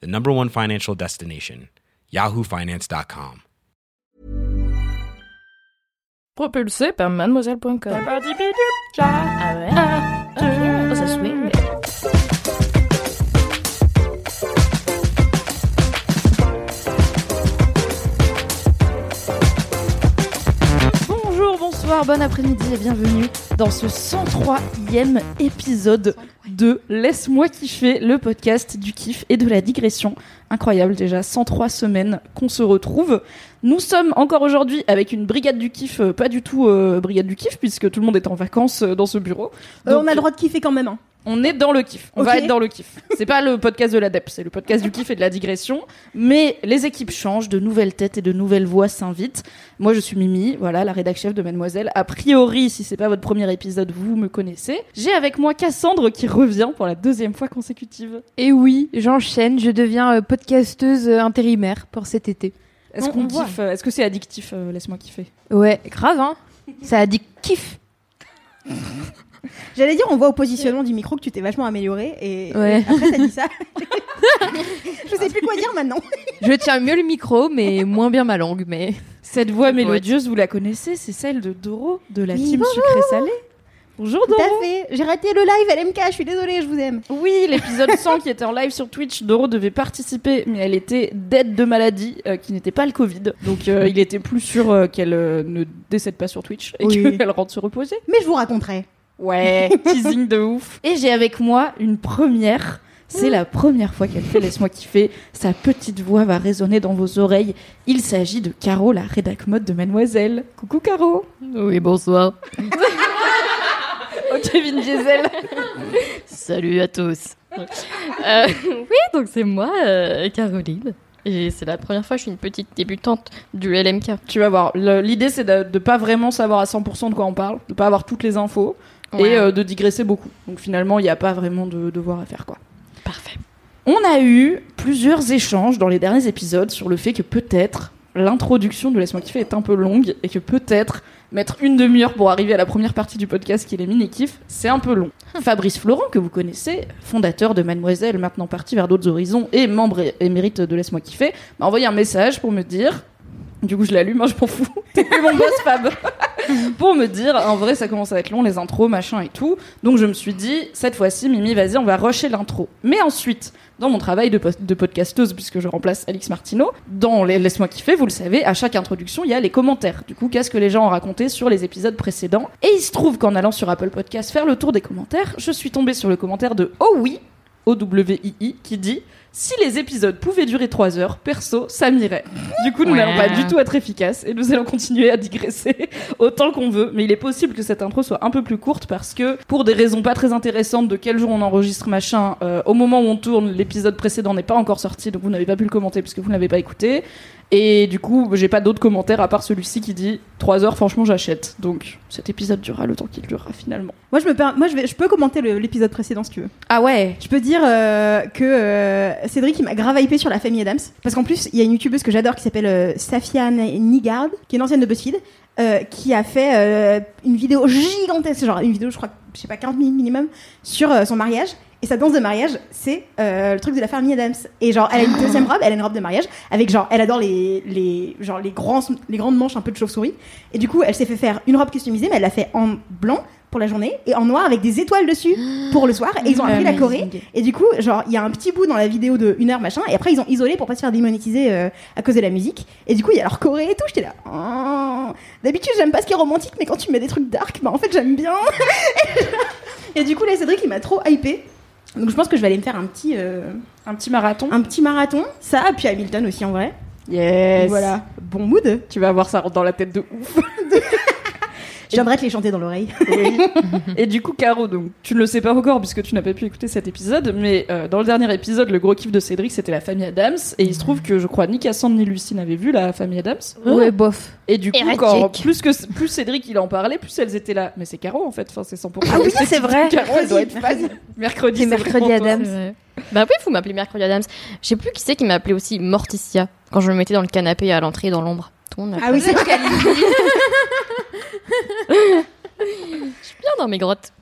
the number one financial destination, yahoofinance.com. Propulsé par mademoiselle.com. Ah ouais. Oh, ça swing. Bonjour, bonsoir, bon après-midi et bienvenue dans ce 103e épisode de Laisse-moi kiffer, le podcast du kiff et de la digression. Incroyable déjà, 103 semaines qu'on se retrouve. Nous sommes encore aujourd'hui avec une brigade du kiff, euh, pas du tout euh, brigade du kiff puisque tout le monde est en vacances euh, dans ce bureau. Donc, on a le droit de kiffer quand même. Hein. On est dans le kiff. On va être dans le kiff. C'est pas le podcast de l'ADEP, c'est le podcast du kiff et de la digression. Mais les équipes changent, de nouvelles têtes et de nouvelles voix s'invitent. Moi, je suis Mimi, voilà, la rédac chef de Mademoiselle. A priori, si c'est pas votre premier épisode, vous me connaissez. J'ai avec moi Cassandre qui revient pour la deuxième fois consécutive. Et oui, j'enchaîne, je deviens euh, podcasteuse euh, intérimaire pour cet été. Est-ce On- qu'on kiffe euh, Est-ce que c'est addictif Laisse-moi kiffer? Ouais, grave, hein Ça a dit kiff. J'allais dire, on voit au positionnement du micro que tu t'es vachement amélioré et Ouais. et après t'as dit ça. je sais plus quoi dire maintenant. Je tiens mieux le micro, mais moins bien ma langue, mais... Cette voix mélodieuse, vous la connaissez C'est celle de Doro, de la Oui, team bonjour. sucré-salé. Bonjour Tout Doro à fait. J'ai raté le live LMK, je suis désolée, je vous aime. Oui, l'épisode 100 qui était en live sur Twitch, Doro devait participer, mais elle était dead de maladie, euh, qui n'était pas le Covid. Donc euh, il était plus sûr euh, qu'elle euh, ne décède pas sur Twitch et Oui. qu'elle rentre se reposer. Mais je vous raconterai. Ouais, teasing de ouf. Et j'ai avec moi une première. C'est la première fois qu'elle fait Laisse-moi kiffer. Sa petite voix va résonner dans vos oreilles. Il s'agit de Caro, la rédac mode de Mademoiselle. Coucou Caro. Oui, bonsoir. Oh Kevin Diesel. Salut à tous. Euh, oui, donc c'est moi, euh, Caroline. Et c'est la première fois que je suis une petite débutante du LMK. Tu vas voir. L'idée c'est de, de pas vraiment savoir à 100% de quoi on parle, de pas avoir toutes les infos. Et euh, de digresser beaucoup. Donc finalement, il n'y a pas vraiment de devoir à faire quoi. Parfait. On a eu plusieurs échanges dans les derniers épisodes sur le fait que peut-être l'introduction de Laisse-moi kiffer est un peu longue et que peut-être mettre une demi-heure pour arriver à la première partie du podcast qui est les mini-kifs, c'est un peu long. Fabrice Florent, que vous connaissez, fondateur de Mademoiselle, maintenant parti vers d'autres horizons et membre émérite de Laisse-moi kiffer, m'a envoyé un message pour me dire du coup, je l'allume, hein, je m'en fous. T'es plus mon boss, Fab. pour me dire, en vrai, ça commence à être long, les intros, machin et tout. Donc, je me suis dit, cette fois-ci, Mimi, vas-y, on va rusher l'intro. Mais ensuite, dans mon travail de, podcasteuse, puisque je remplace Alix Martineau, dans les Laisse-moi kiffer, vous le savez, à chaque introduction, il y a les commentaires. Du coup, qu'est-ce que les gens ont raconté sur les épisodes précédents? Et il se trouve qu'en allant sur Apple Podcast faire le tour des commentaires, je suis tombée sur le commentaire de Oh oui, O-W-I-I, qui dit si les épisodes pouvaient durer 3 heures, perso, ça m'irait. Du coup, nous Ouais. n'allons pas du tout être efficaces et nous allons continuer à digresser autant qu'on veut. Mais il est possible que cette intro soit un peu plus courte parce que, pour des raisons pas très intéressantes de quel jour on enregistre machin, euh, au moment où on tourne, l'épisode précédent n'est pas encore sorti, donc vous n'avez pas pu le commenter puisque vous ne l'avez pas écouté. Et du coup, j'ai pas d'autres commentaires à part celui-ci qui dit 3 heures, franchement, j'achète. Donc cet épisode durera le temps qu'il durera finalement. Moi, je, me per- Moi je, vais... je peux commenter l'épisode précédent si tu veux. Ah ouais Je peux dire euh, que euh, Cédric il m'a grave hypé sur la famille Adams. Parce qu'en plus, il y a une youtubeuse que j'adore qui s'appelle euh, Safia Nigard, qui est une ancienne de BuzzFeed, euh, qui a fait une vidéo gigantesque, genre une vidéo, je crois, je sais pas, 40 minutes minimum, sur son mariage. Et sa danse de mariage, c'est euh, le truc de la famille Adams. Et genre, elle a une deuxième robe, elle a une robe de mariage, avec genre, elle adore les, les, genre, les, grands, les grandes manches un peu de chauve-souris. Et du coup, elle s'est fait faire une robe customisée, mais elle l'a fait en blanc pour la journée et en noir avec des étoiles dessus pour le soir. Et ils ont appris la Corée. Et du coup, genre, il y a un petit bout dans la vidéo de une heure machin, et après ils ont isolé pour pas se faire démonétiser euh, à cause de la musique. Et du coup, il y a leur Corée et tout. J'étais là. Oh. D'habitude, j'aime pas ce qui est romantique, mais quand tu mets des trucs dark, bah en fait, j'aime bien. et du coup, là, Cédric, il m'a trop hypé. Donc je pense que je vais aller me faire un petit, euh, Un petit marathon. un petit marathon. Ça, puis Hamilton aussi en vrai. Yes. Voilà. Bon mood. Tu vas voir ça rentre dans la tête de ouf. Je viendrai te les chanter dans l'oreille. Et du coup, Caro, donc, tu ne le sais pas encore puisque tu n'as pas pu écouter cet épisode, mais euh, dans le dernier épisode, le gros kiff de Cédric, c'était la famille Adams. Et il se trouve que je crois ni Cassandre ni Lucie n'avaient vu la famille Adams. Ouais, bof. Et du coup, Hérétique. quand, plus, que, plus Cédric il en parlait, plus elles étaient là. Mais c'est Caro en fait, enfin, c'est 100%. Ah oui, c'est vrai. Caro, elle doit être fan. Mercredi, C'est mercredi. Adams. Bah oui, vous m'appelez Mercredi Adams. Je sais plus qui c'est qui m'a appelé aussi Morticia quand je me mettais dans le canapé à l'entrée dans l'ombre. Ah oui, c'est. Je suis bien dans mes grottes.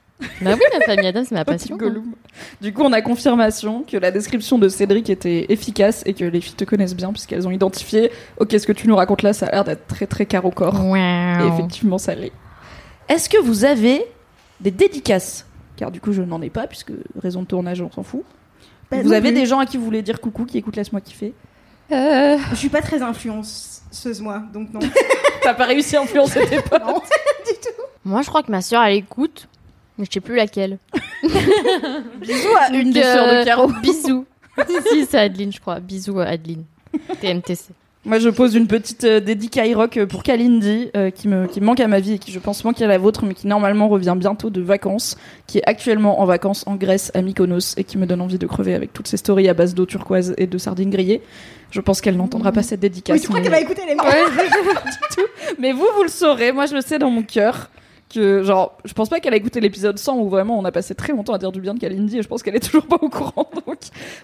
Bah oui, la famille Adams, c'est ma passion. Gollum. Du coup, on a confirmation que la description de Cédric était efficace et que les filles te connaissent bien puisqu'elles ont identifié. Ok, ce que tu nous racontes là, ça a l'air d'être très très car au corps. Et effectivement, ça l'est. Est-ce que vous avez des dédicaces? Car du coup, je n'en ai pas puisque raison de tournage, on s'en fout. Bah, vous avez plus. des gens à qui vous voulez dire coucou qui écoutent Laisse-moi kiffer Euh, Je suis pas très influenceuse, moi, donc non. T'as pas réussi à influencer tes potes non. du tout. Moi, je crois que ma sœur, elle écoute, mais je sais plus laquelle. Bisous à une des sœurs de euh, Caro. Bisous. si, c'est Adeline, je crois. Bisous à Adeline. TMTC. Moi, je pose une petite euh, dédicace rock euh, pour Kalindi, euh, qui, me, qui me manque à ma vie et qui, je pense, manque à la vôtre, mais qui normalement revient bientôt de vacances, qui est actuellement en vacances en Grèce, à Mykonos, et qui me donne envie de crever avec toutes ces stories à base d'eau turquoise et de sardines grillées. Je pense qu'elle n'entendra pas cette dédicace. Oui, tu crois mais- qu'elle va écouter les Mais vous, vous le saurez. Moi, je le sais dans mon cœur. Que, genre, je pense pas qu'elle a écouté l'épisode 100 où vraiment on a passé très longtemps à dire du bien de Kalindi et je pense qu'elle est toujours pas au courant. Donc,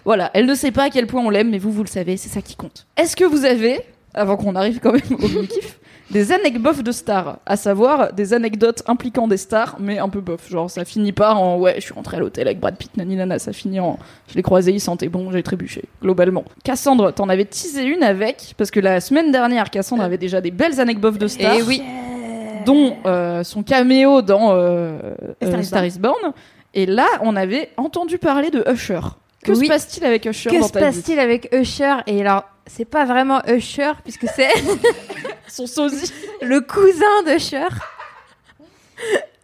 voilà. Elle ne sait pas à quel point on l'aime, mais vous, vous le savez, c'est ça qui compte. Est-ce que vous avez, avant qu'on arrive quand même au mini-kiff, des anecdotes de stars? À savoir, des anecdotes impliquant des stars, mais un peu bof. Genre, ça finit pas en ouais, je suis rentrée à l'hôtel avec Brad Pitt, nani nana. Ça finit en je l'ai croisé, il sentait bon, j'ai trébuché, globalement. Cassandre, t'en avais teasé une avec, parce que la semaine dernière, Cassandre avait déjà des belles anecdotes de stars Et oui. Dont euh, son caméo dans euh, Star euh, is Star is Born. Et là, on avait entendu parler de Usher. Que Oui. se passe-t-il avec Usher Que dans se ta vie passe-t-il avec Usher? Et alors, c'est pas vraiment Usher, puisque c'est Son sosie. le cousin d'Usher.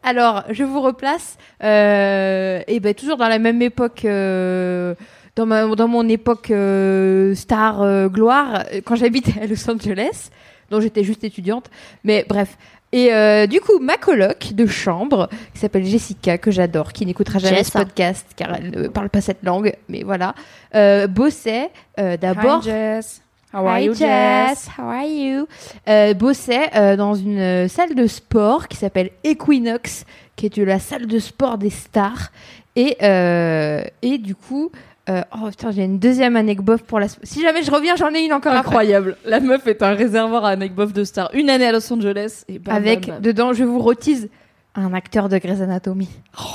Alors, je vous replace. Euh, et ben toujours dans la même époque, euh, dans, ma, dans mon époque euh, star euh, gloire, euh, quand j'habitais à Los Angeles, dont j'étais juste étudiante. Mais bref. Et euh, du coup, ma coloc de chambre, qui s'appelle Jessica, que j'adore, qui n'écoutera jamais ce podcast, car elle ne parle pas cette langue, mais voilà, euh, bossait euh, d'abord Hi, Jess. How are Hi you, Jess, how are you? Euh, bossait euh, dans une euh, salle de sport qui s'appelle Equinox, qui est la salle de sport des stars. Et, euh, et du coup, euh, oh putain, j'ai une deuxième anecdote pour la. Si jamais je reviens, j'en ai une encore après. Incroyable. La meuf est un réservoir à anecdotes de stars. Une année à Los Angeles et bam, Avec bam, bam. dedans, je vous rotise un acteur de Grey's Anatomy.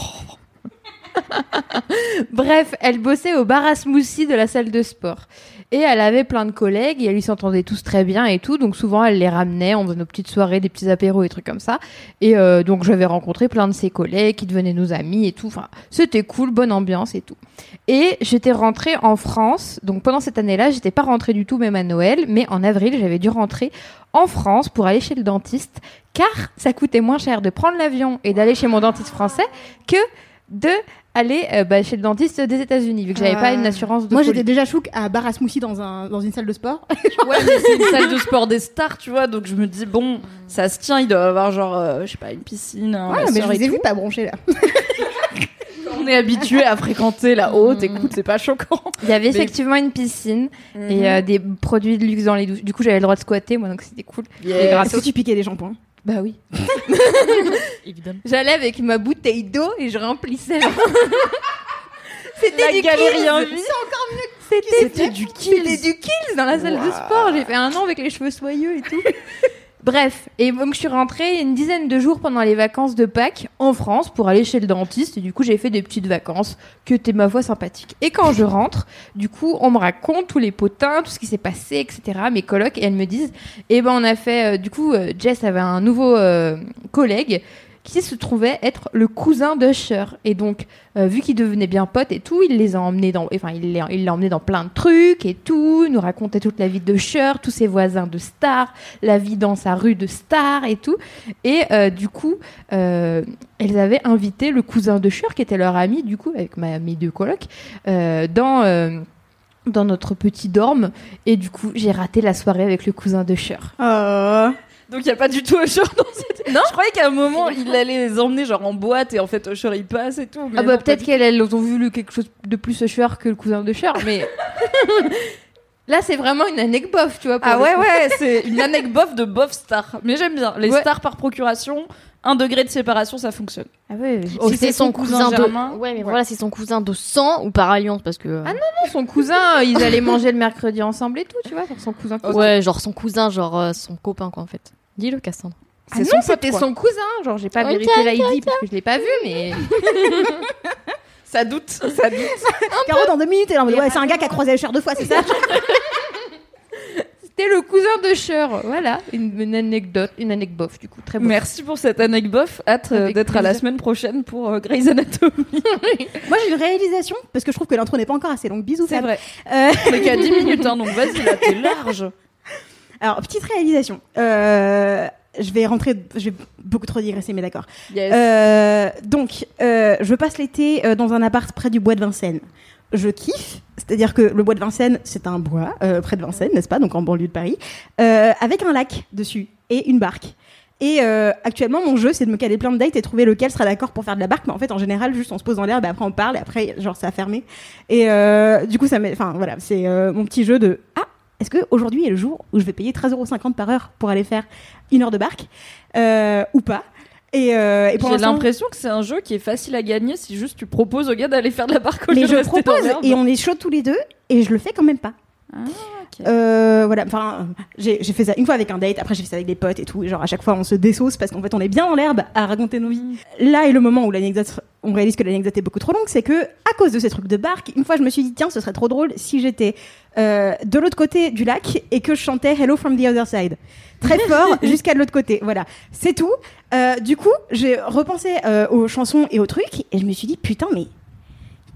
Bref, elle bossait au bar à smoothie de la salle de sport. Et elle avait plein de collègues et elle s'entendait tous très bien et tout. Donc souvent, elle les ramenait, on faisait nos petites soirées, des petits apéros et trucs comme ça. Et euh, donc j'avais rencontré plein de ses collègues qui devenaient nos amis et tout. Enfin, c'était cool, bonne ambiance et tout. Et j'étais rentrée en France. Donc pendant cette année-là, j'étais pas rentrée du tout même à Noël, mais en avril, j'avais dû rentrer en France pour aller chez le dentiste, car ça coûtait moins cher de prendre l'avion et d'aller chez mon dentiste français que de aller euh, bah, chez le dentiste des États-Unis, vu que j'avais pas une assurance de Moi, j'étais déjà chouk à bar à smoothie dans, un, dans une salle de sport. Ouais, mais c'est une salle de sport des stars, tu vois. Donc je me dis, bon, ça se tient, il doit avoir genre, euh, je sais pas, une piscine. un Ouais, mais je les ai vus pas broncher là. On est habitué à fréquenter la haute, écoute, c'est pas choquant. Il y avait Mais- effectivement une piscine Mhm. et euh, des produits de luxe dans les douches. Du coup, j'avais le droit de squatter, moi, donc c'était cool. Grâce Est-ce que tu piquais des shampoings Bah oui. Évidemment. J'allais avec ma bouteille d'eau et je remplissais. C'était du galerie Kills. en vie. C'était C'était du C'était kill. du kills dans la salle de sport. J'ai fait un an avec les cheveux soyeux et tout. Bref, et donc je suis rentrée une dizaine de jours pendant les vacances de Pâques en France pour aller chez le dentiste. Et du coup, j'ai fait des petites vacances que t'es ma foi sympathique. Et quand je rentre, du coup, on me raconte tous les potins, tout ce qui s'est passé, etc. Mes colocs, et elles me disent, eh ben, on a fait, euh, du coup, euh, Jess avait un nouveau euh, collègue qui se trouvait être le cousin d'Usher. Et donc, euh, vu qu'ils devenaient bien potes et tout, il les a emmenés dans, enfin, il l'a emmené dans plein de trucs et tout, il nous racontait toute la vie de Usher, tous ses voisins de stars, la vie dans sa rue de stars et tout. Et euh, du coup, euh, elles avaient invité le cousin de Usher, qui était leur ami, du coup, avec ma, mes deux colocs, dans, dans notre petit dorme. Et du coup, j'ai raté la soirée avec le cousin de Usher. Oh. Donc il y a pas du tout Usher dans cette. Non. Je croyais qu'à un moment il allait les emmener genre en boîte et en fait Usher il passe et tout. mais Ah non, bah pas peut-être du qu'elles elles ont vu quelque chose de plus Usher que le cousin de Cher, mais là c'est vraiment une anecdote bof, tu vois. pour Ah le ouais coup. ouais, c'est une anecdote bof de bof star. Mais j'aime bien les Ouais. stars par procuration. Un degré de séparation, ça fonctionne. Ah ouais. si c'est son cousin, germain, de... Ouais, mais ouais. voilà, c'est son cousin de sang ou par alliance parce que. Ah Son cousin, euh, ils allaient manger le mercredi ensemble et tout, tu vois. genre Son cousin. cousin. Ouais, genre son cousin, genre euh, son copain quoi en fait. Dis-le Cassandre. Ah non, c'était quoi. son cousin. Genre j'ai pas vérifié l'ID parce que je l'ai pas vu, mais. Ça doute, ça doute. Caro, dans deux minutes, elle est en mode, ouais, c'est un gars qui a croisé Usher deux fois, c'est ça C'était le cousin de Cher. Voilà, une, une anecdote, une anecdote bof du coup, très bon. Merci pour cette anecdote bof. Hâte euh, d'être à la semaine prochaine pour euh, Grey's Anatomy. Moi, j'ai une réalisation, parce que je trouve que l'intro n'est pas encore assez longue. Bisous, C'est vrai. Euh, On est qu'à 10 minutes, hein, donc vas-y, là, t'es large. Alors, petite réalisation. Euh, je vais rentrer, je vais beaucoup trop digresser, mais d'accord. Yes. Euh, donc, euh, je passe l'été euh, dans un appart près du bois de Vincennes. Je kiffe, c'est-à-dire que le bois de Vincennes, c'est un bois euh, près de Vincennes, n'est-ce pas Donc en banlieue de Paris, euh, avec un lac dessus et une barque. Et euh, actuellement, mon jeu, c'est de me caler plein de dates et trouver lequel sera d'accord pour faire de la barque. Mais en fait, en général, juste on se pose dans l'herbe et après on parle et après, genre, ça a fermé. Et euh, du coup, ça met. Enfin, voilà, c'est euh, mon petit jeu de Ah, est-ce qu'aujourd'hui est le jour où je vais payer 13,50€ par heure pour aller faire une heure de barque euh, ou pas? Et, euh, et J'ai l'impression que c'est un jeu qui est facile à gagner si juste tu proposes au gars d'aller faire de la barque au Mais je propose et on est chaud tous les deux et je le fais quand même pas. Ah. Euh, voilà, enfin, j'ai fait ça une fois avec un date, après j'ai fait ça avec des potes et tout. et Genre à chaque fois on se dessauce parce qu'en fait on est bien dans l'herbe à raconter nos vies. Là est le moment où l'anecdote, on réalise que l'anecdote est beaucoup trop longue, c'est que à cause de ces trucs de barque, une fois je me suis dit tiens ce serait trop drôle si j'étais euh, de l'autre côté du lac et que je chantais Hello from the other side très fort jusqu'à de l'autre côté. Voilà, c'est tout. Euh, du coup j'ai repensé euh, aux chansons et aux trucs et je me suis dit putain mais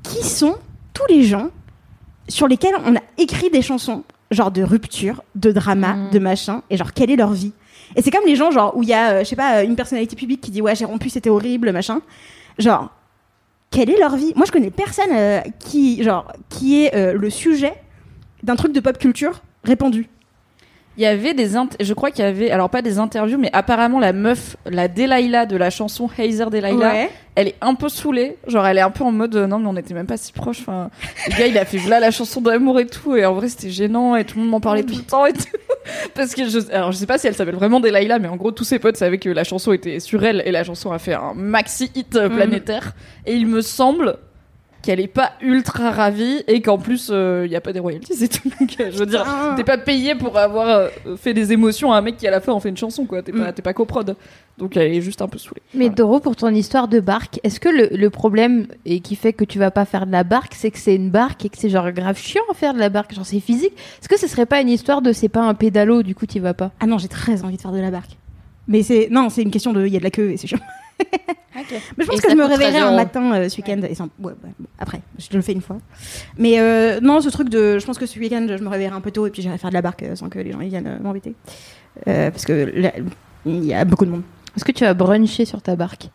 qui sont tous les gens sur lesquels on a écrit des chansons, genre de rupture, de drama, Mm. de machin, et genre quelle est leur vie? Et c'est comme les gens, genre, où il y a, euh, je sais pas, une personnalité publique qui dit ouais, j'ai rompu, c'était horrible, machin. Genre, quelle est leur vie? Moi, je connais personne euh, qui, genre, qui est euh, le sujet d'un truc de pop culture répandu. Il y avait des je crois qu'il y avait alors pas des interviews mais apparemment la meuf la Delilah de la chanson Hazer Delilah Ouais. elle est un peu saoulée. Genre elle est un peu en mode euh, non mais on était même pas si proches enfin le gars il a fait là la chanson d'amour et tout et en vrai c'était gênant et tout le monde m'en parlait tout le temps et tout. Parce que je alors je sais pas si elle s'appelle vraiment Delilah mais en gros tous ses potes savaient que la chanson était sur elle et la chanson a fait un maxi hit euh, planétaire. Et il me semble qu'elle est pas ultra ravie et qu'en plus il y a pas des royalties et tout donc euh, je veux dire Ah. T'es pas payé pour avoir euh, fait des émotions à un mec qui à la fin en fait une chanson quoi. T'es pas, Mm. t'es pas coprod. Donc elle est juste un peu saoulée. Mais Voilà. Doro, pour ton histoire de barque, est-ce que le, le problème et qui fait que tu vas pas faire de la barque, c'est que c'est une barque et que c'est genre grave chiant à faire de la barque, genre c'est physique? Est-ce que ce serait pas une histoire de c'est pas un pédalo, du coup tu vas pas? Ah non, j'ai très envie de faire de la barque. Mais c'est non, c'est une question de, il y a de la queue et c'est chiant. Mais je pense Et que je me réveillerai 13 un matin euh, ce week-end. Et sans- ouais, ouais, bon, après, je le fais une fois. Mais euh, non, ce truc de. Je pense que ce week-end, je me réveillerai un peu tôt et puis j'irai faire de la barque euh, sans que les gens ils viennent euh, m'embêter. Euh, parce que là, il y a beaucoup de monde. Est-ce que tu vas bruncher sur ta barque?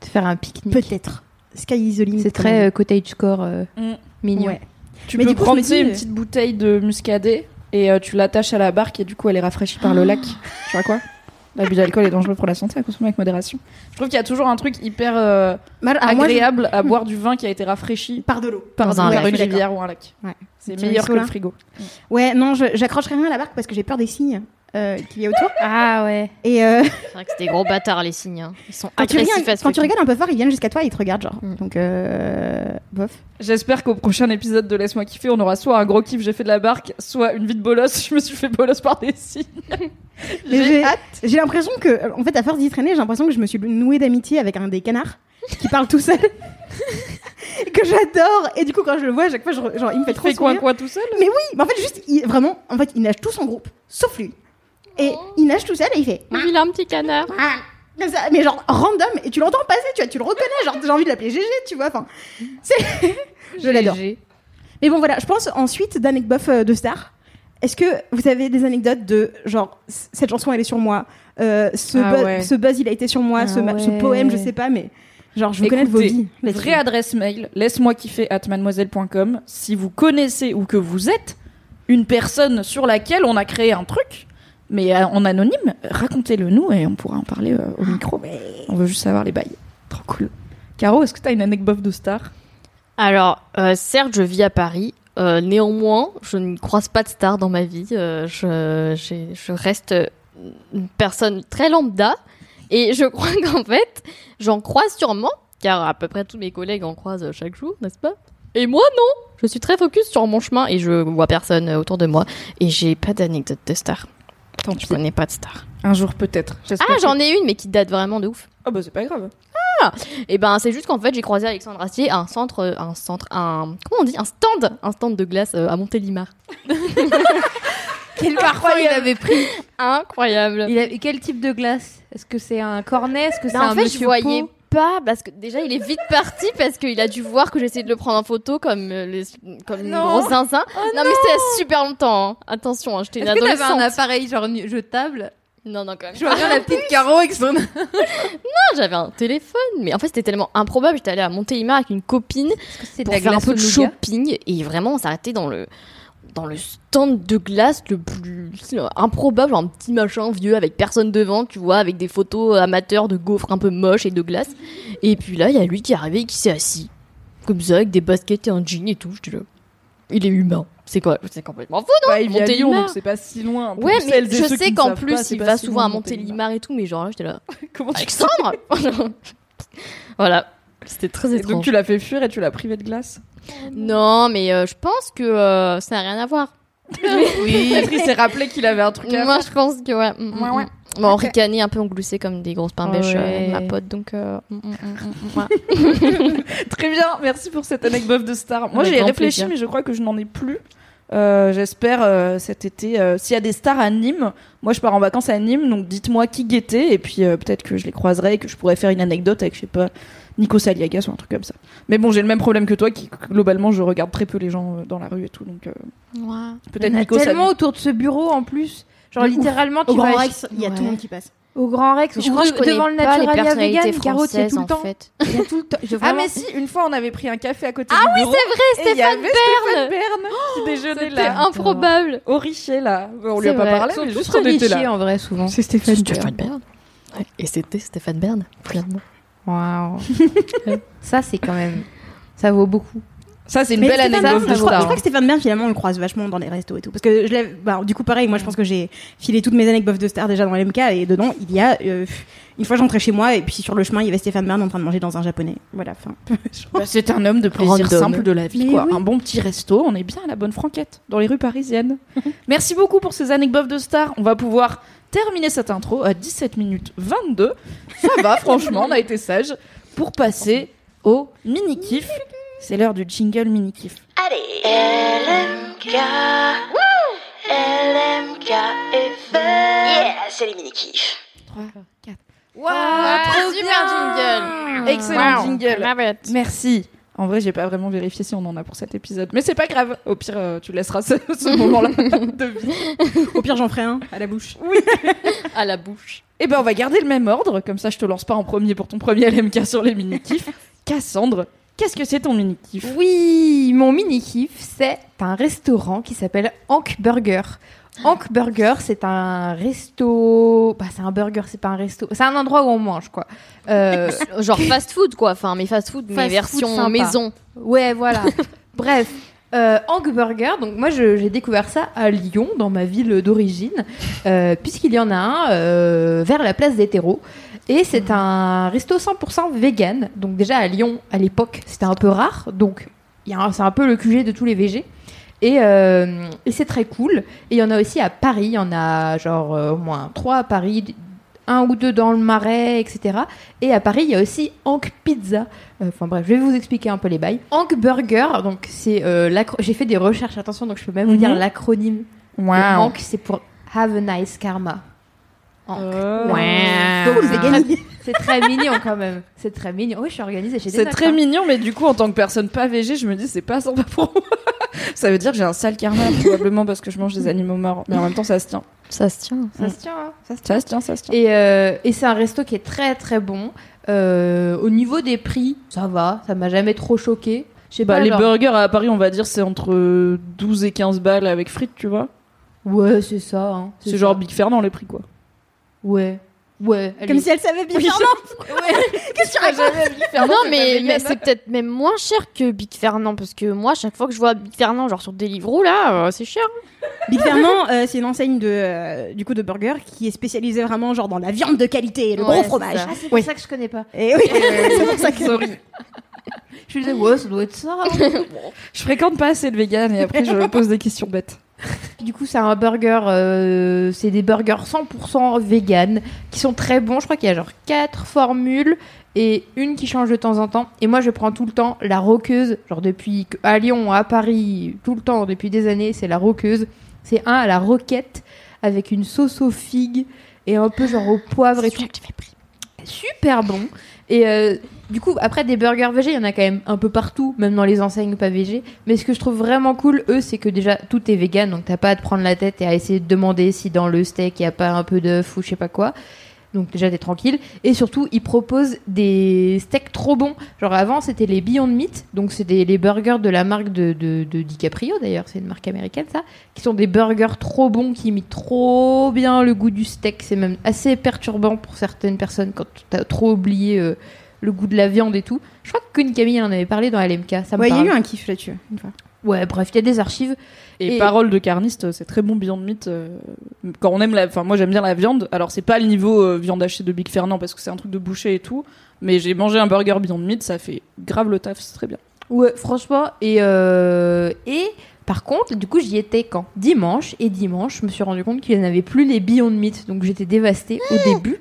Te faire un pique-nique? Peut-être. Sky is C'est très cottagecore euh, Mm. mignon. Ouais. Tu Mais peux du coup, prendre dis, une petite bouteille de muscadet et euh, tu l'attaches à la barque et du coup elle est rafraîchie par le lac. Tu vois quoi? L'abus d'alcool est dangereux pour la santé à consommer avec modération. Je trouve qu'il y a toujours un truc hyper euh, moi, je- agréable à boire du vin qui a été rafraîchi Par de l'eau. par, Dans un par lac. une d'accord. rivière ou un lac. Ouais. C'est meilleur que le frigo. Ouais, non, je- j'accrocherai rien à la barque parce que j'ai peur des cygnes euh, qu'il y a autour. Ah ouais. Et euh, C'est vrai que c'est des gros bâtards les signes. hein. Ils sont quand, tu à ce quand tu rigoles un peu fort, ils viennent jusqu'à toi et ils te regardent, genre. Mm. Donc, euh, bof. J'espère qu'au prochain épisode de Laisse-moi kiffer, on aura soit un gros kiff, j'ai fait de la barque, soit une vie de bolos, je me suis fait bolos par des signes. J'ai hâte. j'ai l'impression que, en fait, à force d'y traîner, j'ai l'impression que je me suis nouée d'amitié avec un des canards qui parle tout seul. Et que j'adore. Et du coup, quand je le vois, à chaque fois, je re- genre, il me fait Tu trop quoi sourire. quoi tout seul Mais oui, mais en fait, juste, il- vraiment, en fait, il nage tous en groupe, sauf lui. Et il nage tout seul et il fait. Il a un petit canard. Ah mais genre random, et tu l'entends passer, tu vois, tu le reconnais, genre j'ai envie de l'appeler GG, tu vois, enfin, je l'adore. Mais bon voilà, je pense ensuite d'anecdotes euh, de stars. Est-ce que vous avez des anecdotes de genre cette chanson elle est sur moi, euh, ce, Ah buzz, ouais. ce buzz il a été sur moi, Ah ce, poème je sais pas, mais genre je veux connaître vos vies. Vraie adresse mail, laisse-moi kiffer at mademoiselle.com. Si vous connaissez ou que vous êtes une personne sur laquelle on a créé un truc, mais euh, en anonyme, racontez-le nous et on pourra en parler euh, au micro. On veut juste savoir les bails. Trop cool. Caro, est-ce que t'as une anecdote de star? Alors, euh, certes, je vis à Paris. néanmoins, je ne croise pas de stars dans ma vie. je reste une personne très lambda. Et je crois qu'en fait, j'en croise sûrement, car à peu près tous mes collègues en croisent chaque jour, n'est-ce pas? Et moi, non Je suis très focus sur mon chemin et je vois personne autour de moi. Et j'ai pas d'anecdote de star. Tant Je pis. connais pas de star. Un jour peut-être. J'espère Ah, que- j'en ai une, mais qui date vraiment de ouf. Ah bah c'est pas grave. Et ben c'est juste qu'en fait j'ai croisé Alexandre Astier à un centre, euh, un centre, un comment on dit, un stand, un stand de glace euh, à Montélimar. Quel parfum il avait pris Incroyable. il Quel type de glace? Est-ce que c'est un cornet? Est-ce que c'est Non, un en fait monsieur je voyais pot pas parce que déjà il est vite parti parce qu'il a dû voir que j'essayais de le prendre en photo comme euh, les, comme une grosse zinzin. non, mais c'était super longtemps. hein. Attention, hein, j'étais une Est-ce que t'avais adolescente. un appareil genre nu- jetable? Non non quand même. Je vois bien la petite Caro avec son... Non, j'avais un téléphone, mais en fait c'était tellement improbable. J'étais allée à Montélimar avec une copine C'est pour faire un peu de shopping et vraiment on s'arrêtait dans le dans le stand de glace le plus improbable, un petit machin vieux avec personne devant, tu vois, avec des photos amateurs de gaufres un peu moches et de glace. Et puis là, il y a lui qui est arrivé et qui s'est assis. Comme ça, avec des baskets et un jean et tout. Je dis là, il est humain. C'est quoi C'est complètement fou, non? Bah, il Montélimar. Lyon, donc c'est pas si loin. Pour Ouais, mais je sais qu'en plus, pas, il va si souvent à Montélimar et tout, mais genre là, j'étais là. Comment tu Alexandre? Voilà. C'était très Et étrange. donc tu l'as fait fuir et tu l'as privé de glace? Non, mais euh, je pense que euh, ça n'a rien à voir. Oui. Qu'il s'est rappelé qu'il avait un truc à Moi, je pense que ouais. mm, mm, Ouais, ouais. mm. Bon, on Ok. ricanait un peu, on gloussait comme des grosses pains bêches euh, avec Ouais. ma pote, donc. euh, mm, mm, mm, mm, ouais. Très bien, merci pour cette anecdote de star. Moi Avec j'ai grand réfléchi, plaisir. mais je crois que je n'en ai plus. Euh, J'espère euh, cet été, euh, s'il y a des stars à Nîmes, moi je pars en vacances à Nîmes, donc dites-moi qui guettait, et puis euh, peut-être que je les croiserai et que je pourrais faire une anecdote avec, je sais pas, Nico Saliagas ou un truc comme ça. Mais bon, j'ai le même problème que toi, qui globalement je regarde très peu les gens euh, dans la rue et tout, donc euh, Ouais. peut-être Il y en a Nico tellement autour de ce bureau en plus. Genre ouf. littéralement, tu Au Grand vas Rex, il y a Ouais. tout le monde qui passe. au Grand Rex Je crois que devant le Naturalia vegan, Carotte, il y a tout le en temps. fait. Il y a tout le temps. Je- Ah mais si, une fois on avait pris un café à côté Ah du oui, bureau. c'est et il y Stéphane Bern Bern qui déjeunait C'était là. improbable. Au Richer là. On lui C'est a pas vrai. parlé, mais juste on était là. en vrai souvent. C'est Stéphane. Stéphane Bern. Ouais. Et c'était Stéphane Bern, finalement. Waouh. ça c'est quand même. Ça vaut beaucoup. Ça c'est une Mais belle Stéphane anecdote Bern, de je, crois, je star. crois que Stéphane Bern, finalement, on le croise vachement dans les restos et tout. Parce que je l'ai. Bah, du coup, pareil, moi, je pense que j'ai filé toutes mes anecdotes de star déjà dans l'MK et dedans, il y a. euh, une fois, j'entrais chez moi et puis sur le chemin, il y avait Stéphane Bern en train de manger dans un japonais. Voilà, fin. Bah, c'est un homme de plaisir Random. simple de la vie, Mais quoi. oui. Un bon petit resto, on est bien à la bonne franquette, dans les rues parisiennes. Merci beaucoup pour ces anecdotes de stars. On va pouvoir terminer cette intro à 17 minutes 22. Ça va, franchement, on a été sage. Pour passer au mini-kiff. C'est l'heure du jingle mini-kiff. LMK. LMK FM. Yeah, c'est les mini-kifs. 3, 4. Ah, trop super bien. jingle. Excellent Wow. jingle. Merci. En vrai, j'ai pas vraiment vérifié si on en a pour cet épisode. Mais c'est pas grave. Au pire, euh, tu laisseras ce, ce moment-là de vie. Au pire, j'en ferai un à la bouche. À la bouche. Eh ben, on va garder le même ordre. Comme ça, je te lance pas en premier pour ton premier LMK sur les mini-kifs. Cassandre, qu'est-ce que c'est ton mini-kiff? Oui, mon mini kiff, c'est un restaurant qui s'appelle Hank Burger. Hank Burger, c'est un resto. Bah, c'est un burger, c'est pas un resto. C'est un endroit où on mange, quoi. Euh, Genre fast food, quoi. Enfin, mais fast food, mais Fast version maison. Ouais, voilà. Bref, euh, Hank Burger. Donc moi, j'ai découvert ça à Lyon, dans ma ville d'origine, euh, puisqu'il y en a un euh, vers la place des terreaux. Et c'est un resto 100% vegan. Donc déjà à Lyon, à l'époque, c'était un peu rare. Donc c'est un peu le QG de tous les VG. Et, euh, et c'est très cool. Et il y en a aussi à Paris. Il y en a genre euh, au moins trois à Paris, un ou deux dans le Marais, etc. Et à Paris, il y a aussi Hank Pizza. Euh, Enfin bref, je vais vous expliquer un peu les bails. Hank Burger, donc c'est euh, j'ai fait des recherches, attention, donc je peux même vous Mhm. dire l'acronyme. Le Wow. Hank, c'est pour Have a nice karma. Oh. Cool, c'est gagné. très- C'est très mignon quand même. C'est très mignon. Oui, je suis organisée. des C'est très hein. mignon, mais du coup, en tant que personne pas végé, je me dis c'est pas sympa pour moi. ça veut dire que j'ai un sale karma, probablement parce que je mange des animaux morts. Mais en même temps, ça se tient. Ça se tient. Ça se tient, hein, ça se tient. Ça se tient, ça se tient. Et, euh, et c'est un resto qui est très très bon. Euh, au niveau des prix, ça va, ça m'a jamais trop choqué. Je sais Bah, pas, les genre- burgers à Paris, on va dire, c'est entre 12 et 15 balles avec frites, tu vois. Ouais, c'est ça. hein, C'est genre Big Fernand les prix quoi. Ouais. Ouais. Comme si elle savait bien. Qu'est-ce que tu racontes non, mais, mais c'est peut-être même moins cher que Big Fernand parce que moi, chaque fois que je vois Big Fernand, genre sur Deliveroo, là, euh, c'est cher. Big Fernand, euh, c'est une enseigne de, euh, du coup de burger qui est spécialisée vraiment genre dans la viande de qualité et le Ouais, gros fromage. Ah, c'est pour Oui. ça que je connais pas. Et oui, c'est pour ça que Je me disais, ouais, ça doit être ça. hein. Je fréquente pas assez de vegan et après je me pose des questions bêtes. Du coup, c'est un burger, euh, c'est des burgers 100% vegan qui sont très bons. Je crois qu'il y a genre 4 formules et une qui change de temps en temps. Et moi, je prends tout le temps la roqueuse, genre depuis à Lyon, à Paris, tout le temps, depuis des années, c'est la roqueuse. C'est un à la roquette avec une sauce aux figues et un peu genre au poivre et tout. Super bon. Et euh, du coup, après des burgers végés, il y en a quand même un peu partout, même dans les enseignes pas végés. Mais ce que je trouve vraiment cool, eux, c'est que déjà tout est vegan, donc t'as pas à te prendre la tête et à essayer de demander si dans le steak il y a pas un peu d'œuf ou je sais pas quoi. Donc déjà t'es tranquille. Et surtout, ils proposent des steaks trop bons. Genre avant, c'était les Beyond Meat, donc c'est des- les burgers de la marque de DiCaprio d'ailleurs, c'est une marque américaine ça, qui sont des burgers trop bons, qui imitent trop bien le goût du steak. C'est même assez perturbant pour certaines personnes quand t'as trop oublié euh, le goût de la viande et tout. Je crois que Connie Camille en avait parlé dans LMK, ça me Ouais, il y a eu un kiff là-dessus. une fois. Ouais, bref, il y a des archives. Et, Et- parole de carniste, c'est très bon Beyond Meat. euh, quand on aime la, enfin moi j'aime bien la viande. Alors c'est pas le niveau euh, viande hachée de Big Fernand parce que c'est un truc de boucher et tout. Mais j'ai mangé un burger Beyond Meat, ça fait grave le taf, c'est très bien. Ouais, franchement. Et, euh, et par contre, du coup, j'y étais quand? Dimanche. Et dimanche, je me suis rendu compte qu'ils n'avaient plus les Beyond Meat. Donc j'étais dévastée au début.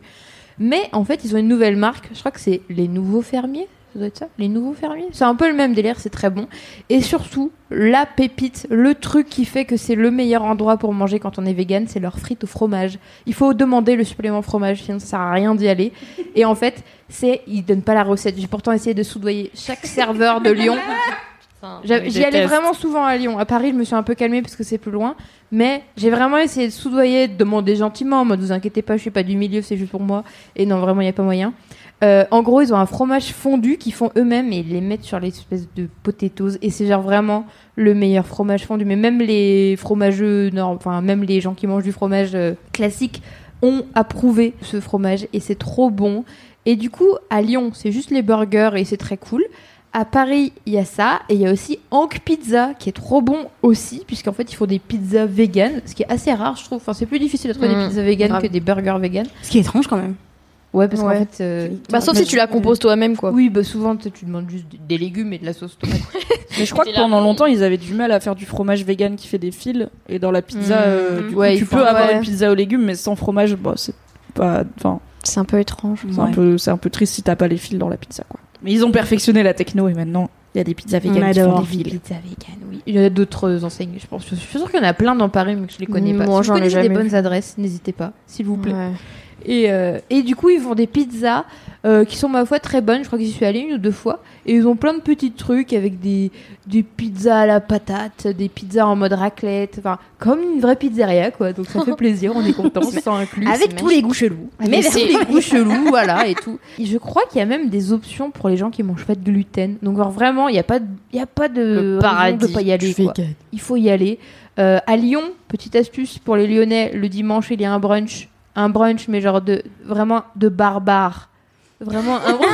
Mais en fait, ils ont une nouvelle marque. Je crois que c'est les Nouveaux Fermiers. Ça doit être ça Les Nouveaux Fermiers C'est un peu le même délire, c'est très bon. Et surtout, la pépite, le truc qui fait que c'est le meilleur endroit pour manger quand on est vegan, c'est leurs frites au fromage. Il faut demander le supplément fromage, sinon ça sert à rien d'y aller. Et en fait, c'est. Ils donnent pas la recette. J'ai pourtant essayé de soudoyer chaque serveur de Lyon. J'y allais vraiment souvent à Lyon. À Paris, je me suis un peu calmée parce que c'est plus loin. Mais j'ai vraiment essayé de soudoyer, de demander gentiment. En mode, vous inquiétez pas, je suis pas du milieu, c'est juste pour moi. Et non, vraiment, il n'y a pas moyen. Euh, en gros, ils ont un fromage fondu qu'ils font eux-mêmes et ils les mettent sur l'espèce de potatoes. Et c'est genre vraiment le meilleur fromage fondu. Mais même les fromageux, non, enfin, même les gens qui mangent du fromage euh, classique ont approuvé ce fromage et c'est trop bon. Et du coup, à Lyon, c'est juste les burgers et c'est très cool. À Paris, il y a ça, et il y a aussi Hank Pizza, qui est trop bon aussi, puisqu'en fait, ils font des pizzas vegan, ce qui est assez rare, je trouve. Enfin, c'est plus difficile de trouver des pizzas vegan grave. que des burgers vegan. Ce qui est étrange quand même. Ouais, parce Ouais. qu'en fait. euh, Bah, sauf si tu la composes toi-même, quoi. Oui, bah souvent, tu demandes juste des légumes et de la sauce tomate. Mais je crois que pendant longtemps ils avaient du mal à faire du fromage vegan qui fait des fils. Et dans la pizza, Mhm. euh, du coup, tu peux font- avoir ouais. une pizza aux légumes, mais sans fromage, bah, c'est pas. Enfin, C'est un peu étrange. c'est un peu, un peu triste si t'as pas les fils dans la pizza, quoi. Mais ils ont perfectionné la techno et maintenant il y a des pizzas vegan qui font des fils. Pizza vegan, oui. Il y a d'autres enseignes, je pense. Je suis sûre qu'il y en a plein dans Paris, mais que je les connais pas. Moi, si j'en vous ai connaissez des bonnes vu. adresses, n'hésitez pas, s'il vous plaît. Ouais. Et, euh, et du coup, ils font des pizzas euh, qui sont, ma foi, très bonnes. Je crois que j'y suis allée une ou deux fois. Et ils ont plein de petits trucs avec des, des pizzas à la patate, des pizzas en mode raclette. Enfin, comme une vraie pizzeria, quoi. Donc ça fait plaisir, on est content, sans inclus. Avec tous les goûts chelous. Mais c'est les goûts chelous, voilà, et tout. Et je crois qu'il y a même des options pour les gens qui mangent pas de gluten. Donc alors, vraiment, il n'y a pas de, il y a pas de paradis. de pas y aller. quoi. Il faut y aller. Euh, à Lyon, petite astuce pour les Lyonnais, le dimanche il y a un brunch, un brunch mais genre de vraiment de barbare. Vraiment un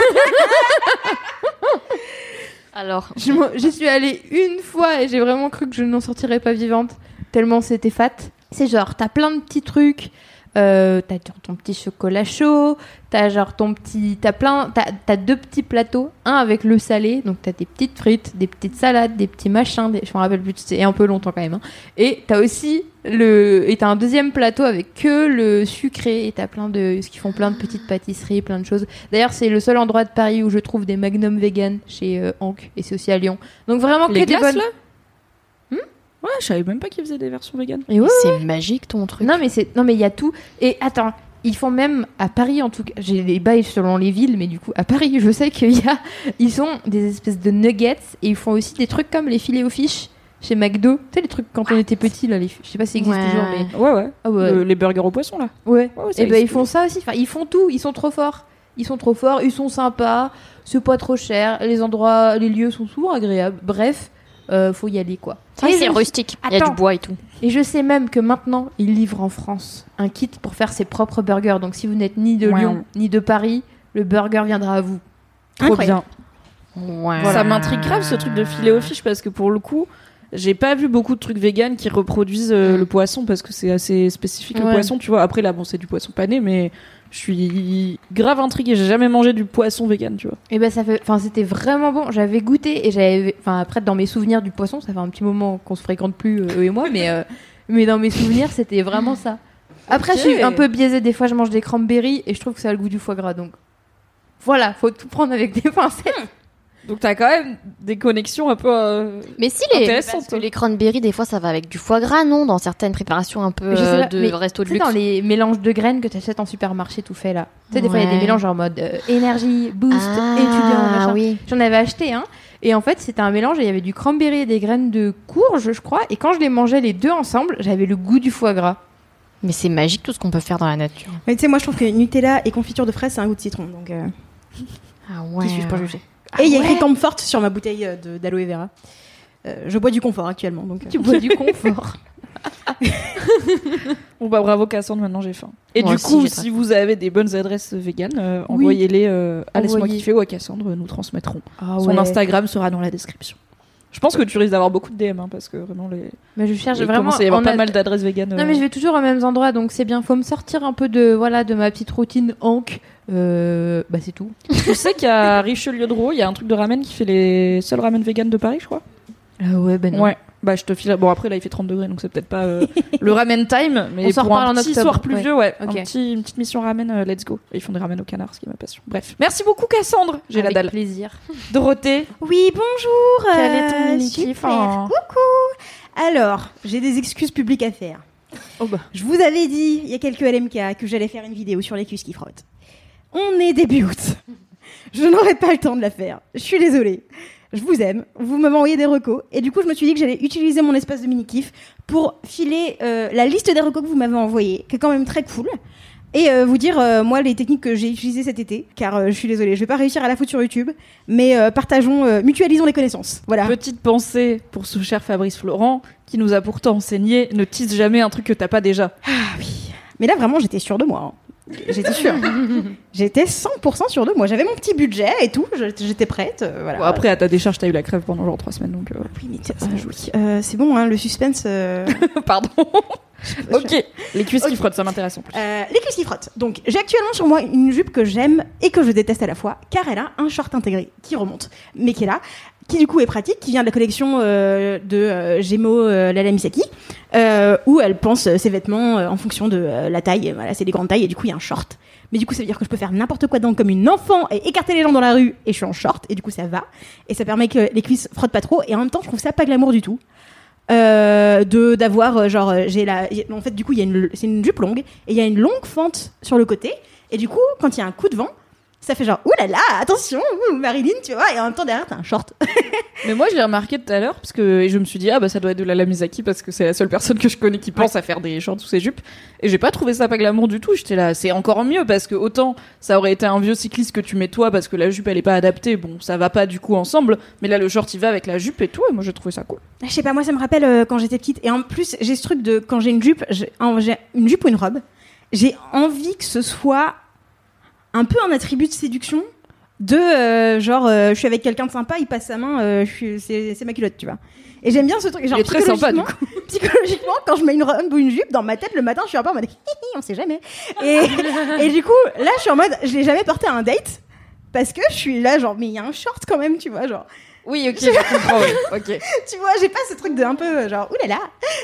Alors, Je J'y suis allée une fois et j'ai vraiment cru que je n'en sortirais pas vivante, tellement c'était fat. C'est genre, t'as plein de petits trucs. Euh, t'as genre ton petit chocolat chaud, t'as genre ton petit, t'as plein, t'as, t'as deux petits plateaux, un avec le salé, donc t'as des petites frites, des petites salades, des petits machins, des- je me rappelle plus, c'est un peu longtemps quand même. hein. Et t'as aussi le, et t'as un deuxième plateau avec que le sucré, et t'as plein de, ce qui font plein de petites pâtisseries, plein de choses. D'ailleurs, c'est le seul endroit de Paris où je trouve des magnums vegan chez euh, Hank, et c'est aussi à Lyon. Donc vraiment que Les des glaces, bonnes. là? Ouais, je savais même pas qu'ils faisaient des versions vegan. Et ouais, c'est magique ton truc. Non mais c'est non mais il y a tout. Et attends ils font même à Paris en tout cas j'ai les bails selon les villes mais du coup à Paris je sais qu'il y a ils ont des espèces de nuggets et ils font aussi des trucs comme les filets aux fiches chez McDo. Tu sais les trucs quand on était petit là les je sais pas si ça existe Ouais, toujours mais Ouais, ouais. ah ouais. Les burgers au poisson, là. ouais. Ouais, et ben ils existe. font ça aussi. Enfin ils font tout. Ils sont trop forts. Ils sont trop forts. Ils sont sympas. C'est pas trop cher. Les endroits les lieux sont souvent agréables. Bref euh, faut y aller quoi. Ça, Et c'est je- rustique. Il y a du bois et tout. Et je sais même que maintenant, ils livrent en France un kit pour faire ses propres burgers. Donc si vous n'êtes ni de Ouais. Lyon ni de Paris, le burger viendra à vous. Trop Incroyable. bien. Ouais. Ça m'intrigue grave ce truc de filet aux fiches parce que pour le coup, j'ai pas vu beaucoup de trucs véganes qui reproduisent euh, le poisson parce que c'est assez spécifique le poisson, tu vois. Après là, bon, c'est du poisson pané, mais je suis grave intriguée. J'ai jamais mangé du poisson vegan, tu vois. Et ben ça fait, enfin c'était vraiment bon. J'avais goûté et j'avais, enfin après dans mes souvenirs du poisson, ça fait un petit moment qu'on se fréquente plus euh, eux et moi, mais euh, mais dans mes souvenirs c'était vraiment ça. Après je suis un peu biaisée. Des fois je mange des cranberries et je trouve que ça a le goût du foie gras. Donc voilà, faut tout prendre avec des pincettes. Donc t'as quand même des connexions un peu. euh, Mais si les, parce que toi. les cranberries, des fois, ça va avec du foie gras, non Dans certaines préparations un peu Mais je sais euh, pas, de mais resto de Tu sais, luxe. dans les mélanges de graines que tu achètes en supermarché tout fait là. Tu sais, des fois il y a des Ouais. mélanges en mode euh, énergie, boost, ah, étudiant, machin. oui. J'en avais acheté un. Et en fait, c'était un mélange. et Il y avait du cranberry et des graines de courge, je crois. Et quand je les mangeais les deux ensemble, j'avais le goût du foie gras. Mais c'est magique tout ce qu'on peut faire dans la nature. Mais tu sais, moi je trouve que Nutella et confiture de fraises, c'est un goût de citron. Donc, euh, Ah qui suis-je pour juger? Ah Et il y a écrit ouais Comfort sur ma bouteille euh, de- d'aloe vera. Euh, je bois du confort actuellement. Donc, euh, Tu bois du confort. Bon bah bravo Cassandre, maintenant j'ai faim. Et Moi du aussi, coup, j'ai si vous avez des bonnes adresses véganes, euh, Oui. envoyez-les euh, à laisse-moi kiffer ou à Cassandre, nous transmettrons. Ah Son Instagram sera dans la description. Je pense que tu risques d'avoir beaucoup de DM hein, parce que vraiment les. Mais je cherche il vraiment. à y avoir pas a- mal d'adresses véganes. Non euh. mais je vais toujours aux mêmes endroits donc c'est bien. Faut me sortir un peu de voilà de ma petite routine Hank. Euh, bah c'est tout. Je sais qu'à Richelieu de Rouault, il y a un truc de ramen qui fait les seuls ramen véganes de Paris, je crois? Ah ouais ben non. Ouais. Bah je te file. Bon après là il fait 30 degrés donc c'est peut-être pas euh, le ramen time, mais On pour un petit octobre, soir pluvieux, ouais. Un petit, une petite mission ramen, euh, let's go. Et ils font des ramen au canard, ce qui est ma passion. Bref. Merci beaucoup Cassandre. J'ai la Avec dalle. plaisir. Dorothée. Oui, bonjour. Quel est euh, ton super. hein Coucou. Alors, j'ai des excuses publiques à faire. Oh bah. Je vous avais dit il y a quelques LMK que j'allais faire une vidéo sur les cuisses qui frottent. On est début août. Je n'aurai pas le temps de la faire. Je suis désolée. Je vous aime. Vous m'avez envoyé des recos. Et du coup, je me suis dit que j'allais utiliser mon espace de mini-kiff pour filer euh, la liste des recos que vous m'avez envoyés, qui est quand même très cool. Et euh, vous dire, euh, moi, les techniques que j'ai utilisées cet été, car je suis désolée, je vais pas réussir à la foutre sur YouTube, mais partageons, mutualisons les connaissances. Voilà. Petite pensée pour ce cher Fabrice Florent qui nous a pourtant enseigné ne tease jamais un truc que t'as pas déjà. Ah oui. Mais là, vraiment, j'étais sûre de moi. hein. J'étais sûre. j'étais 100% sûre de moi. J'avais mon petit budget et tout. J'étais prête. euh, voilà. Bon, après à ta décharge t'as eu la crève pendant genre 3 semaines donc. euh, Oui, mais tiens, ça joue. Euh, c'est bon, hein, le suspense. Pardon. ok. Les cuisses qui frottent ça m'intéresse en plus. Les cuisses qui frottent. Donc, j'ai actuellement sur moi une jupe que j'aime et que je déteste à la fois, car elle a un short intégré qui remonte, mais qui est là, qui du coup est pratique, qui vient de la collection euh, de euh, Gémeaux euh, Lala Misaki, euh, où elle pense euh, ses vêtements euh, en fonction de la taille. Voilà, c'est des grandes tailles et du coup il y a un short. Mais du coup, ça veut dire que je peux faire n'importe quoi dedans comme une enfant et écarter les gens dans la rue et je suis en short et du coup ça va et ça permet que les cuisses frottent pas trop et en même temps je trouve ça pas glamour du tout. De d'avoir genre j'ai la en fait du coup il y a une c'est une jupe longue et il y a une longue fente sur le côté et du coup quand il y a un coup de vent ça fait genre ouh là là attention ouh, Marilyn tu vois et en même temps derrière t'as un short. Mais moi je l'ai remarqué tout à l'heure parce que et je me suis dit ah bah ça doit être de la Lamizaki parce que c'est la seule personne que je connais qui pense à faire des shorts sous ses jupes. Et j'ai pas trouvé ça pas glamour du tout. J'étais là c'est encore mieux parce que autant ça aurait été un vieux cycliste que tu mets toi parce que la jupe elle est pas adaptée. Bon ça va pas du coup ensemble. Mais là le short il va avec la jupe et tout et moi j'ai trouvé ça cool. je sais pas moi ça me rappelle euh, quand j'étais petite. Et en plus j'ai ce truc de quand j'ai une jupe j'ai une jupe ou une robe j'ai envie que ce soit un peu un attribut de séduction de euh, genre euh, je suis avec quelqu'un de sympa il passe sa main euh, c'est ma culotte tu vois. Et j'aime bien ce truc genre Il est très sympa, du psychologiquement quand je mets une robe ou une jupe dans ma tête le matin je suis un peu en mode on sait jamais. Et, et du coup là je suis en mode je l'ai jamais porté à un date parce que je suis là genre mais il y a un short quand même tu vois genre Oui ok je comprends oui. ok. tu vois j'ai pas ce truc de un peu genre oulala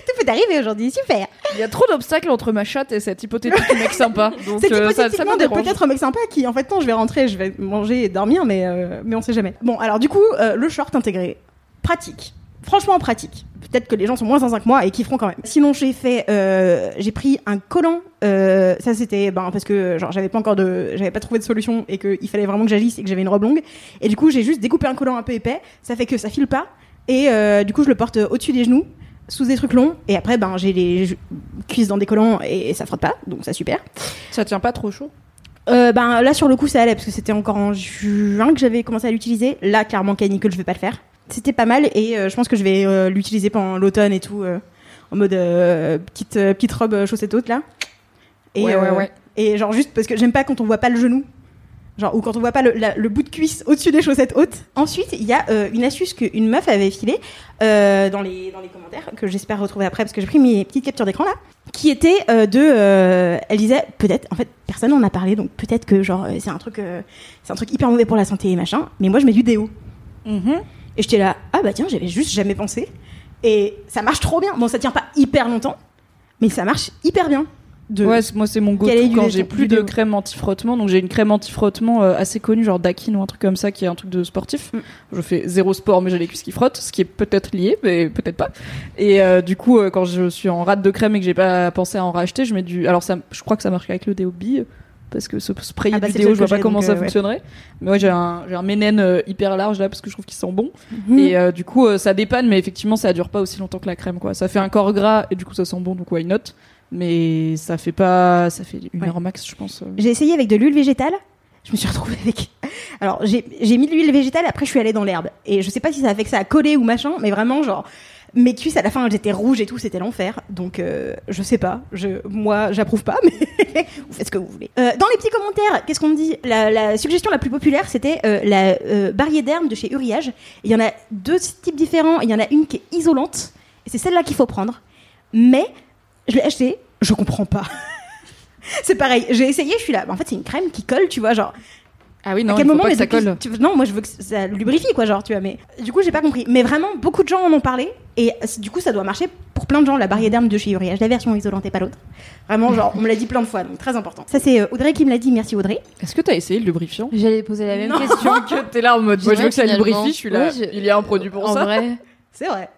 tout peut arriver aujourd'hui super Il y a trop d'obstacles entre ma chatte et cette hypothétique mec sympa donc c'est euh, ça, ça hypothétiquement me de dérange. peut-être un mec sympa qui en fait non je vais rentrer je vais manger et dormir mais euh, mais on sait jamais bon alors du coup euh, le short intégré pratique franchement pratique peut-être que les gens sont moins sincères que moi et kifferont quand même sinon j'ai fait euh, j'ai pris un collant euh, ça c'était ben parce que genre j'avais pas encore de j'avais pas trouvé de solution et qu'il fallait vraiment que j'agisse et que j'avais une robe longue et du coup j'ai juste découpé un collant un peu épais ça fait que ça file pas et euh, du coup je le porte au-dessus des genoux sous des trucs longs et après ben j'ai les cuisses dans des collants et ça frotte pas donc ça super Ça tient pas trop chaud? euh, ben là sur le coup ça allait parce que c'était encore en juin que j'avais commencé à l'utiliser. Là clairement canicule je vais pas le faire. C'était pas mal et euh, je pense que je vais euh, l'utiliser pendant l'automne et tout, euh, en mode petite, petite robe chaussette haute là. Et, Ouais, ouais, ouais. et genre juste parce que j'aime pas quand on voit pas le genou. Genre, ou quand on voit pas le, la- le bout de cuisse au-dessus des chaussettes hautes. Ensuite, il y a euh, une astuce qu'une meuf avait filée euh, dans, les, dans les commentaires, que j'espère retrouver après parce que j'ai pris mes petites captures d'écran là, qui était euh, de. elle disait, peut-être, en fait, personne n'en a parlé, donc peut-être que genre, c'est un, truc, c'est un truc hyper mauvais pour la santé et machin, mais moi je mets du déo. Mhm. Et j'étais là, ah bah tiens, j'avais juste jamais pensé. Et ça marche trop bien. Bon, ça tient pas hyper longtemps, mais ça marche hyper bien. De... Ouais, moi c'est mon go-to quand j'ai plus de crème anti-frottement. Donc j'ai une crème anti-frottement euh, assez connue, genre Dakin ou un truc comme ça, qui est un truc de sportif. Mm. Je fais zéro sport, mais j'ai les cuisses qui frottent, ce qui est peut-être lié, mais peut-être pas. Et euh, du coup, euh, quand je suis en rate de crème et que j'ai pas pensé à en racheter, je mets du. Alors ça, je crois que ça marche avec le déo. Parce que ce sprayer Ah bah, du c'est le déo, seul je vois pas comment ça euh, ouais. fonctionnerait. Mais ouais, j'ai un, j'ai un ménène euh, hyper large là parce que je trouve qu'il sent bon. Mhm. Et euh, du coup, ça dépanne, mais effectivement, ça dure pas aussi longtemps que la crème, quoi. Ça fait un corps gras et du coup, ça sent bon, donc why not? Mais ça fait pas, ça fait une Ouais. heure max, je pense. J'ai essayé avec de l'huile végétale. Je me suis retrouvée avec. Alors, j'ai j'ai mis de l'huile végétale, après, je suis allée dans l'herbe. Et je sais pas si ça a fait que ça a collé ou machin, mais vraiment, genre, mes cuisses à la fin, elles étaient rouges et tout, c'était l'enfer. Donc, euh, je sais pas. Je, moi, j'approuve pas, mais vous faites ce que vous voulez. Euh, dans les petits commentaires, qu'est-ce qu'on me dit la, suggestion la plus populaire, c'était euh, la euh, barrière d'herbe de chez Uriage. Il y en a deux types différents. Il y en a une qui est isolante, et c'est celle-là qu'il faut prendre. Mais, je l'ai achetée, je comprends pas. C'est pareil, j'ai essayé, je suis là. En fait, c'est une crème qui colle, tu vois, genre. Ah oui, non, à quel il faut moment pas mais que ça depuis- colle. tu- Non, moi je veux que ça lubrifie, quoi, genre, tu vois. Mais du coup, j'ai pas compris. Mais vraiment, beaucoup de gens en ont parlé. Et du coup, ça doit marcher pour plein de gens. La barrière d'herbe de chez Uriage, la version isolante et pas l'autre. Vraiment, genre, on me l'a dit plein de fois, donc très important. Ça, c'est euh, Audrey qui me l'a dit. Merci Audrey. Est-ce que t'as essayé le lubrifiant? J'allais poser la même Non. question. que t'es là en mode, moi je veux que ça lubrifie, je suis là. Ouais, je- Il y a un produit pour en ça. vrai. C'est vrai.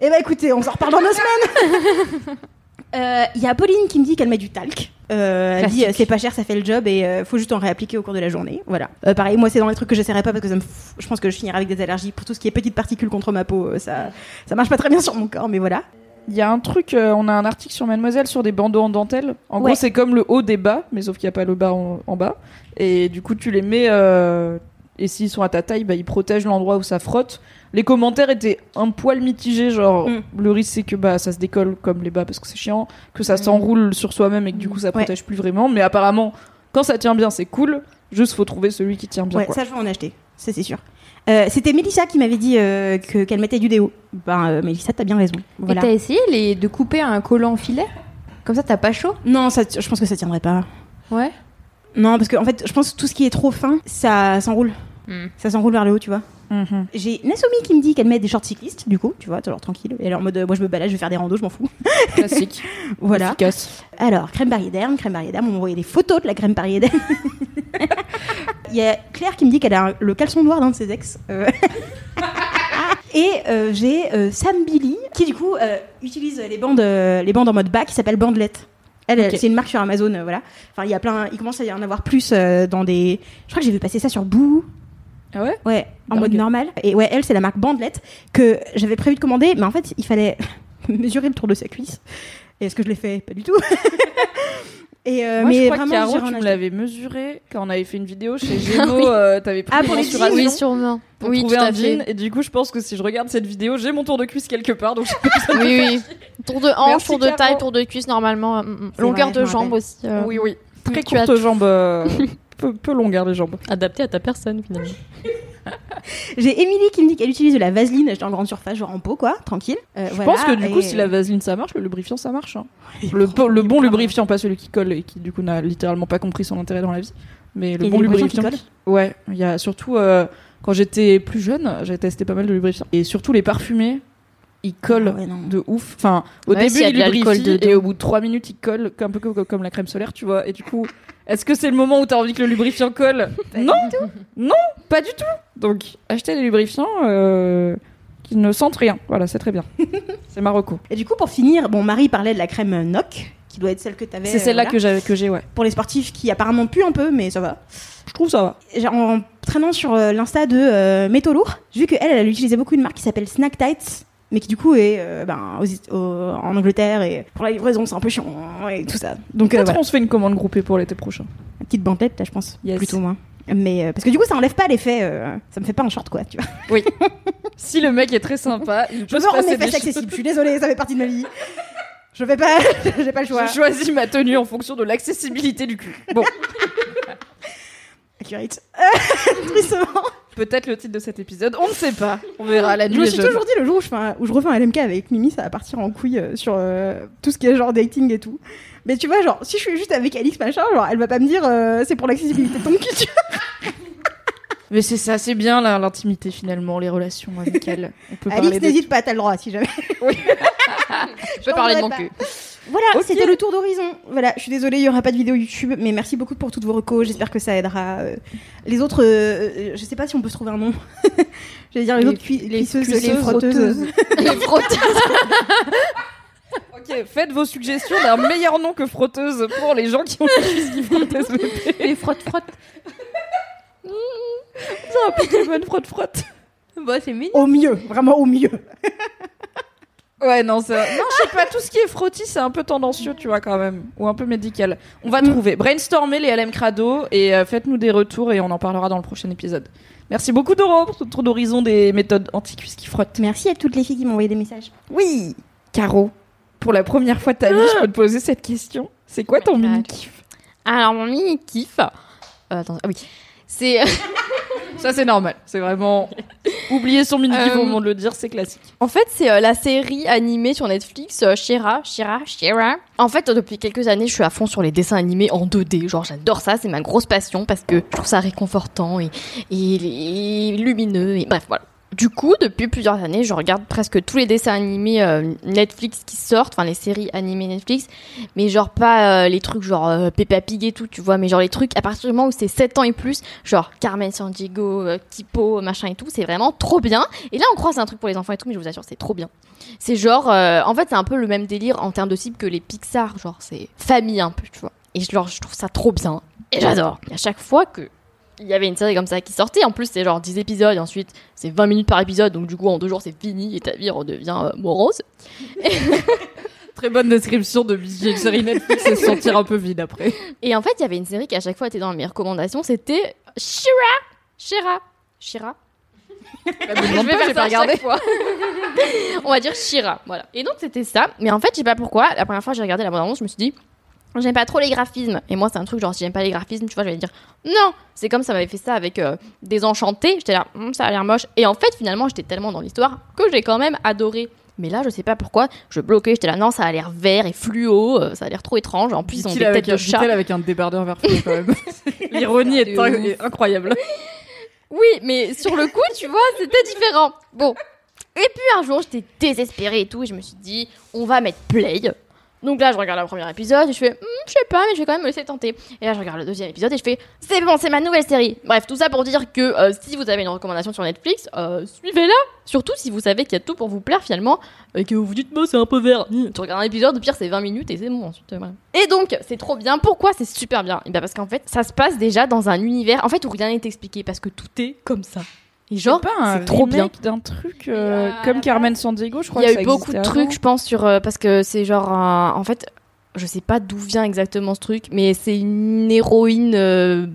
Eh ben écoutez, on s'en reparle dans deux semaines. Euh, Il y a Pauline qui me dit qu'elle met du talc. Euh, elle dit c'est pas cher, ça fait le job et euh, faut juste en réappliquer au cours de la journée. Voilà. Euh, pareil, moi c'est dans les trucs que j'essaierai pas parce que ça me f- je pense que je finirai avec des allergies pour tout ce qui est petites particules contre ma peau. ça ça marche pas très bien sur mon corps, mais voilà. Il y a un truc, euh, on a un article sur Mademoiselle sur des bandeaux en dentelle. En Ouais. gros, c'est comme le haut des bas, mais sauf qu'il n'y a pas le bas en, en bas. Et du coup, tu les mets, euh, et s'ils sont à ta taille, bah, ils protègent l'endroit où ça frotte. Les commentaires étaient un poil mitigés, genre Mm. le risque c'est que bah, ça se décolle comme les bas parce que c'est chiant, que ça s'enroule sur soi-même et que du coup ça Ouais. protège plus vraiment. Mais apparemment, quand ça tient bien, c'est cool. Juste faut trouver celui qui tient bien. Ouais, quoi. ça je vais en acheter, ça c'est sûr. Euh, C'était Mélissa qui m'avait dit euh, que qu'elle mettait du déo. Ben euh, Mélissa, t'as bien raison. Voilà. Et t'as essayé les... de couper un collant filet? Comme ça, t'as pas chaud? Non, ça, je pense que ça tiendrait pas. Ouais. Non, parce que en fait, je pense que tout ce qui est trop fin, ça s'enroule. Hmm. Ça s'enroule vers le haut, tu vois. Mhm. J'ai Nasomi qui me dit qu'elle met des shorts cyclistes, du coup, tu vois, toujours tranquille. Et elle est en mode, euh, moi je me balade, je vais faire des randos, je m'en fous. Classique. Voilà. Efficace. Alors, crème Barrière crème Barrière on m'a envoyé des photos de la crème Barrière Il y a Claire qui me dit qu'elle a un- le caleçon noir d'un de ses ex. Euh. Et euh, j'ai euh, Sam Billy qui, du coup, euh, utilise les bandes, euh, les bandes en mode bas qui s'appelle Bandelet. Elle, c'est une marque sur Amazon, euh, voilà. Enfin, il y a plein, il commence à y en avoir plus euh, dans des. Je crois que j'ai vu passer ça sur Boo. Ah ouais Ouais, en mode normal. Et ouais, elle, c'est la marque Bandelet que j'avais prévu de commander, mais en fait, il fallait mesurer le tour de sa cuisse. Et est-ce que je l'ai fait? Pas du tout. Et euh, Moi, mais je crois vraiment, Caro, tu me l'avais mesuré quand on avait fait une vidéo chez Gémeaux. euh, T'avais pris Ah, pour les mensuration Oui, sûrement. pour oui, trouver tout un à fait. jean. Et du coup, je pense que si je regarde cette vidéo, j'ai mon tour de cuisse quelque part. Donc, Oui, oui. Tour de hanche, Merci, tour de Caro. taille, tour de cuisse, normalement. mm, mm. C'est Longueur vrai, de jambe aussi. euh, Oui, oui. Très courte jambe. Peu, peu longueur les jambes. Adapté à ta personne, finalement. J'ai Émilie qui me dit qu'elle utilise de la vaseline en grande surface, genre en pot, quoi, tranquille. Euh, Je voilà, pense que du coup, et- si la vaseline ça marche, le lubrifiant ça marche. hein. Le, po- le bon lubrifiant, pas celui qui colle et qui du coup n'a littéralement pas compris son intérêt dans la vie. Mais le bon lubrifiant. qui Ouais, il y a surtout euh, quand j'étais plus jeune, j'ai testé pas mal de lubrifiants. Et surtout les parfumés, ouais, non. de ouf. Enfin, au Ouais, début, y a ils de et au bout de 3 minutes, ils collent un peu comme, comme la crème solaire, tu vois. Et du coup, est-ce que c'est le moment où t'as envie que le lubrifiant colle Non, non, pas du tout. Donc, achetez des lubrifiants euh, qui ne sentent rien. Voilà, c'est très bien. c'est Marocco. Et du coup, pour finir, bon, Marie parlait de la crème NOC, qui doit être celle que t'avais. C'est celle-là euh, que j'avais, que j'ai, ouais. Pour les sportifs qui apparemment puent un peu, mais ça va. Je trouve ça va. En traînant sur euh, l'insta de euh, Métaux Lourd, j'ai vu qu'elle, elle, elle utilisait beaucoup une marque qui s'appelle Snack Tights, mais qui du coup est euh, ben, aux- en Angleterre et pour la livraison c'est un peu chiant et tout ça. Donc euh, Peut-être voilà, on se fait une commande groupée pour l'été prochain. une petite bandelette là je pense, Yes. plutôt moins. Mais euh, parce que du coup, ça enlève pas l'effet. euh, ça me fait pas un short, quoi. Tu vois. Si le mec est très sympa, il Je peut veux se passer des fesses accessibles. Je suis désolée, ça fait partie de ma vie. Je vais pas. J'ai pas le choix. Je choisis ma tenue en fonction de l'accessibilité du cul. Bon, Accurate. Euh, Tristement. Peut-être le titre de cet épisode, on ne sait pas. On verra la Je nuit. me est suis toujours dit le jour où je, fais un- où je refais un LMK avec Mimi, ça va partir en couille euh, sur euh, tout ce qui est genre dating et tout. Mais tu vois, genre, si je suis juste avec Alix machin, genre, elle va pas me dire euh, c'est pour l'accessibilité de ton cul. Mais c'est ça, c'est bien là, l'intimité finalement, les relations amicales. On peut Alix, n'hésite pas, t'as le droit si jamais. Je peux parler de mon pas. cul. Voilà, Ok. c'était le tour d'horizon. Voilà, je suis désolée, il y aura pas de vidéo YouTube, mais merci beaucoup pour toutes vos recos. J'espère que ça aidera. euh, Les autres, euh, je sais pas si on peut se trouver un nom. J'allais dire les, Les- autres cui- les cuisseuses, cuisseuses, les frotteuses. frotteuses. Les frotteuses. Ok, faites vos suggestions d'un meilleur nom que frotteuse pour les gens qui ont les cuisses qui frottent SVP. Les frotte-frotte. C'est un Pokémon frotte-frotte. Bah, c'est mignon. Au mieux, vraiment au mieux. Ouais, non, ça... non, je sais pas, tout ce qui est frottis, c'est un peu tendancieux, tu vois, quand même. Ou un peu médical. On va trouver. Brainstormez les LM Crado et euh, faites-nous des retours et on en parlera dans le prochain épisode. Merci beaucoup, Doro, pour ce tour d'horizon des méthodes anti-cuisses qui frottent. Merci à toutes les filles qui m'ont envoyé des messages. Oui Caro, pour la première fois de ta vie, je peux te poser cette question. C'est quoi ton God. mini-kiff Alors, mon mini kiff. Euh, attends, ah oui. C'est. Ça, c'est normal. C'est vraiment... Oublier son mini-kiff Euh, au moment de le dire, c'est classique. En fait, c'est euh, la série animée sur Netflix, euh, Shira, Shira, Shira. En fait, euh, depuis quelques années, je suis à fond sur les dessins animés en 2D. Genre, j'adore ça, c'est ma grosse passion parce que je trouve ça réconfortant et, et, et lumineux. Et bref, voilà. Du coup, depuis plusieurs années, je regarde presque tous les dessins animés euh, Netflix qui sortent, enfin les séries animées Netflix, mais genre pas euh, les trucs genre euh, Peppa Pig et tout, tu vois, mais genre les trucs à partir du moment où c'est 7 ans et plus, genre Carmen Sandiego, Tipo, machin et tout, c'est vraiment trop bien. Et là, on croit c'est un truc pour les enfants et tout, mais je vous assure, c'est trop bien. C'est genre, en fait, c'est un peu le même délire en termes de cible que les Pixar, genre c'est famille un peu, tu vois. Et genre, je trouve ça trop bien. Et j'adore. À chaque fois que il y avait une série comme ça qui sortait, en plus c'est genre 10 épisodes, et ensuite c'est 20 minutes par épisode, donc du coup en deux jours c'est fini et ta vie redevient euh, morose. Très bonne description de une série Netflix et se sentir un peu vide après. Et en fait, il y avait une série qui à chaque fois était dans mes recommandations, c'était Shira. Shira. Shira? Je pas, faire ça fois. On va dire Shira, voilà. Et donc c'était ça. Mais en fait, je sais pas pourquoi. La première fois que j'ai regardé la bande-annonce, je me suis dit, j'aime pas trop les graphismes. Et moi, c'est un truc genre, si j'aime pas les graphismes, tu vois, je vais dire, non. C'est comme ça m'avait fait ça avec euh, Désenchanté. J'étais là, Hum, ça a l'air moche. Et en fait, finalement, j'étais tellement dans l'histoire que j'ai quand même adoré. Mais là, je sais pas pourquoi, je bloquais. J'étais là, non, ça a l'air vert et fluo. euh, ça a l'air trop étrange. En plus, ils ont des têtes de chat. avec un débardeur vert fluo, quand même. L'ironie est, est incroyable. Oui, mais sur le coup, tu vois, c'était différent. Bon. Et puis un jour, j'étais désespérée et tout, et je me suis dit, on va mettre play. Donc là, je regarde le premier épisode et je fais, Hmm, je sais pas, mais je vais quand même me laisser tenter. Et là, je regarde le deuxième épisode et je fais, c'est bon, c'est ma nouvelle série. Bref, tout ça pour dire que euh, si vous avez une recommandation sur Netflix, euh, suivez-la. Surtout si vous savez qu'il y a tout pour vous plaire finalement, et que vous vous dites, moi, c'est un peu vert. Hmm, Tu regardes un épisode, au pire, c'est 20 minutes et c'est bon ensuite. euh. Et donc, c'est trop bien. Pourquoi c'est super bien? Et ben parce qu'en fait, ça se passe déjà dans un univers, en fait, où rien n'est expliqué, parce que tout est comme ça. Et genre, c'est trop bien. d'un truc euh, euh, comme Carmen Sandiego, je crois Il y a que ça eu beaucoup de trucs, je pense, sur euh, parce que c'est genre un- en fait, je sais pas d'où vient exactement ce truc, mais c'est une héroïne. euh,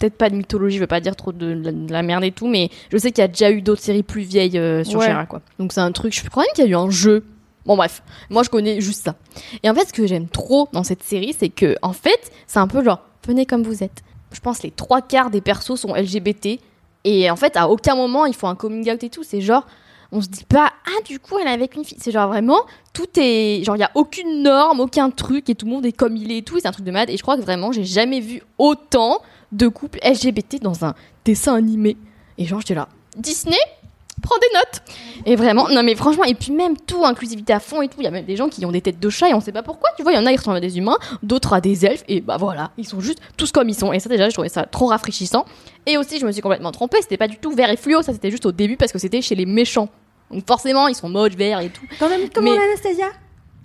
Peut-être pas de mythologie, je veux pas dire trop de, la- de la merde et tout, mais je sais qu'il y a déjà eu d'autres séries plus vieilles euh, sur Ouais. Shira, quoi. Donc c'est un truc, je crois même qu'il y a eu un jeu. Bon bref, moi je connais juste ça. Et en fait, ce que j'aime trop dans cette série, c'est que en fait, c'est un peu genre venez comme vous êtes. Je pense que les trois quarts des persos sont LGBT et en fait, à aucun moment ils font un coming out et tout. C'est genre on se dit pas ah du coup elle est avec une fille. C'est genre vraiment tout est genre il y a aucune norme aucun truc et tout le monde est comme il est et tout c'est un truc de malade. Et je crois que vraiment j'ai jamais vu autant de couples LGBT dans un dessin animé. Et genre j'étais là Disney? Prends des notes. Et vraiment non mais franchement et puis même tout inclusivité à fond et tout il y a même des gens qui ont des têtes de chat et on sait pas pourquoi tu vois il y en a qui ressemblent à des humains d'autres à des elfes et bah voilà ils sont juste tous comme ils sont. Et ça déjà je trouvais ça trop rafraîchissant. Et aussi je me suis complètement trompée c'était pas du tout vert et fluo ça c'était juste au début parce que c'était chez les méchants. Donc forcément ils sont moches verts et tout. Quand même, comment Mais- Anastasia?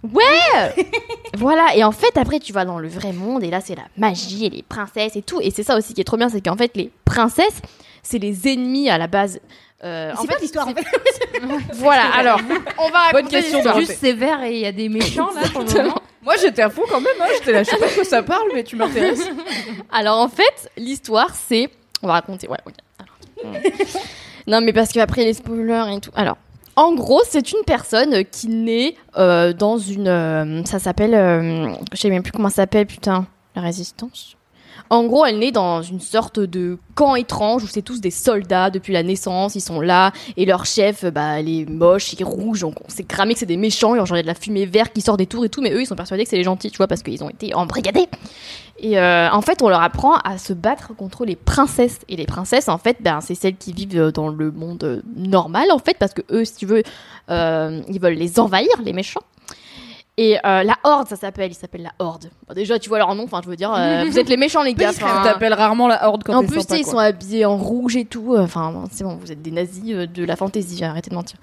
Voilà, et en fait, après, tu vas dans le vrai monde, et là, c'est la magie et les princesses et tout. Et c'est ça aussi qui est trop bien, c'est qu'en fait, les princesses, c'est les ennemis à la base. Euh, C'est pas l'histoire en fait. voilà, alors, on va Bonne raconter question, l'histoire. Dorothée. Juste sévère et il y a des méchants là pour le moment. Moi, j'étais à fond quand même. Hein. J'étais là, je sais pas de quoi ça parle, mais tu m'intéresses. Alors, en fait, l'histoire, c'est On va raconter, ouais, ok. Alors, hmm. non, mais parce qu'après les spoilers et tout. Alors, en gros, c'est une personne qui naît euh, dans une. euh, ça s'appelle. euh, je sais même plus comment ça s'appelle, putain. La résistance En gros, elle naît dans une sorte de camp étrange où c'est tous des soldats depuis la naissance. Ils sont là et leur chef, bah, il est moche, il est rouge. Donc on s'est cramé que c'est des méchants. Genre, il y a de la fumée verte qui sort des tours et tout. Mais eux, ils sont persuadés que c'est les gentils, tu vois, parce qu'ils ont été embrigadés. Et euh, en fait, on leur apprend à se battre contre les princesses. Et les princesses, en fait, ben, c'est celles qui vivent euh, dans le monde euh, normal, en fait, parce que eux, si tu veux, ils veulent les envahir, les méchants. Et euh, la Horde, ça s'appelle, ils s'appellent la Horde. Bon, déjà, tu vois leur nom, enfin, je veux dire, euh, vous êtes les méchants, les gars. On enfin, t'appelle rarement la horde quand en plus, sympa, ils sont habillés en rouge et tout. euh, Enfin, bon, c'est bon, vous êtes des nazis euh, de la fantaisie, arrêtez de mentir.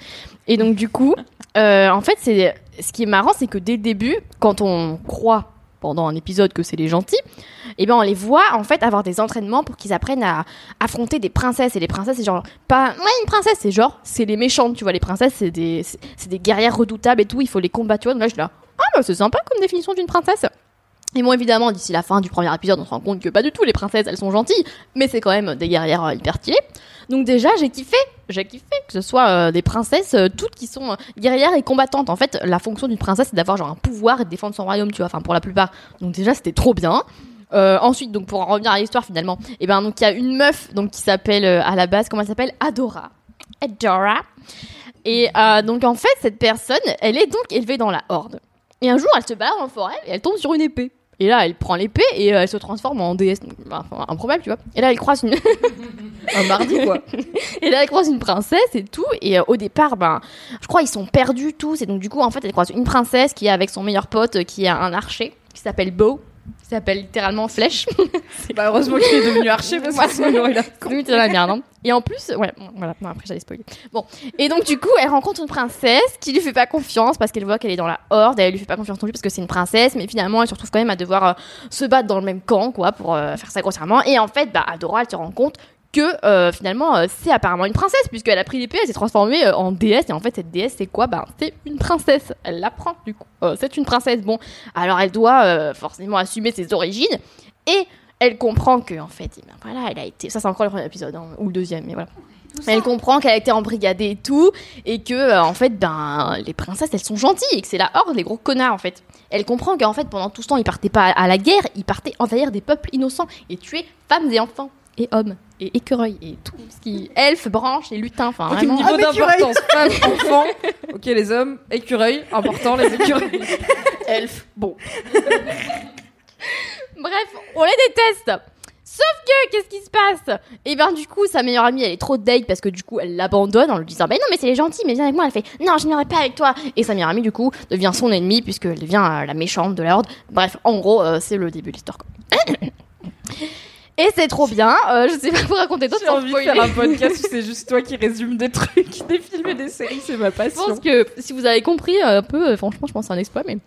Et donc, du coup, en fait, c'est ce qui est marrant, c'est que dès le début, quand on croit pendant un épisode que c'est les gentils, eh ben on les voit en fait avoir des entraînements pour qu'ils apprennent à affronter des princesses. Et les princesses, c'est genre pas ouais une princesse, c'est genre c'est les méchantes, tu vois. Les princesses, c'est des c'est des guerrières redoutables et tout. Il faut les combattre. Tu vois. Donc là, je suis là. Ah bah c'est sympa comme définition d'une princesse. Et bon, évidemment, d'ici la fin du premier épisode, on se rend compte que pas du tout, les princesses, elles sont gentilles, mais c'est quand même des guerrières euh, hyper stylées. Donc déjà, j'ai kiffé, j'ai kiffé que ce soit euh, des princesses, euh, toutes qui sont euh, guerrières et combattantes. En fait, la fonction d'une princesse, c'est d'avoir genre un pouvoir et de défendre son royaume, tu vois, enfin pour la plupart. Donc déjà, c'était trop bien. Ensuite, donc pour en revenir à l'histoire finalement, et ben donc il y a une meuf donc qui s'appelle à la base, comment elle s'appelle? Adora. Adora. Et donc en fait, cette personne, elle est donc élevée dans la horde. Et un jour, elle se balade en forêt et elle tombe sur une épée. Et là, elle prend l'épée et euh, elle se transforme en déesse. Enfin, improbable, tu vois. Et là, elle croise une. Un mardi, quoi. et là, elle croise une princesse et tout. Et euh, au départ, ben, je crois ils sont perdus tous. Et donc, du coup, en fait, elle croise une princesse qui est avec son meilleur pote, euh, qui est un archer, qui s'appelle Beau. Qui s'appelle littéralement Flèche. Bah, heureusement qu'il est devenu archer parce que sinon il aurait la merde. hein. Et en plus, ouais, bon, voilà, bon, après j'allais spoiler. Bon, et donc du coup, elle rencontre une princesse qui lui fait pas confiance parce qu'elle voit qu'elle est dans la horde, elle lui fait pas confiance non plus parce que c'est une princesse, mais finalement, elle se retrouve quand même à devoir euh, se battre dans le même camp, quoi, pour euh, faire ça grossièrement. Et en fait, bah, Adora, elle se rend compte que euh, finalement, euh, c'est apparemment une princesse puisqu'elle a pris l'épée, elle s'est transformée euh, en déesse, et en fait, cette déesse, c'est quoi? Bah, c'est une princesse. Elle l'apprend, du coup. C'est une princesse. Bon, alors elle doit forcément assumer ses origines et elle comprend que en fait, eh ben, voilà, elle a été. Ça, c'est encore le premier épisode hein, ou le deuxième, mais voilà. Elle comprend qu'elle a été embrigadée et tout, et que euh, en fait, ben, les princesses, elles sont gentilles et que c'est la horde, les gros connards en fait. Elle comprend qu'en fait, pendant tout ce temps, ils partaient pas à la guerre, ils partaient envahir des peuples innocents et tuer femmes et enfants et hommes et écureuils et tout ce qui elfes, branches et lutins. Enfin, Ok, vraiment. niveau Ah, d'importance, femmes, enfants. Ok, les hommes, écureuils, important, les écureuils. Elfes, bon. Bref, on les déteste. Sauf que, qu'est-ce qui se passe? Et ben du coup, sa meilleure amie, elle est trop deg parce que du coup, elle l'abandonne en lui disant, ben non, mais c'est les gentils, mais viens avec moi. Elle fait, non, je n'irai pas avec toi. Et sa meilleure amie, du coup, devient son ennemie puisqu'elle devient euh, la méchante de la horde. Bref, en gros, euh, c'est le début de l'histoire. quoi. Et c'est trop bien. euh, je sais pas vous raconter d'autres J'ai envie de faire un podcast où c'est juste toi qui résume des trucs, des films et des séries, c'est ma Je passion. pense que si vous avez compris euh, un peu, euh, franchement, je pense c'est un exploit. Mais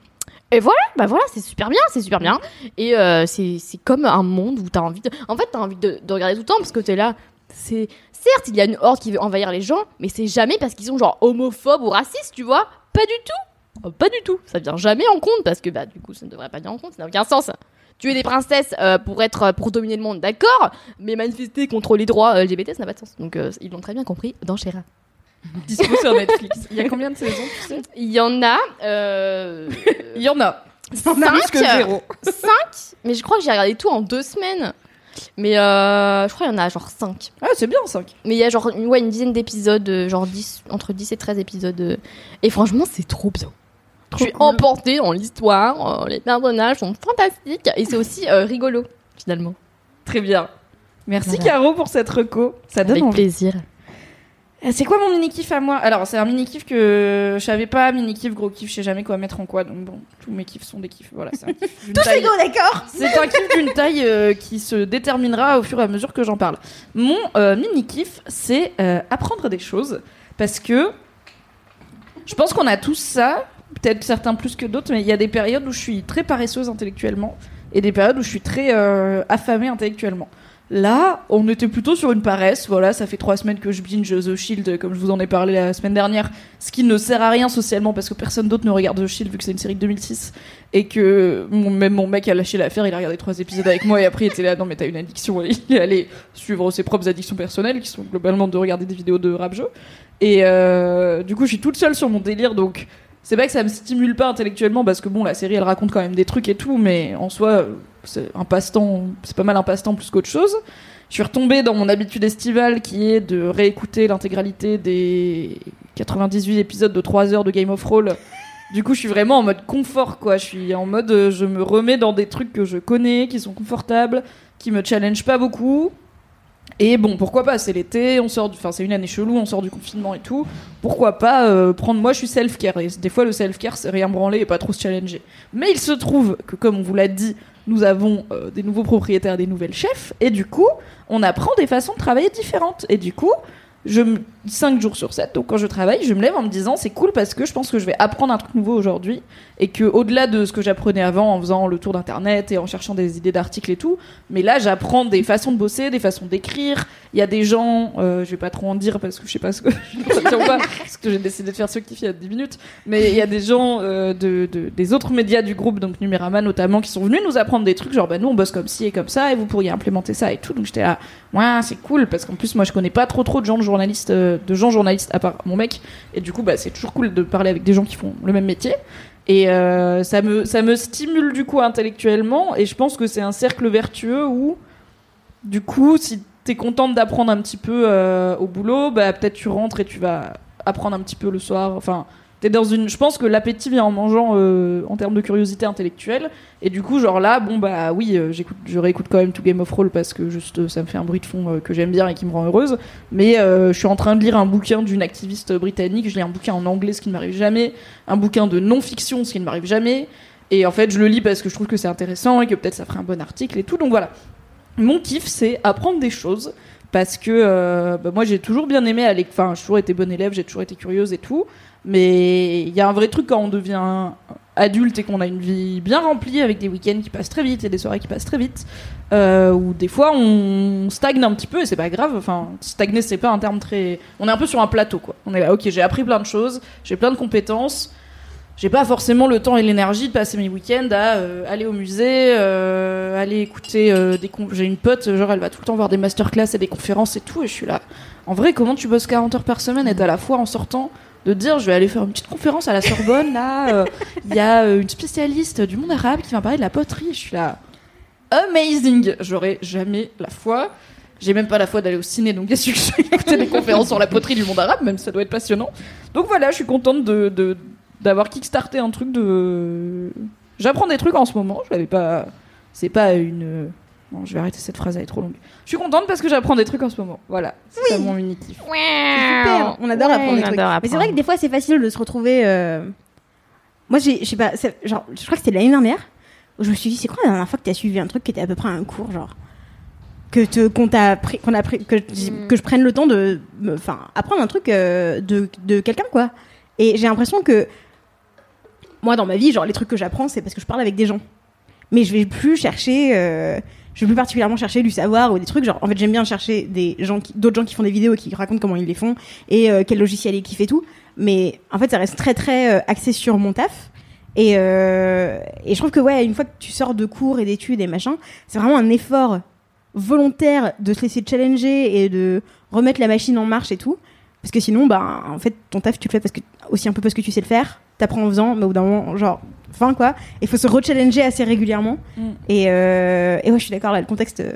et voilà, bah voilà, c'est super bien, c'est super bien. Et euh, c'est comme un monde où t'as envie de, en fait, t'as envie de, de regarder tout le temps parce que t'es là. C'est certes, il y a une horde qui veut envahir les gens, mais c'est jamais parce qu'ils sont genre homophobes ou racistes, tu vois Pas du tout, Euh, pas du tout. Ça vient jamais en compte parce que bah du coup, ça ne devrait pas venir en compte, ça n'a aucun sens. Tuer des princesses euh, pour être pour dominer le monde, d'accord, mais manifester contre les droits euh, LGBT, ça n'a pas de sens. Donc euh, ils l'ont très bien compris dans Shera. Dispo sur Netflix. Il y a combien de saisons, tu sais? Il y en a. Euh, Il y en a. cinq, Plus que zéro. cinq, mais je crois que j'ai regardé tout en deux semaines. Mais euh, je crois qu'il y en a genre 5. Ah, c'est bien, 5. Mais il y a genre une, ouais, une dizaine d'épisodes, euh, genre 10, entre 10 et 13 épisodes. euh, Et franchement, c'est trop bien. Je suis cool. emportée dans l'histoire, euh, les personnages sont fantastiques et c'est aussi euh, rigolo finalement. Très bien. Merci Voilà. Caro pour cette reco. Ça donne Avec envie. plaisir. Euh, C'est quoi mon mini kiff à moi? Alors c'est un mini kiff que je savais pas, mini kiff, gros kiff, je sais jamais quoi mettre en quoi. Donc bon, tous mes kiffs sont des kiffs. Voilà, c'est un kiff d'une Tous taille. égaux, d'accord? C'est un kiff d'une taille euh, qui se déterminera au fur et à mesure que j'en parle. Mon euh, mini kiff, c'est euh, apprendre des choses parce que je pense qu'on a tous ça, peut-être certains plus que d'autres, mais il y a des périodes où je suis très paresseuse intellectuellement et des périodes où je suis très euh, affamée intellectuellement. Là, on était plutôt sur une paresse. Voilà, ça fait trois semaines que je binge The Shield, comme je vous en ai parlé la semaine dernière, ce qui ne sert à rien socialement parce que personne d'autre ne regarde The Shield vu que c'est une série de 2006 et que même mon mec a lâché l'affaire. Il a regardé trois épisodes avec moi et après il était là. Non, mais t'as une addiction. Il est allé suivre ses propres addictions personnelles qui sont globalement de regarder des vidéos de rap jeu. Et euh, du coup, je suis toute seule sur mon délire donc. C'est pas que ça me stimule pas intellectuellement parce que bon, la série elle raconte quand même des trucs et tout, mais en soi, c'est un passe-temps, c'est pas mal un passe-temps plus qu'autre chose. Je suis retombée dans mon habitude estivale qui est de réécouter l'intégralité des 98 épisodes de 3 heures de Game of Thrones. Du coup, je suis vraiment en mode confort, quoi. Je suis en mode, euh, je me remets dans des trucs que je connais, qui sont confortables, qui me challenge pas beaucoup. Et bon, pourquoi pas, c'est l'été, on sort enfin c'est une année chelou, on sort du confinement et tout. Pourquoi pas euh, prendre, moi je suis self-care, et des fois le self-care c'est rien branler et pas trop se challenger. Mais il se trouve que comme on vous l'a dit, nous avons euh, des nouveaux propriétaires, des nouvelles chefs, et du coup, on apprend des façons de travailler différentes. Et du coup, je 5 jours sur 7, donc quand je travaille, je me lève en me disant c'est cool parce que je pense que je vais apprendre un truc nouveau aujourd'hui et que au-delà de ce que j'apprenais avant en faisant le tour d'internet et en cherchant des idées d'articles et tout, mais là j'apprends des façons de bosser, des façons d'écrire. Il y a des gens, euh, je vais pas trop en dire parce que je sais pas ce que parce que j'ai décidé de faire ce kiff il y a 10 minutes, mais il y a des gens euh, de, de- des autres médias du groupe, donc Numérama notamment, qui sont venus nous apprendre des trucs genre bah nous on bosse comme ci et comme ça et vous pourriez implémenter ça et tout. Donc j'étais là, ouais c'est cool parce qu'en plus moi je connais pas trop trop de gens de journalistes, euh, de gens journalistes à part mon mec et du coup bah c'est toujours cool de parler avec des gens qui font le même métier. Et euh, ça me ça me stimule du coup intellectuellement et je pense que c'est un cercle vertueux où du coup si t'es contente d'apprendre un petit peu euh, au boulot, bah peut-être tu rentres et tu vas apprendre un petit peu le soir. Enfin, t'es dans une. Je pense que l'appétit vient en mangeant euh, en termes de curiosité intellectuelle. Et du coup, genre là, bon bah oui, euh, j'écoute, je réécoute quand même tout Game of Thrones parce que juste euh, ça me fait un bruit de fond que j'aime bien et qui me rend heureuse. Mais je suis en train de lire un bouquin d'une activiste britannique. Je lis un bouquin en anglais, ce qui ne m'arrive jamais. Un bouquin de non-fiction, ce qui ne m'arrive jamais. Et en fait, je le lis parce que je trouve que c'est intéressant et que peut-être ça ferait un bon article et tout. Donc voilà. Mon kiff, c'est apprendre des choses parce que bah, moi j'ai toujours bien aimé aller enfin j'ai toujours été bonne élève j'ai toujours été curieuse et tout mais il y a un vrai truc quand on devient adulte et qu'on a une vie bien remplie avec des week-ends qui passent très vite et des soirées qui passent très vite euh, où des fois on stagne un petit peu et c'est pas grave enfin stagner c'est pas un terme très on est un peu sur un plateau quoi on est là ok j'ai appris plein de choses j'ai plein de compétences j'ai pas forcément le temps et l'énergie de passer mes week-ends à euh, aller au musée, euh, aller écouter euh, des j'ai une pote genre elle va tout le temps voir des masterclass et des conférences et tout et je suis là. En vrai, comment tu bosses 40 heures par semaine et t'as la fois en sortant de dire je vais aller faire une petite conférence à la Sorbonne là, euh, il y a euh, une spécialiste du monde arabe qui va parler de la poterie, je suis là amazing. J'aurais jamais la foi. J'ai même pas la foi d'aller au ciné, donc bien sûr que je vais écouter des conférences sur la poterie du monde arabe, même ça doit être passionnant. Donc voilà, je suis contente de- d'avoir kickstarté un truc de. J'apprends des trucs en ce moment. Je l'avais pas. C'est pas une. Je vais arrêter cette phrase, elle est trop longue. Je suis contente parce que j'apprends des trucs en ce moment. Voilà, c'est ça mon kiff. C'est super, on adore Ouais, apprendre des trucs. Mais c'est vrai que des fois c'est facile de se retrouver. euh, Moi je sais pas, genre, je crois que c'était l'année dernière où je me suis dit c'est quoi la dernière fois que t'as suivi un truc qui était à peu près un cours genre que te qu'on t'a pris qu'on a pris que je- Mm. que je prenne le temps de enfin apprendre un truc euh, de de quelqu'un quoi. Et j'ai l'impression que moi dans ma vie genre les trucs que j'apprends c'est parce que je parle avec des gens. Mais je vais plus chercher euh, je vais plus particulièrement chercher du savoir ou des trucs genre en fait j'aime bien chercher des gens d'autres gens qui font des vidéos et qui racontent comment ils les font et euh, quel logiciel ils kiffent et tout. Mais en fait ça reste très très euh, axé sur mon taf et, euh, et je trouve que ouais une fois que tu sors de cours et d'études et machin c'est vraiment un effort volontaire de se laisser challenger et de remettre la machine en marche et tout. Parce que sinon bah en fait ton taf tu le fais parce que aussi un peu parce que tu sais le faire t'apprends en faisant mais au bout d'un moment genre fin quoi il faut se rechallenger assez régulièrement Mm. et, euh, et ouais je suis d'accord là le contexte euh,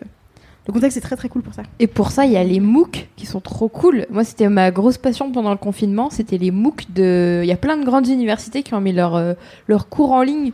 le contexte est très très cool pour ça Et pour ça, il y a les MOOC qui sont trop cool. Moi, c'était ma grosse passion pendant le confinement. C'était les MOOC de. Il y a plein de grandes universités qui ont mis leurs euh, leurs cours en ligne.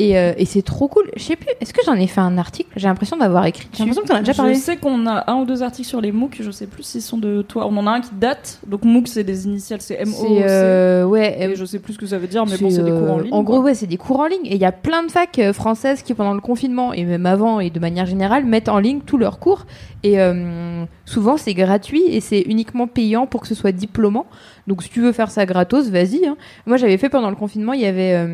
Et, euh, et c'est trop cool. Je sais plus, est-ce que j'en ai fait un article? J'ai l'impression d'avoir écrit j'ai l'impression que t'en as déjà parlé Je sais qu'on a un ou deux articles sur les MOOC, je sais plus s'ils sont de toi. On en a un qui date, donc MOOC c'est des initiales, c'est M-O-O-C. C'est euh, ouais, Et euh, je sais plus ce que ça veut dire, mais bon, c'est des cours en euh, ligne. En gros, quoi. ouais, c'est des cours en ligne. Et il y a plein de facs euh, françaises qui, pendant le confinement, et même avant, et de manière générale, mettent en ligne tous leurs cours. Et euh, souvent, c'est gratuit et c'est uniquement payant pour que ce soit diplômant. Donc, si tu veux faire ça gratos, vas-y. hein. Moi, j'avais fait pendant le confinement, il y avait.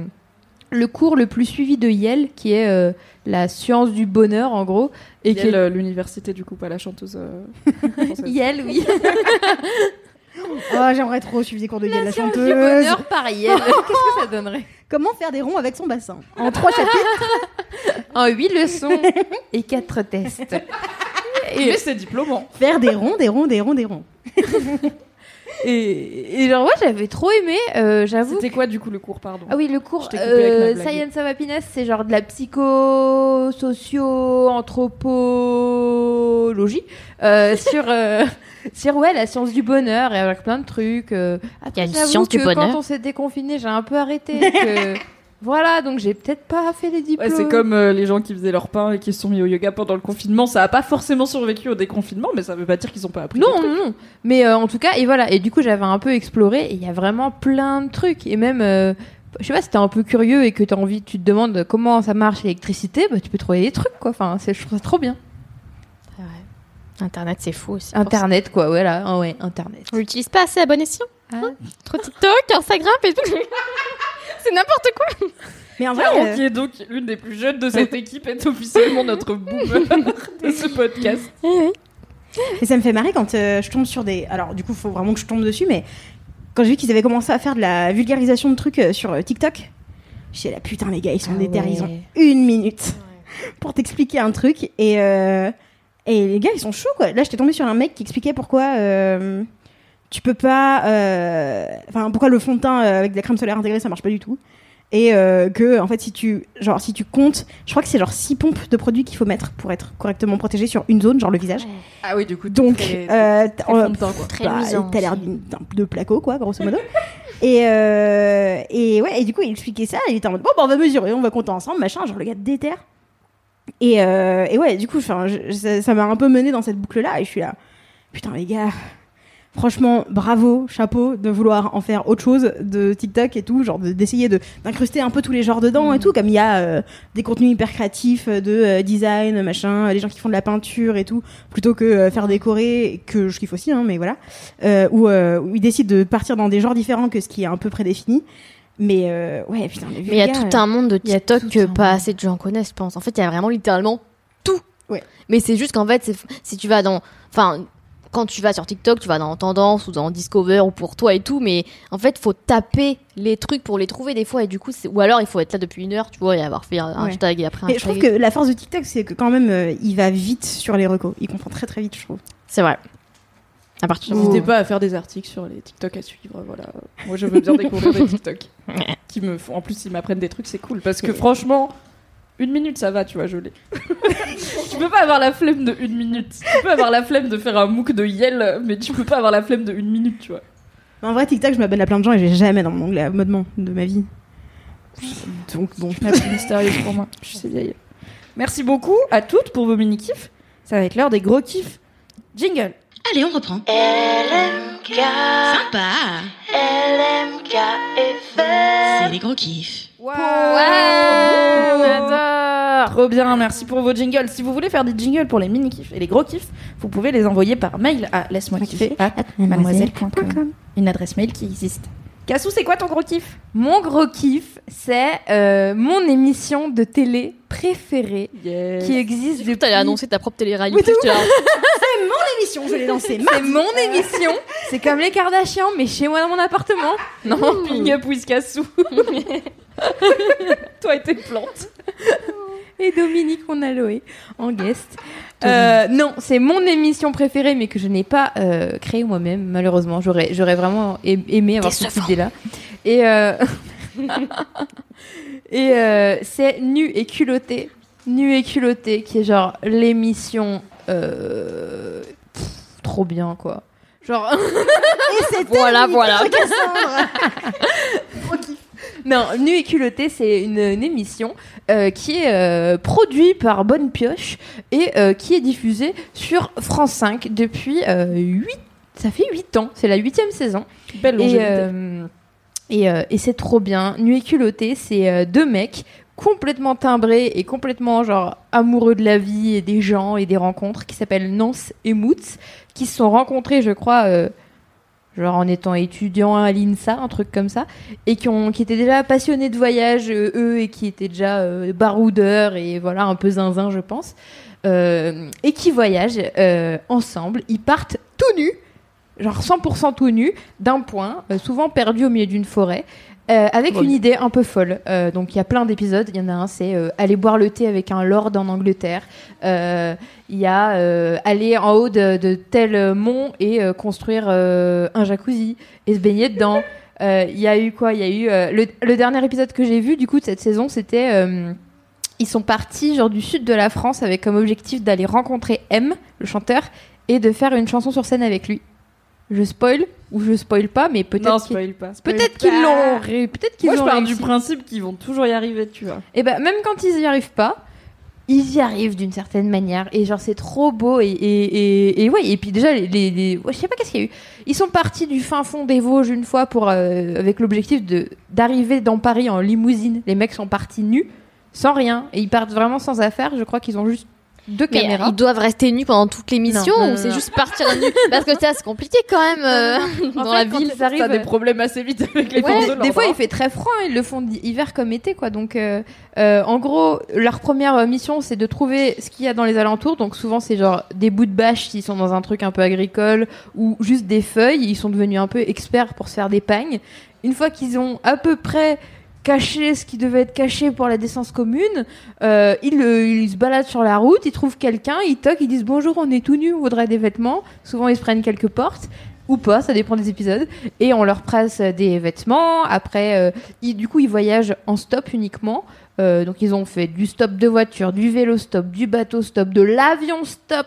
Euh, le cours le plus suivi de Yale, qui est euh, la science du bonheur en gros, et Et qui est quelle l'université du coup, pas la chanteuse euh. Yale, oui. Oh, j'aimerais trop suivre des cours de Yale, la science du chanteuse. bonheur par Yale. Qu'est-ce que ça donnerait? Comment faire des ronds avec son bassin? En trois chapitres. En huit leçons et quatre tests. Mais c'est diplômant. Faire des ronds, des ronds, des ronds, des ronds. Et, et genre, ouais, j'avais trop aimé, euh, j'avoue. C'était quoi du coup le cours, pardon? Ah oui, le cours euh. Science of Happiness, c'est genre de la psycho, socio, anthropologie euh, sur euh, sur ouais la science du bonheur et avec plein de trucs. euh. Il y a une science du que bonheur. Quand on s'est déconfiné, j'ai un peu arrêté. que- Voilà, donc j'ai peut-être pas fait les diplômes. Ouais, c'est comme euh, les gens qui faisaient leur pain et qui se sont mis au yoga pendant le confinement. Ça a pas forcément survécu au déconfinement, mais ça veut pas dire qu'ils ont pas appris. Non, non, non. Mais euh, en tout cas, et voilà. Et du coup, j'avais un peu exploré et il y a vraiment plein de trucs. Et même, euh, je sais pas, si t'es un peu curieux et que t'as envie, tu te demandes comment ça marche l'électricité, bah, tu peux trouver des trucs, quoi. Enfin, c'est, je trouve ça trop bien. Internet, c'est fou aussi. Internet, quoi. Voilà. Ah ouais, Internet. On l'utilise pas assez à bon escient. Ah. Hein Trop TikTok, Instagram, Facebook. c'est n'importe quoi. Mais en vrai, Caro, euh, qui est donc l'une des plus jeunes de cette équipe, est officiellement notre boomer de ce podcast. Et ça me fait marrer quand euh, je tombe sur des. Alors, du coup, il faut vraiment que je tombe dessus, mais quand j'ai vu qu'ils avaient commencé à faire de la vulgarisation de trucs euh, sur TikTok, j'ai la putain, les gars, ils sont Ah déter, ils ouais. ont une minute pour t'expliquer un truc. Et, euh, et les gars, ils sont chauds, quoi. Là, j'étais tombée sur un mec qui expliquait pourquoi. Tu peux pas. euh, Enfin, pourquoi le fond de teint euh, avec de la crème solaire intégrée ça marche pas du tout? Et euh, que, en fait, si tu, genre, si tu comptes, je crois que c'est genre 6 pompes de produits qu'il faut mettre pour être correctement protégé sur une zone, genre le visage. Ah oui, du coup, Donc, bah, t'as l'air de placo, quoi, grosso modo. et, euh, et ouais, et du coup, il expliquait ça, il était en mode, bon, bah, on va mesurer, on va compter ensemble, machin, genre le gars déterre. Et, euh, et ouais, du coup, je- ça ça m'a un peu mené dans cette boucle-là, et je suis là, putain, les gars, franchement, bravo, chapeau de vouloir en faire autre chose de TikTok et tout, genre de- d'essayer de d'incruster un peu tous les genres dedans et tout, comme il y a euh, des contenus hyper créatifs euh, de euh, design, machin, les gens qui font de la peinture et tout, plutôt que euh, faire décorer, que je kiffe aussi, hein, mais voilà, où, où ils décident de partir dans des genres différents que ce qui est un peu prédéfini. Mais ouais, putain, Mais il y a tout un monde de TikTok que pas assez de gens connaissent, je pense. En fait, il y a vraiment littéralement tout. Ouais. Mais c'est juste qu'en fait, si tu vas dans. Enfin, quand tu vas sur TikTok, tu vas dans Tendance ou dans Discover ou pour toi et tout, mais en fait, faut taper les trucs pour les trouver des fois, et du coup, c'est- ou alors il faut être là depuis une heure, tu vois, et avoir fait un Ouais. hashtag et après un Mais je trouve que la force de TikTok, c'est que quand même, euh, il va vite sur les recos. Il comprend très très vite, je trouve. C'est vrai. À partir N'hésitez pas à faire des articles sur les TikTok à suivre. Voilà. Moi, je veux bien découvrir des TikTok qui me font. En plus, ils m'apprennent des trucs, c'est cool. Parce que franchement, une minute, ça va, tu vois, je l'ai. tu peux pas avoir la flemme de une minute. Tu peux avoir la flemme de faire un MOOC de Yale, mais tu peux pas avoir la flemme de une minute, tu vois. Mais en vrai, TikTok, je m'abonne à plein de gens et j'ai jamais dans mon onglet abonnement de ma vie. Donc bon. La plus mystérieuse pour moi. Je suis vieille. Merci beaucoup à toutes pour vos mini-kifs. Ça va être l'heure des gros kiffs. Jingle. Allez, on reprend. LMK, Sympa. LMK C'est les gros kiffs. Wow. on adore Trop bien, merci pour vos jingles. Si vous voulez faire des jingles pour les mini kiffs et les gros kiffs, vous pouvez les envoyer par mail à laisse-moi kiffer mademoiselle.com. Une adresse mail qui existe. Cassou, c'est quoi ton gros kiff? Mon gros kiff, c'est euh, mon émission de télé préférée qui existe depuis. t'allais annoncer ta propre télé-réalité. Oui, j'étais là, L'émission, je l'ai lancée. C'est mon émission. C'est comme les Kardashians, mais chez moi dans mon appartement. Non. Big up with Cassou. Toi et tes plantes. Et Dominique, on a Loé en guest. Euh, non, c'est mon émission préférée, mais que je n'ai pas euh, créée moi-même, malheureusement. J'aurais, j'aurais vraiment aimé avoir cette idée-là. Et, euh, et euh, c'est Nu et culotté. Nu et culotté, qui est genre l'émission euh, pff, trop bien, quoi. Genre. Et Voilà, voilà. Cassandre. Non, Nu et culotté, c'est une, une émission euh, qui est euh, produite par Bonne Pioche et euh, qui est diffusée sur France 5 depuis 8... Ça fait 8 ans, c'est la huitième saison. Belle Et, et, et c'est trop bien. Nu et culotté, c'est deux mecs complètement timbrés et complètement genre amoureux de la vie et des gens et des rencontres qui s'appellent Nance et Moots qui se sont rencontrés, je crois, genre en étant étudiant à l'INSA, un truc comme ça, et qui, ont, qui étaient déjà passionnés de voyage, euh, eux, et qui étaient déjà euh, baroudeurs et voilà, un peu zinzin, je pense, euh, et qui voyagent ensemble. Ils partent tout nus, genre 100% tout nus, d'un point, souvent perdu au milieu d'une forêt. Euh, avec une idée un peu folle. Euh, donc il y a plein d'épisodes. Il y en a un, c'est euh, aller boire le thé avec un lord en Angleterre. Il y a aller en haut de, de tel mont et construire un jacuzzi et se baigner dedans. Il y a eu quoi? Il y a eu le, le dernier épisode que j'ai vu du coup de cette saison, c'était ils sont partis genre du sud de la France avec comme objectif d'aller rencontrer M, le chanteur, et de faire une chanson sur scène avec lui. Je spoil ou je spoil pas, mais peut-être qu'ils peut-être l'ont peut-être qu'ils Moi, je pars réussi. du principe qu'ils vont toujours y arriver, tu vois. Et ben même quand ils y arrivent pas, ils y arrivent d'une certaine manière. Et genre c'est trop beau et et, et, et ouais et puis déjà les, les, les- ouais, je sais pas qu'est-ce qu'il y a eu. Ils sont partis du fin fond des Vosges une fois pour euh, avec l'objectif de d'arriver dans Paris en limousine. Les mecs sont partis nus, sans rien et ils partent vraiment sans affaires. Je crois qu'ils ont juste deux Mais caméras. ils doivent rester nus pendant toute l'émission Non, non, ou c'est juste partir nus Parce que ça, c'est compliqué quand même euh, dans fait, la ville. arrivent, T'as des problèmes assez vite avec les Ouais, de des fois il fait très froid, hein, ils le font hiver comme été quoi. Donc euh, euh, en gros, leur première mission c'est de trouver ce qu'il y a dans les alentours. Donc souvent c'est genre des bouts de bâche s'ils sont dans un truc un peu agricole ou juste des feuilles, ils sont devenus un peu experts pour se faire des pagnes. Une fois qu'ils ont à peu près caché ce qui devait être caché pour la décence commune, euh, ils, ils se baladent sur la route, ils trouvent quelqu'un, ils toquent, ils disent bonjour, on est tout nus, on voudrait des vêtements. Souvent ils se prennent quelques portes ou pas, ça dépend des épisodes, et on leur presse des vêtements. Après, euh, ils- du coup, ils voyagent en stop uniquement. Euh, donc, ils ont fait du stop de voiture, du vélo stop, du bateau stop, de l'avion stop.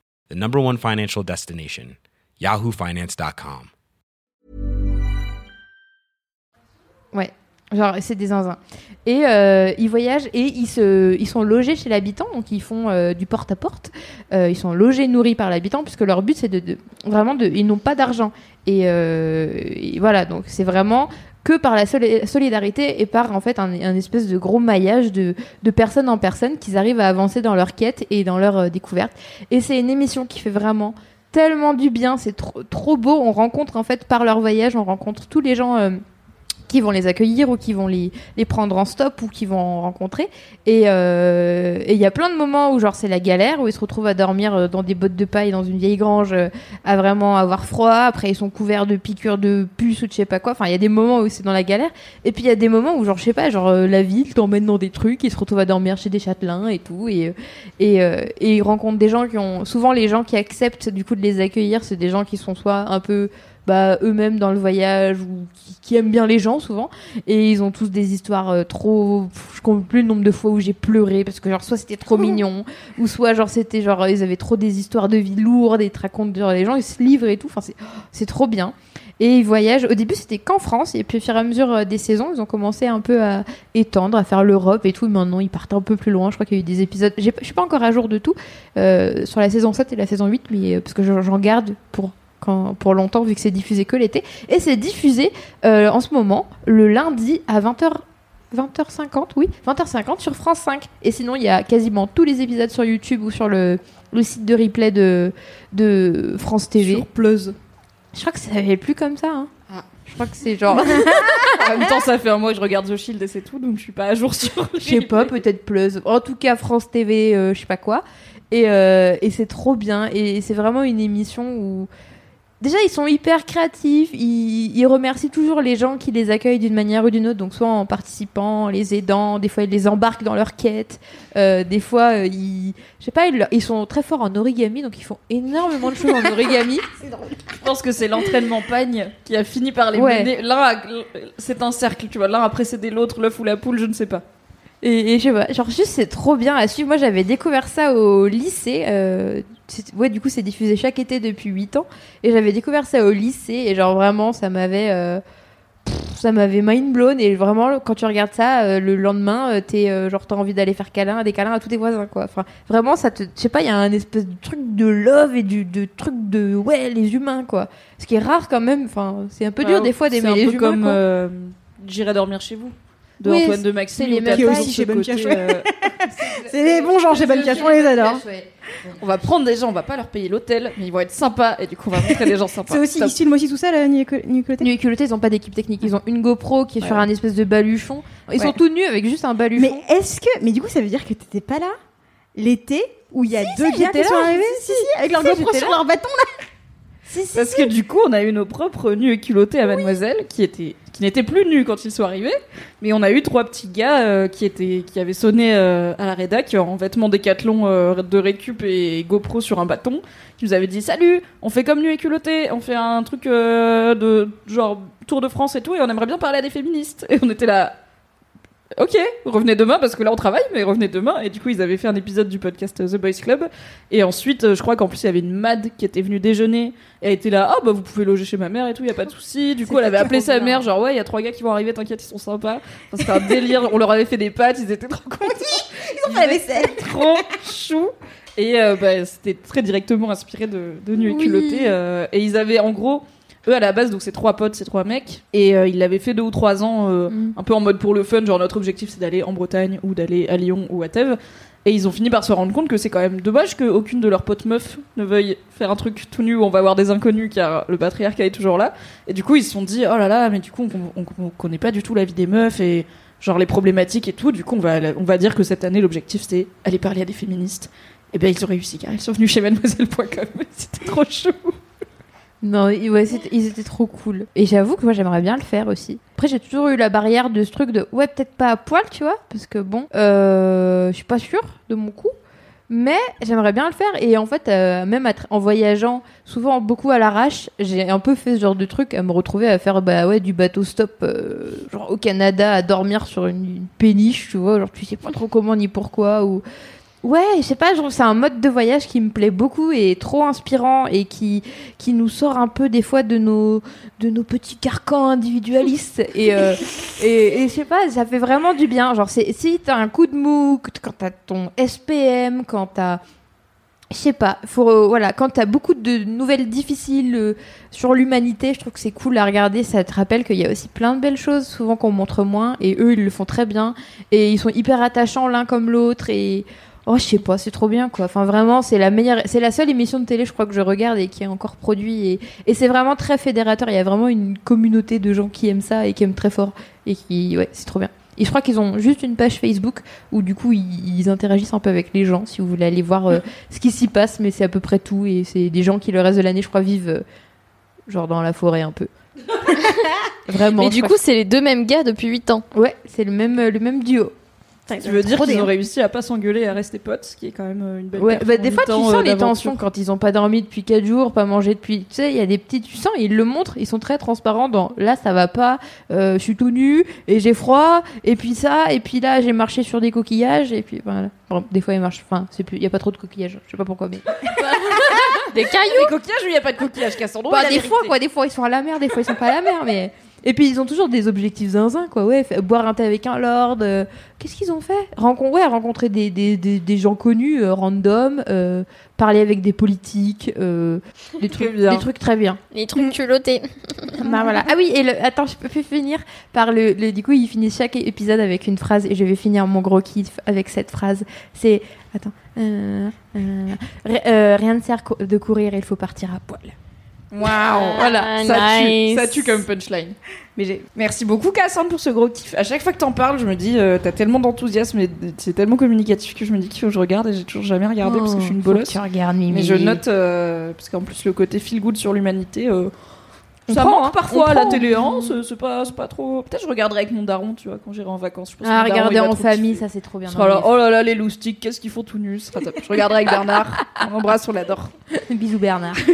the number one financial destination, yahoofinance.com. Ouais. Genre, c'est des zinzins. Et euh, ils voyagent et ils, se, ils sont logés chez l'habitant, donc ils font euh, du porte-à-porte. Euh, ils sont logés, nourris par l'habitant, puisque leur but, c'est de, Vraiment, de, ils n'ont pas d'argent. Et voilà, donc c'est vraiment que par la soli- solidarité et par, en fait, un, espèce de gros maillage de, de personne en personne qu'ils arrivent à avancer dans leur quête et dans leur euh, découverte. Et c'est une émission qui fait vraiment tellement du bien, c'est trop, trop beau. On rencontre, en fait, par leur voyage, on rencontre tous les gens... euh, qui vont les accueillir ou qui vont les, les prendre en stop ou qui vont en rencontrer. Et euh, et il y a plein de moments où genre c'est la galère, où ils se retrouvent à dormir euh, dans des bottes de paille dans une vieille grange, euh, à vraiment avoir froid. Après ils sont couverts de piqûres de puces ou de je sais pas quoi. Enfin il y a des moments où c'est dans la galère. Et puis il y a des moments où genre je sais pas, genre la ville t'emmène dans des trucs, ils se retrouvent à dormir chez des châtelains et tout. Et et ils rencontrent des gens qui ont souvent les gens qui acceptent du coup de les accueillir, c'est des gens qui sont soit un peu bah, eux-mêmes dans le voyage ou qui, qui aiment bien les gens souvent. Et ils ont tous des histoires euh, trop je compte plus le nombre de fois où j'ai pleuré parce que genre soit c'était trop mignon ou soit genre c'était genre ils avaient trop des histoires de vie lourdes et ils te racontent genre, les gens ils se livrent et tout. Enfin c'est trop bien. Et ils voyagent. Au début c'était qu'en France. Et puis au fur et à mesure euh, des saisons ils ont commencé un peu à étendre à faire l'Europe et tout. Maintenant ils partent un peu plus loin. Je crois qu'il y a eu des épisodes. Je suis pas encore à jour de tout euh, sur la saison 7 et la saison 8 mais euh, parce que j'en garde pour quand, pour longtemps vu que c'est diffusé que l'été et c'est diffusé euh, en ce moment le lundi à 20h 20h50 oui 20h50 sur France 5 et sinon il y a quasiment tous les épisodes sur YouTube ou sur le, le site de replay de, de France TV Sur Pleuse. je crois que ça s'appelle plus comme ça hein. Ah. je crois que c'est genre En même temps, ça fait un mois que je regarde The Shield et c'est tout, donc je suis pas à jour sur. je sais pas, peut-être Plus. En tout cas, France TV, euh, je sais pas quoi. Et, euh, et c'est trop bien. Et c'est vraiment une émission où. Déjà, ils sont hyper créatifs. Ils, ils remercient toujours les gens qui les accueillent d'une manière ou d'une autre. Donc, soit en participant, en les aidant. Des fois, ils les embarquent dans leur quête. Euh, des fois, euh, ils. Je sais pas, ils, ils sont très forts en origami. Donc, ils font énormément de choses en origami. Je pense que c'est l'entraînement pagne qui a fini par les Ouais. mener. L'un, a- c'est un cercle, tu vois. L'un a précédé l'autre, l'œuf ou la poule, je ne sais pas. Et, et je sais pas, genre juste c'est trop bien à suivre. Moi j'avais découvert ça au lycée, euh, ouais, du coup, c'est diffusé chaque été depuis 8 ans. Et j'avais découvert ça au lycée. Et genre, vraiment, ça m'avait. euh, ça m'avait mind blown. Et vraiment, quand tu regardes ça, euh, le lendemain, euh, t'es, genre, t'as envie d'aller faire câlin, des câlins à tous tes voisins, quoi. Enfin, vraiment, ça te. Je sais pas, il y a un espèce de truc de love et du de truc de. Ouais, les humains, quoi. Ce qui est rare quand même. Enfin, c'est un peu dur des fois d'aimer les peu humains. comme J'irai dormir chez vous de Oui, Antoine de c'est Maxime les Qui est aussi chez Bonne ouais. euh, C'est les bons gens chez Bonne Pioche, on les adore. on va prendre des gens on va pas leur payer l'hôtel mais ils vont être sympas et du coup on va montrer des gens sympas C'est aussi, ils filment aussi tout ça, la Nuit et culotté, ils ont pas d'équipe technique. Ils ont une GoPro qui est sur Ouais. un espèce de baluchon. Ils Ouais. sont tout nus avec juste un baluchon. Mais est-ce que. Mais du coup, ça veut dire que t'étais pas là l'été où il y a deux si, gars qui sont là, arrivés si, Si, si, avec leur si, GoPro sur là. Parce que du coup on a eu nos propres nus et culottés à Mademoiselle qui étaient qui n'étaient plus nus quand ils sont arrivés. Mais on a eu trois petits gars euh, qui étaient qui avaient sonné euh, à la rédac en vêtements décathlon euh, de récup et GoPro sur un bâton qui nous avaient dit salut on fait comme nus et culottés on fait un truc de genre Tour de France et tout et on aimerait bien parler à des féministes. Et on était là Ok, revenez demain parce que là on travaille, mais revenez demain. Et du coup, ils avaient fait un épisode du podcast The Boys Club. Et ensuite, euh, je crois qu'en plus, il y avait une Mad qui était venue déjeuner. Et elle était là, ah bah vous pouvez loger chez ma mère et tout, y a pas de souci. Du coup, elle avait appelé sa mère, genre ouais, il y a trois gars qui vont arriver, t'inquiète, ils sont sympas. Enfin, C'était un délire. On leur avait fait des pâtes, ils étaient trop contents. Ils ont fait la vaisselle. Trop chou. Et euh, bah, c'était très directement inspiré de, de Nu et Oui. culotté. euh, et ils avaient en gros, eux à la base, donc c'est trois potes, c'est trois mecs. Et euh, ils l'avaient fait deux ou trois ans. euh, Mm. un peu en mode pour le fun, genre notre objectif c'est d'aller en Bretagne ou d'aller à Lyon ou à Thèves. Et ils ont fini par se rendre compte que c'est quand même dommage qu'aucune de leurs potes meufs ne veuille faire un truc tout nu où on va voir des inconnus car le patriarcat est toujours là. Et du coup ils se sont dit oh là là mais du coup on, on- on connaît pas du tout la vie des meufs et genre les problématiques et tout. Du coup on va, on va dire que cette année l'objectif c'est aller parler à des féministes. Et ben ils ont réussi car ils sont venus chez mademoiselle.com. C'était trop chou. Non, ils étaient trop cool. Et j'avoue que moi j'aimerais bien le faire aussi. Après, j'ai toujours eu la barrière de ce truc de ouais, peut-être pas à poil, tu vois, parce que bon, euh, je suis pas sûre de mon coup. Mais j'aimerais bien le faire. Et en fait, euh, même en voyageant, souvent beaucoup à l'arrache, j'ai un peu fait ce genre de truc, à me retrouver à faire bah ouais, du bateau stop, euh, genre au Canada, à dormir sur une, une péniche, tu vois, genre tu sais pas trop comment ni pourquoi. Ou Ouais, je sais pas, je trouve que c'est un mode de voyage qui me plaît beaucoup et trop inspirant et qui, qui nous sort un peu des fois de nos, de nos petits carcans individualistes. et, euh, et, et je sais pas, ça fait vraiment du bien. Genre, si t'as un coup de mou, quand t'as ton SPM, quand t'as. Je sais pas, faut, euh, voilà, quand t'as beaucoup de nouvelles difficiles euh, sur l'humanité, je trouve que c'est cool à regarder. Ça te rappelle qu'il y a aussi plein de belles choses, souvent qu'on montre moins, et eux, ils le font très bien. Et ils sont hyper attachants l'un comme l'autre. Et Oh, je sais pas, c'est trop bien quoi. Enfin, vraiment, c'est la meilleure, c'est la seule émission de télé, je crois, que je regarde et qui est encore produite. Et, et c'est vraiment très fédérateur. Il y a vraiment une communauté de gens qui aiment ça et qui aiment très fort. Et qui, ouais, c'est trop bien. Et je crois qu'ils ont juste une page Facebook où du coup ils, ils interagissent un peu avec les gens si vous voulez aller voir euh, ce qui s'y passe, mais c'est à peu près tout. Et c'est des gens qui le reste de l'année, je crois, vivent euh, genre dans la forêt un peu. Vraiment. Mais du coup, c'est les deux mêmes gars depuis 8 ans. ouais, c'est le même, le même duo. Tu veux dire qu'ils ont réussi à pas s'engueuler et à rester potes, ce qui est quand même euh, une belle Ouais, bah, des fois tu sens euh, les tensions quand ils ont pas dormi depuis 4 jours, pas mangé depuis. Tu sais, il y a des petits. Tu sens, ils le montrent, ils sont très transparents dans là ça va pas, euh, je suis tout nu et j'ai froid, et puis ça, et puis là j'ai marché sur des coquillages, et puis voilà. Bon, des fois ils marchent, enfin, c'est plus, il y a pas trop de coquillages, je sais pas pourquoi, mais. Des cailloux Les coquillages ou il y a pas de coquillages Cassandre Bah, des vérité. fois quoi, des fois ils sont à la mer, des fois ils sont pas à la mer, mais. Et puis ils ont toujours des objectifs zinzin quoi, ouais, fait- boire un thé avec un lord. euh, Qu'est-ce qu'ils ont fait? Rencon ouais, rencontrer des, des, des, des gens connus, euh, random, euh, parler avec des politiques, euh, des, trucs, bien. des trucs très bien. Les trucs culottés. Bah, voilà. Ah oui, et le, attends, je peux finir par le, le- Du coup, ils finissent chaque épisode avec une phrase et je vais finir mon gros kiff avec cette phrase. C'est. Attends. Euh, euh, ri- euh, rien ne sert de courir, il faut partir à poil. Waouh, voilà, ça nice. tue, ça tue comme punchline. Mais merci beaucoup Cassandre pour ce gros kiff. À chaque fois que t'en parles, je me dis, euh, t'as tellement d'enthousiasme et c'est tellement communicatif que je me dis qu'il faut que je regarde et j'ai toujours jamais regardé parce que je suis une Oh, bolosse. Tu regardes, Mimi. Mais je note euh, parce qu'en plus le côté feel good sur l'humanité, euh, ça prend, manque hein, parfois à la télé. hein, c'est pas, trop. Peut-être je regarderai avec mon daron, tu vois, quand j'irai en vacances. Je pense que Ah, daron, regarder en famille, ça c'est trop bien. Là, oh là là, les loustiques, qu'est-ce qu'ils font tout nus. Je regarderai avec Bernard. On embrasse, on l'adore. Bisous Bernard.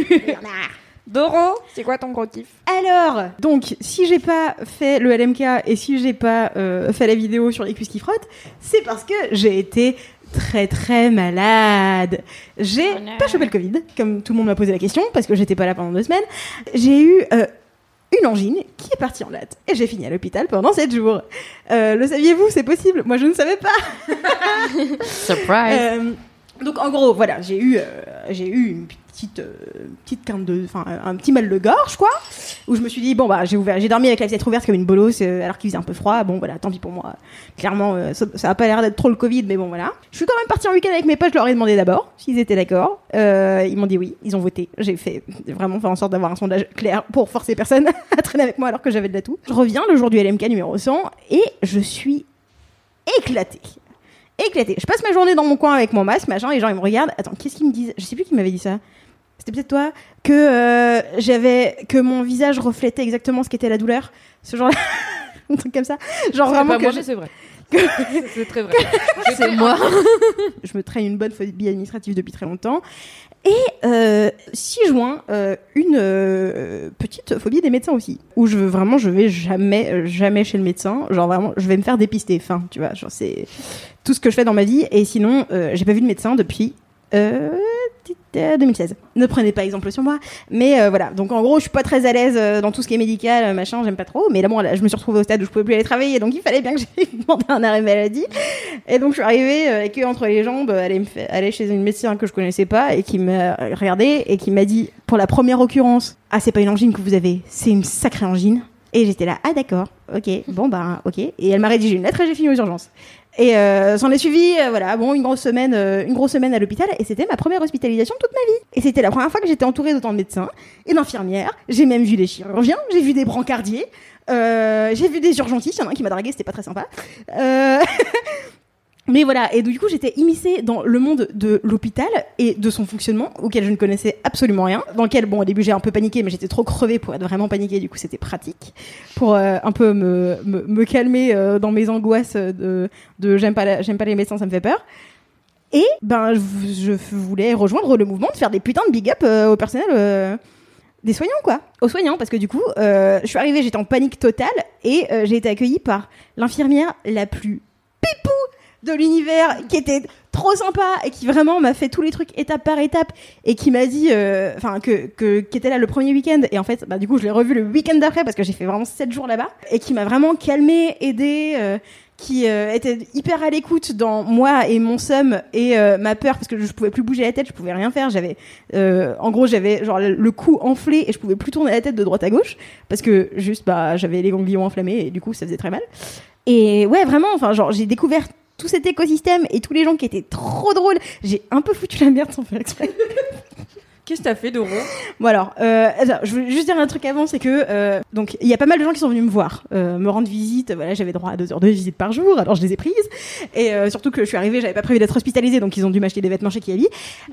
Doro, c'est quoi ton gros kiff? Alors, donc, si j'ai pas fait le LMK et si j'ai pas euh, fait la vidéo sur les cuisses qui frottent, c'est parce que j'ai été très très malade. J'ai Oh pas chopé le Covid, comme tout le monde m'a posé la question, parce que j'étais pas là pendant deux semaines. J'ai eu euh, une angine qui est partie en latte et j'ai fini à l'hôpital pendant sept jours. Euh, le saviez-vous? C'est possible? Moi je ne savais pas. Surprise. Donc en gros, voilà, j'ai eu, euh, eu une petite, euh, petite quinte de, enfin un petit mal de gorge quoi, où je me suis dit bon bah j'ai ouvert, j'ai dormi avec la fenêtre ouverte comme une bolosse euh, alors qu'il faisait un peu froid. Bon voilà, tant pis pour moi. Clairement, ça, ça a pas l'air d'être trop le Covid, mais bon voilà. Je suis quand même partie en week-end avec mes potes. Je leur ai demandé d'abord s'ils étaient d'accord. Ils m'ont dit oui. Ils ont voté. J'ai fait vraiment fait en sorte d'avoir un sondage clair pour forcer personne à traîner avec moi alors que j'avais de la toux. Je reviens le jour du LMK numéro 100 et je suis éclatée éclatée. Je passe ma journée dans mon coin avec mon masque, machin, et les gens ils me regardent. Attends, qu'est-ce qu'ils me disent? Je sais plus qui m'avait dit ça. C'était peut-être toi que euh, j'avais que mon visage reflétait exactement ce qu'était la douleur. Ce genre un truc comme ça. Genre vraiment pas que je, c'est vrai. c'est très vrai. C'est moi. je me traîne une bonne phobie administrative depuis très longtemps. Et euh, 6 juin, euh, une euh, petite phobie des médecins aussi, où je veux vraiment, je vais jamais, euh, jamais chez le médecin. Genre vraiment, je vais me faire dépister. Enfin, tu vois, genre c'est tout ce que je fais dans ma vie. Et sinon, euh, j'ai pas vu de médecin depuis euh, 2016. Ne prenez pas exemple sur moi, mais euh, voilà. Donc en gros, je suis pas très à l'aise euh, dans tout ce qui est médical, euh, machin, j'aime pas trop. Mais là, bon, je me suis retrouvée au stade où je pouvais plus aller travailler, donc il fallait bien que j'aille demander un arrêt maladie. Et donc je suis arrivée euh, eux entre les jambes, aller, me fa- aller chez une médecin que je connaissais pas et qui m'a regardé et qui m'a dit pour la première occurrence, ah c'est pas une angine que vous avez, c'est une sacrée angine. Et j'étais là, ah d'accord, ok, bon bah ok. Et elle m'a rédigé une lettre et j'ai fini aux urgences. Et euh, s'en est suivi, euh, voilà, bon, une grosse semaine, euh, une grosse semaine à l'hôpital, et c'était ma première hospitalisation de toute ma vie. Et c'était la première fois que j'étais entourée d'autant de médecins et d'infirmières. J'ai même vu des chirurgiens, j'ai vu des brancardiers, j'ai vu des urgentistes. Il y en a un qui m'a dragué, c'était pas très sympa. Mais voilà, et du coup j'étais immiscée dans le monde de l'hôpital et de son fonctionnement, auquel je ne connaissais absolument rien, dans lequel, bon au début j'ai un peu paniqué, mais j'étais trop crevée pour être vraiment paniquée, du coup c'était pratique, pour euh, un peu me, me, me calmer euh, dans mes angoisses de, de j'aime pas, j'aime pas les médecins, ça me fait peur. Et ben je, voulais rejoindre le mouvement de faire des putains de big up euh, au personnel euh, des soignants quoi, aux soignants parce que du coup euh, je suis arrivée, j'étais en panique totale et euh, j'ai été accueillie par l'infirmière la plus pipou de l'univers qui était trop sympa et qui vraiment m'a fait tous les trucs étape par étape et qui m'a dit euh, enfin que, que qui était là le premier week-end. Et en fait bah du coup je l'ai revu le week-end d'après parce que j'ai fait vraiment sept jours là-bas et qui m'a vraiment calmé aidé euh, qui euh, était hyper à l'écoute dans moi et mon seum et ma peur parce que je pouvais plus bouger la tête je pouvais rien faire. J'avais en gros j'avais genre le cou enflé et je pouvais plus tourner la tête de droite à gauche parce que juste bah j'avais les ganglions enflammés et du coup ça faisait très mal. Et ouais vraiment enfin genre j'ai découvert tout cet écosystème et tous les gens qui étaient trop drôles. J'ai un peu foutu la merde sans faire exprès. Qu'est-ce que t'as fait, Doro? Bon alors, euh, attends, je veux juste dire un truc avant, c'est que euh, donc il y a pas mal de gens qui sont venus me voir, euh, me rendre visite. Voilà, j'avais droit à deux heures de visite par jour, alors je les ai prises. Et euh, surtout que je suis arrivée, j'avais pas prévu d'être hospitalisée, donc ils ont dû m'acheter des vêtements chez Kiabi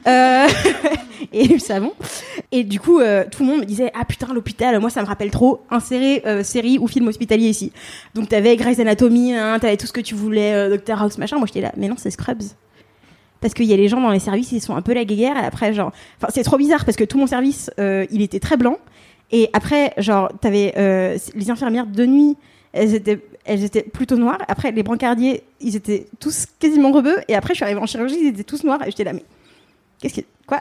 euh, et du savon. Et du coup, euh, tout le monde me disait ah putain l'hôpital, moi ça me rappelle trop insérer série ou film hospitalier ici. Donc t'avais Grey's Anatomy, hein, t'avais tout ce que tu voulais, Dr House machin. Moi j'étais là, mais non c'est Scrubs parce qu'il y a les gens dans les services, ils sont un peu la guéguerre, et après, genre, enfin, c'est trop bizarre parce que tout mon service, euh, il était très blanc, et après, genre, t'avais euh, les infirmières de nuit, elles étaient, elles étaient plutôt noires, après, les brancardiers, ils étaient tous quasiment rebeux, et après, je suis arrivée en chirurgie, ils étaient tous noirs, et j'étais là, mais qu'est-ce que, quoi?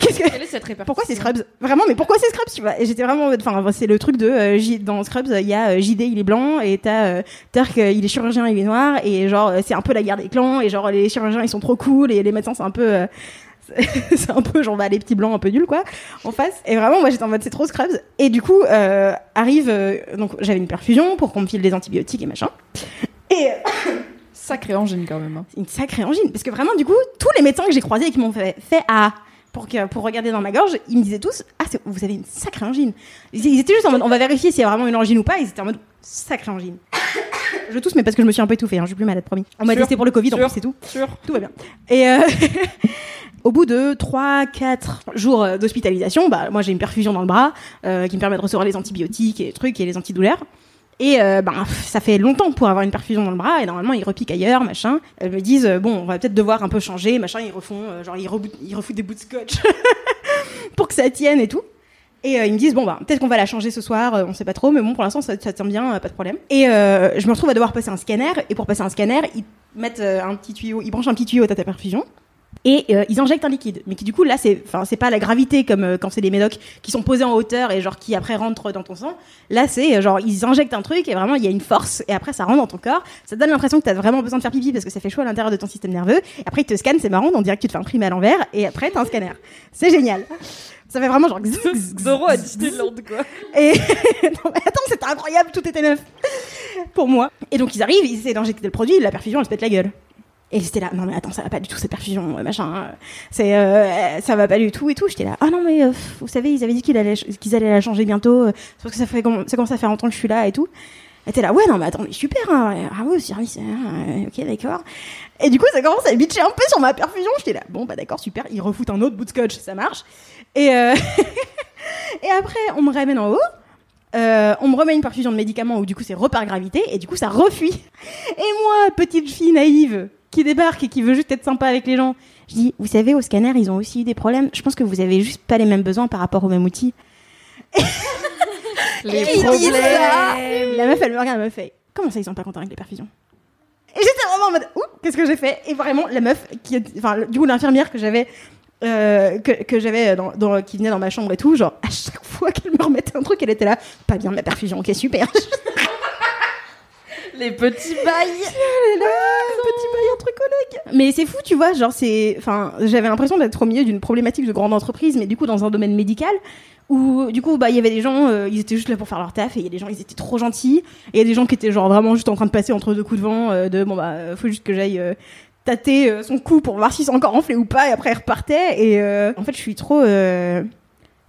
Qu'est-ce que, Quelle est cette répartition pourquoi c'est Scrubs? Vraiment, mais pourquoi c'est Scrubs tu vois? J'étais vraiment, en mode- enfin, c'est le truc de euh, J- dans Scrubs, il y a euh, JD, il est blanc, et t'as euh, Turk, euh, il est chirurgien, il est noir, et genre c'est un peu la guerre des clans, et genre les chirurgiens ils sont trop cool, et les médecins c'est un peu, c'est un peu genre bah, les petits blancs un peu nuls quoi, en face. Et vraiment, moi j'étais en mode c'est trop Scrubs. Et du coup arrive, donc j'avais une perfusion pour qu'on me file des antibiotiques et machin. Et Sacré engine quand même. hein. une sacrée angine. Parce que vraiment, du coup, tous les médecins que j'ai croisés et qui m'ont fait, fait à pour, que, pour regarder dans ma gorge, ils me disaient tous Ah, vous avez une sacrée angine. Ils, ils étaient juste en mode On va vérifier s'il y a vraiment une angine ou pas. Ils étaient en mode Sacrée angine. Je tousse, mais parce que je me suis un peu étouffée. Hein, je suis plus malade, promis. On m'a testé pour le Covid, plus, c'est tout. Sûr. Tout va bien. Et euh, au bout de 3-4 jours euh, d'hospitalisation, bah, moi j'ai une perfusion dans le bras euh, qui me permet de recevoir les antibiotiques et les trucs et les antidouleurs. Et euh, ben, ça fait longtemps pour avoir une perfusion dans le bras et normalement ils repiquent ailleurs, machin. Elles me disent euh, bon, on va peut-être devoir un peu changer, machin. Ils refont, euh, genre ils, refoutent des bouts de scotch pour que ça tienne et tout. Et euh, ils me disent bon bah peut-être qu'on va la changer ce soir, on sait pas trop, mais bon pour l'instant ça, tient bien, pas de problème. Et je me retrouve à devoir passer un scanner et pour passer un scanner ils mettent un petit tuyau, ils branchent un petit tuyau à ta perfusion. Et euh, ils injectent un liquide, mais qui du coup là c'est, enfin c'est pas la gravité comme euh, quand c'est des médocs qui sont posés en hauteur et genre qui après rentrent dans ton sang. Là c'est euh, genre ils injectent un truc et vraiment il y a une force et après ça rentre dans ton corps. Ça te donne l'impression que t'as vraiment besoin de faire pipi parce que ça fait chaud à l'intérieur de ton système nerveux. Et après ils te scannent, c'est marrant, on dirait que tu te fais imprimer à l'envers et après t'as un scanner. C'est génial. Ça fait vraiment genre. Zoro à Disneyland, quoi. et non, mais attends, c'était incroyable, tout était neuf pour moi. Et donc ils arrivent, ils essaient d'injecter le produit, la perfusion, elle se pète la gueule. Et j'étais là, non mais attends, ça va pas du tout cette perfusion, euh, machin, euh, c'est, euh, ça va pas du tout et tout. J'étais là, ah non mais euh, vous savez, ils avaient dit qu'ils allaient, qu'ils allaient la changer bientôt, parce que ça fait, ça commence à faire longtemps que je suis là et tout. Elle était là, ouais non mais attends, mais super, hein, bravo service, hein, ok d'accord. Et du coup ça commence à bitcher un peu sur ma perfusion. J'étais là, bon bah d'accord super, ils refoutent un autre bout de scotch, ça marche. Et et après on me ramène en haut. On me remet une perfusion de médicaments où du coup c'est repart gravité et du coup ça refuit. Et moi, petite fille naïve qui débarque et qui veut juste être sympa avec les gens, je dis, vous savez, au scanner, ils ont aussi eu des problèmes. Je pense que vous avez juste pas les mêmes besoins par rapport au même outil. Les Et problèmes. ça. La meuf, elle me regarde, elle me fait, comment ça, ils sont pas contents avec les perfusions? Et j'étais vraiment en mode, ouh, qu'est-ce que j'ai fait? Et vraiment, la meuf, qui, enfin, du coup, l'infirmière que j'avais, euh, que, que j'avais dans, dans- qui venait dans ma chambre et tout, genre, à chaque fois qu'elle me remettait un truc, elle était là, pas bien ma perfusion, ok, super. Les petits bails. Là, petit bail entre collègues. Mais c'est fou, tu vois, genre c'est, enfin, j'avais l'impression d'être au milieu d'une problématique de grande entreprise, mais du coup dans un domaine médical où du coup bah il y avait des gens, euh, ils étaient juste là pour faire leur taf et il y a des gens ils étaient trop gentils et il y a des gens qui étaient genre vraiment juste en train de passer entre deux coups de vent euh, de bon bah euh, faut juste que j'aille euh, tâter euh, son cou pour voir si c'est encore enflé ou pas et après il repartait et euh, en fait je suis trop euh,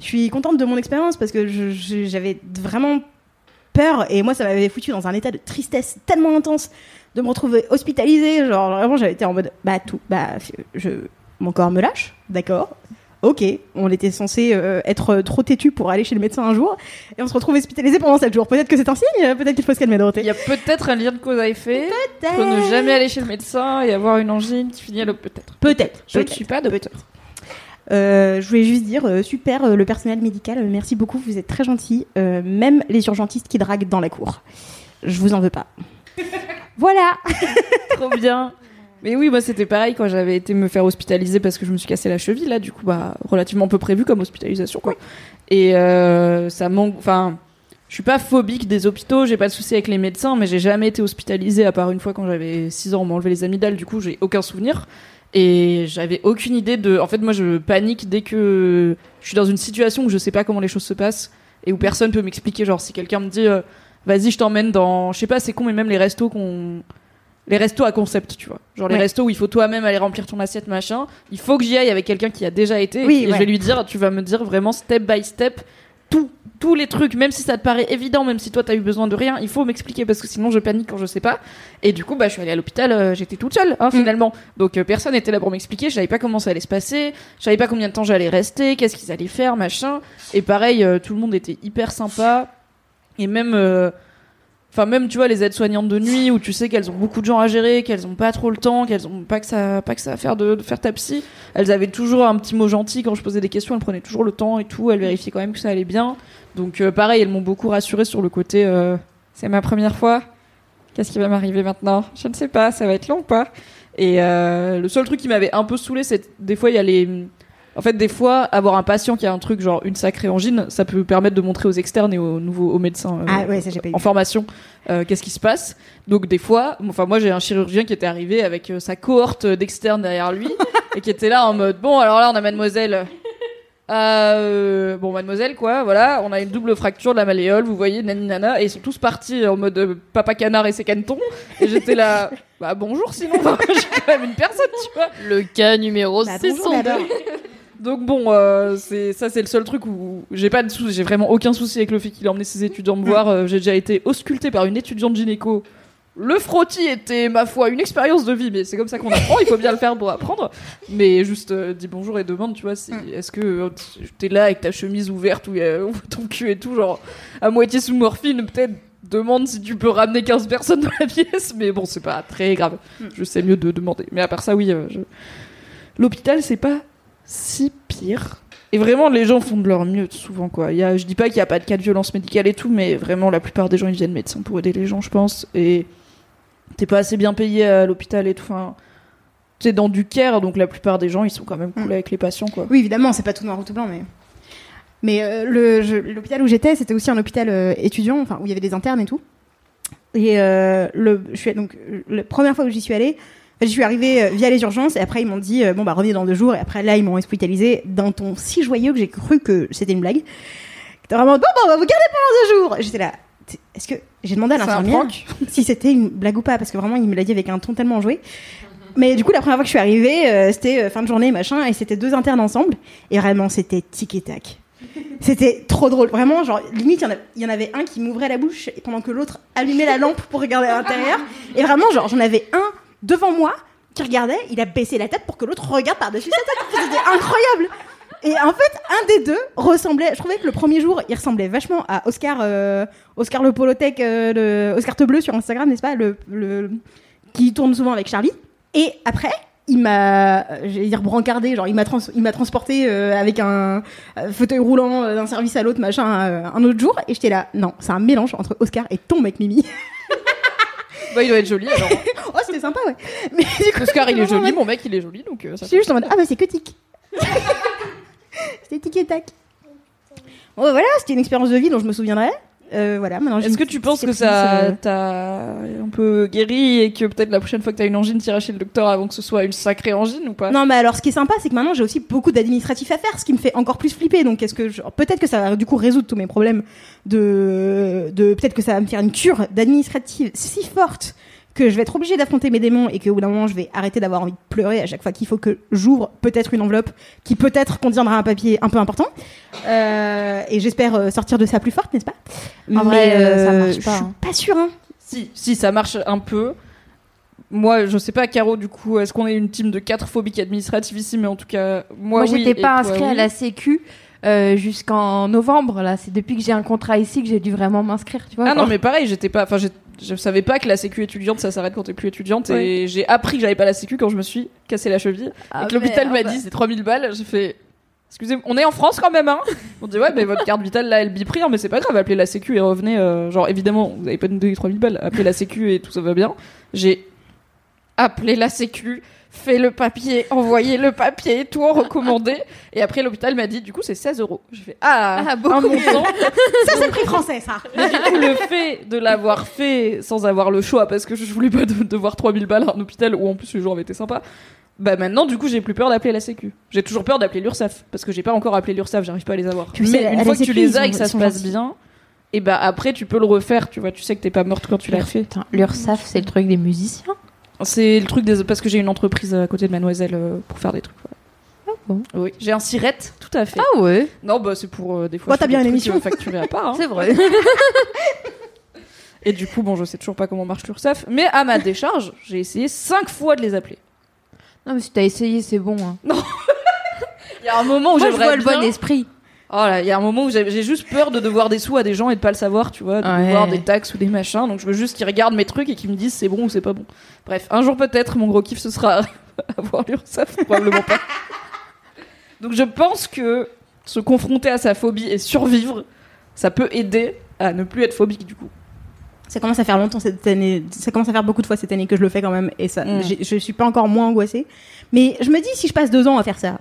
je suis contente de mon expérience parce que j'avais vraiment peur et moi ça m'avait foutu dans un état de tristesse tellement intense de me retrouver hospitalisée genre vraiment j'avais été en mode bah tout bah je mon corps me lâche d'accord ok on était censé euh, être trop têtu pour aller chez le médecin un jour et on se retrouve hospitalisé pendant 7 jours peut-être que c'est un signe peut-être qu'il faut se calmer Il Dorothée y a peut-être un lien de cause à effet. Pour ne jamais aller chez le médecin et avoir une angine qui finit à l'hôpital. Peut-être. peut-être Je ne peut-être. suis pas docteur. Euh, je voulais juste dire, euh, super, euh, le personnel médical, euh, merci beaucoup, vous êtes très gentils. Euh, même les urgentistes qui draguent dans la cour. Je vous en veux pas. voilà Trop bien. Mais oui, moi c'était pareil quand j'avais été me faire hospitaliser parce que je me suis cassé la cheville là, du coup bah relativement peu prévu comme hospitalisation quoi. Et euh, ça manque, enfin, je suis pas phobique des hôpitaux, j'ai pas de souci avec les médecins, mais j'ai jamais été hospitalisée à part une fois quand j'avais 6 ans, on m'a enlevé les amygdales, du coup j'ai aucun souvenir. Et j'avais aucune idée de. En fait, moi je panique dès que je suis dans une situation où je sais pas comment les choses se passent et où personne peut m'expliquer. Genre si quelqu'un me dit, euh, vas-y, je t'emmène dans, je sais pas, c'est con, mais même les restos qu'on les restos à concept, tu vois. Genre les restos où il faut toi-même aller remplir ton assiette, machin. Il faut que j'y aille avec quelqu'un qui a déjà été. Oui, et ouais. je vais lui dire, tu vas me dire vraiment step by step tout, tous les trucs, même si ça te paraît évident, même si toi t'as eu besoin de rien, il faut m'expliquer parce que sinon je panique quand je sais pas. Et du coup, bah, je suis allée à l'hôpital, euh, j'étais toute seule, hein, finalement. Donc euh, personne n'était là pour m'expliquer, je savais pas comment ça allait se passer, je savais pas combien de temps j'allais rester, qu'est-ce qu'ils allaient faire, machin. Et pareil, euh, tout le monde était hyper sympa. Et même, euh, enfin même tu vois les aides-soignantes de nuit où tu sais qu'elles ont beaucoup de gens à gérer, qu'elles ont pas trop le temps, qu'elles ont pas que ça, pas que ça à faire de, de faire ta psy. Elles avaient toujours un petit mot gentil quand je posais des questions, elles prenaient toujours le temps et tout, elles vérifiaient quand même que ça allait bien. Donc euh, pareil, elles m'ont beaucoup rassuré sur le côté. euh, c'est ma première fois. Qu'est-ce qui va m'arriver maintenant? Je ne sais pas, ça va être long ou pas? Et euh, le seul truc qui m'avait un peu saoulé, c'est des fois il y a les en fait, des fois, avoir un patient qui a un truc genre une sacrée angine, ça peut permettre de montrer aux externes et aux nouveaux aux médecins euh, Ah ouais, ça j'ai pas eu. en formation euh, qu'est-ce qui se passe. Donc des fois, enfin moi j'ai un chirurgien qui était arrivé avec euh, sa cohorte d'externes derrière lui et qui était là en mode bon alors là on a mademoiselle. Euh, bon mademoiselle quoi voilà on a une double fracture de la malléole vous voyez nani nana et ils sont tous partis en mode papa canard et ses canetons et j'étais là bah bonjour sinon j'ai quand même une personne tu vois Le cas numéro Bah, bonjour, 602. madame. Donc bon, euh, c'est ça c'est le seul truc où j'ai pas de souci, j'ai vraiment aucun souci avec le fait qu'il a emmené ses étudiants me voir. Euh, j'ai déjà été ausculté par une étudiante gynéco. Le frottis était ma foi une expérience de vie, mais c'est comme ça qu'on apprend. Il faut bien le faire pour apprendre. Mais juste euh, dis bonjour et demande, tu vois, si, est-ce que t'es là avec ta chemise ouverte où ton cul et tout, genre à moitié sous morphine, peut-être demande si tu peux ramener 15 personnes dans la pièce. Mais bon, c'est pas très grave. Je sais mieux de demander. Mais à part ça, oui, je- l'hôpital c'est pas si pire. Et vraiment, les gens font de leur mieux souvent, quoi. Il y a, je dis pas qu'il y a pas de cas de violence médicale et tout, mais vraiment, la plupart des gens, ils viennent médecins pour aider les gens, je pense. Et t'es pas assez bien payé à l'hôpital et tout. Enfin, t'es dans du care, donc la plupart des gens, ils sont quand même cool Mm. avec les patients, quoi. Oui, évidemment, c'est pas tout noir ou tout blanc, mais. Mais euh, l'hôpital où j'étais, c'était aussi un hôpital euh, étudiant, enfin où il y avait des internes et tout. Et euh, le, je suis donc la première fois où j'y suis allée, j'y suis arrivée euh, via les urgences et après ils m'ont dit euh, bon bah revenez dans deux jours et après là ils m'ont hospitalisé d'un ton si joyeux que j'ai cru que c'était une blague. C'était vraiment bon bon on va vous garder pendant deux jours. J'étais là. Est-ce que j'ai demandé à l'infirmière si c'était une blague ou pas parce que vraiment il me l'a dit avec un ton tellement joué. Mais du coup, la première fois que je suis arrivée, euh, c'était euh, fin de journée, machin, et c'était deux internes ensemble. Et vraiment, c'était tic et tac. C'était trop drôle. Vraiment, genre, limite, il y en avait un qui m'ouvrait la bouche pendant que l'autre allumait la lampe pour regarder à l'intérieur. Et vraiment, genre, j'en avais un devant moi qui regardait, il a baissé la tête pour que l'autre regarde par-dessus sa tête. C'était incroyable. Et en fait, un des deux ressemblait. Je trouvais que le premier jour, il ressemblait vachement à Oscar, euh, Oscar le Polotech, euh, Oscar Bleu sur Instagram, n'est-ce pas, le, qui tourne souvent avec Charlie. Et après, il m'a, j'allais dire brancardé, genre il m'a trans- il m'a transporté euh, avec un euh, fauteuil roulant d'un service à l'autre, machin, un autre jour. Et j'étais là, non, c'est un mélange entre Oscar et ton mec Mimi. Bah, il doit être joli, alors. oh, c'était sympa, ouais. Mais du coup, Oscar, il est joli, mon mec, il est joli, donc euh, ça J'étais juste en mode, ah bah c'est que tic. c'était tic et tac. Bon, bah, voilà, c'était une expérience de vie dont je me souviendrai. Euh, voilà, maintenant j'ai Est-ce que tu penses que ça euh, t'a un peu guéri et que peut-être la prochaine fois que t'as une angine, t'iras chez le docteur avant que ce soit une sacrée angine ou pas? Non, mais alors, ce qui est sympa, c'est que maintenant, j'ai aussi beaucoup d'administratifs à faire, ce qui me fait encore plus flipper. Donc, est-ce que je- peut-être que ça va du coup résoudre tous mes problèmes de, de peut-être que ça va me faire une cure d'administrative si forte que je vais être obligée d'affronter mes démons et qu'au bout d'un moment, je vais arrêter d'avoir envie de pleurer à chaque fois qu'il faut que j'ouvre peut-être une enveloppe qui peut-être contiendra un papier un peu important. Euh, et j'espère euh, sortir de ça plus forte, n'est-ce pas? En vrai, euh, ça marche je pas, suis hein. pas sûre. Hein. Si, si, ça marche un peu. Moi, je sais pas, Caro, du coup, est-ce qu'on est une team de quatre phobiques administratives ici? Mais en tout cas, moi, Moi, oui, j'étais pas toi, inscrit à la Sécu euh, jusqu'en novembre. Là, c'est depuis que j'ai un contrat ici que j'ai dû vraiment m'inscrire. Tu vois Ah non, mais pareil, j'étais pas. Enfin, je savais pas que la sécu étudiante, ça s'arrête quand t'es plus étudiante. Et j'ai appris que j'avais pas la sécu quand je me suis cassé la cheville. Ah, et que l'hôpital m'a dit c'est 3000 balles. J'ai fait. Excusez-moi, on est en France quand même, hein On dit ouais, mais votre carte vitale là, elle bip rien, mais c'est pas grave, appelez la sécu et revenez. euh, genre, évidemment, vous avez pas donné 3000 balles, appelez la sécu et tout ça va bien. J'ai appelé la sécu, fait le papier, envoyé le papier, tout en recommandé. Et après, l'hôpital m'a dit, du coup, c'est 16 euros. J'ai fait ah, Ah, beaucoup un montant. Ça, c'est le prix français, ça. Mais du coup, le fait de l'avoir fait sans avoir le choix, parce que je voulais pas de- devoir 3000 balles à un hôpital où en plus les jours avaient été sympas, bah maintenant, du coup, j'ai plus peur d'appeler la Sécu. J'ai toujours peur d'appeler l'URSSAF, parce que j'ai pas encore appelé l'URSSAF, j'arrive pas à les avoir. Tu sais, Mais une fois que tu les as et que ça se passe gentils. bien, et bah après, tu peux le refaire, tu vois, tu sais que t'es pas morte quand tu l'as fait. L'URSAF, c'est le truc des musiciens. C'est le truc des. Parce que j'ai une entreprise à côté de Mademoiselle euh, pour faire des trucs. voilà. bon Oui, j'ai un sirette, tout à fait. Ah ouais, Non, bah c'est pour euh, des fois. Je t'as bien une trucs, émission. euh, facturés à part. hein. c'est vrai. Et du coup, bon, je sais toujours pas comment marche l'URSSAF, mais à ma décharge, j'ai essayé cinq fois de les appeler. non, mais si t'as essayé, c'est bon. Hein. Il y a un moment où Moi, je vois le bien- bon esprit. Oh là, il y a un moment où j'ai juste peur de devoir des sous à des gens et de pas le savoir, tu vois, de Ouais. devoir des taxes ou des machins. Donc je veux juste qu'ils regardent mes trucs et qu'ils me disent c'est bon ou c'est pas bon. Bref, un jour peut-être, mon gros kiff ce sera avoir l'URSSAF, probablement pas. Donc je pense que se confronter à sa phobie et survivre, ça peut aider à ne plus être phobique du coup. Ça commence à faire longtemps cette année. Ça commence à faire beaucoup de fois cette année que je le fais quand même. Et ça, Mm. j'ai- je suis pas encore moins angoissée. Mais je me dis, si je passe deux ans à faire ça,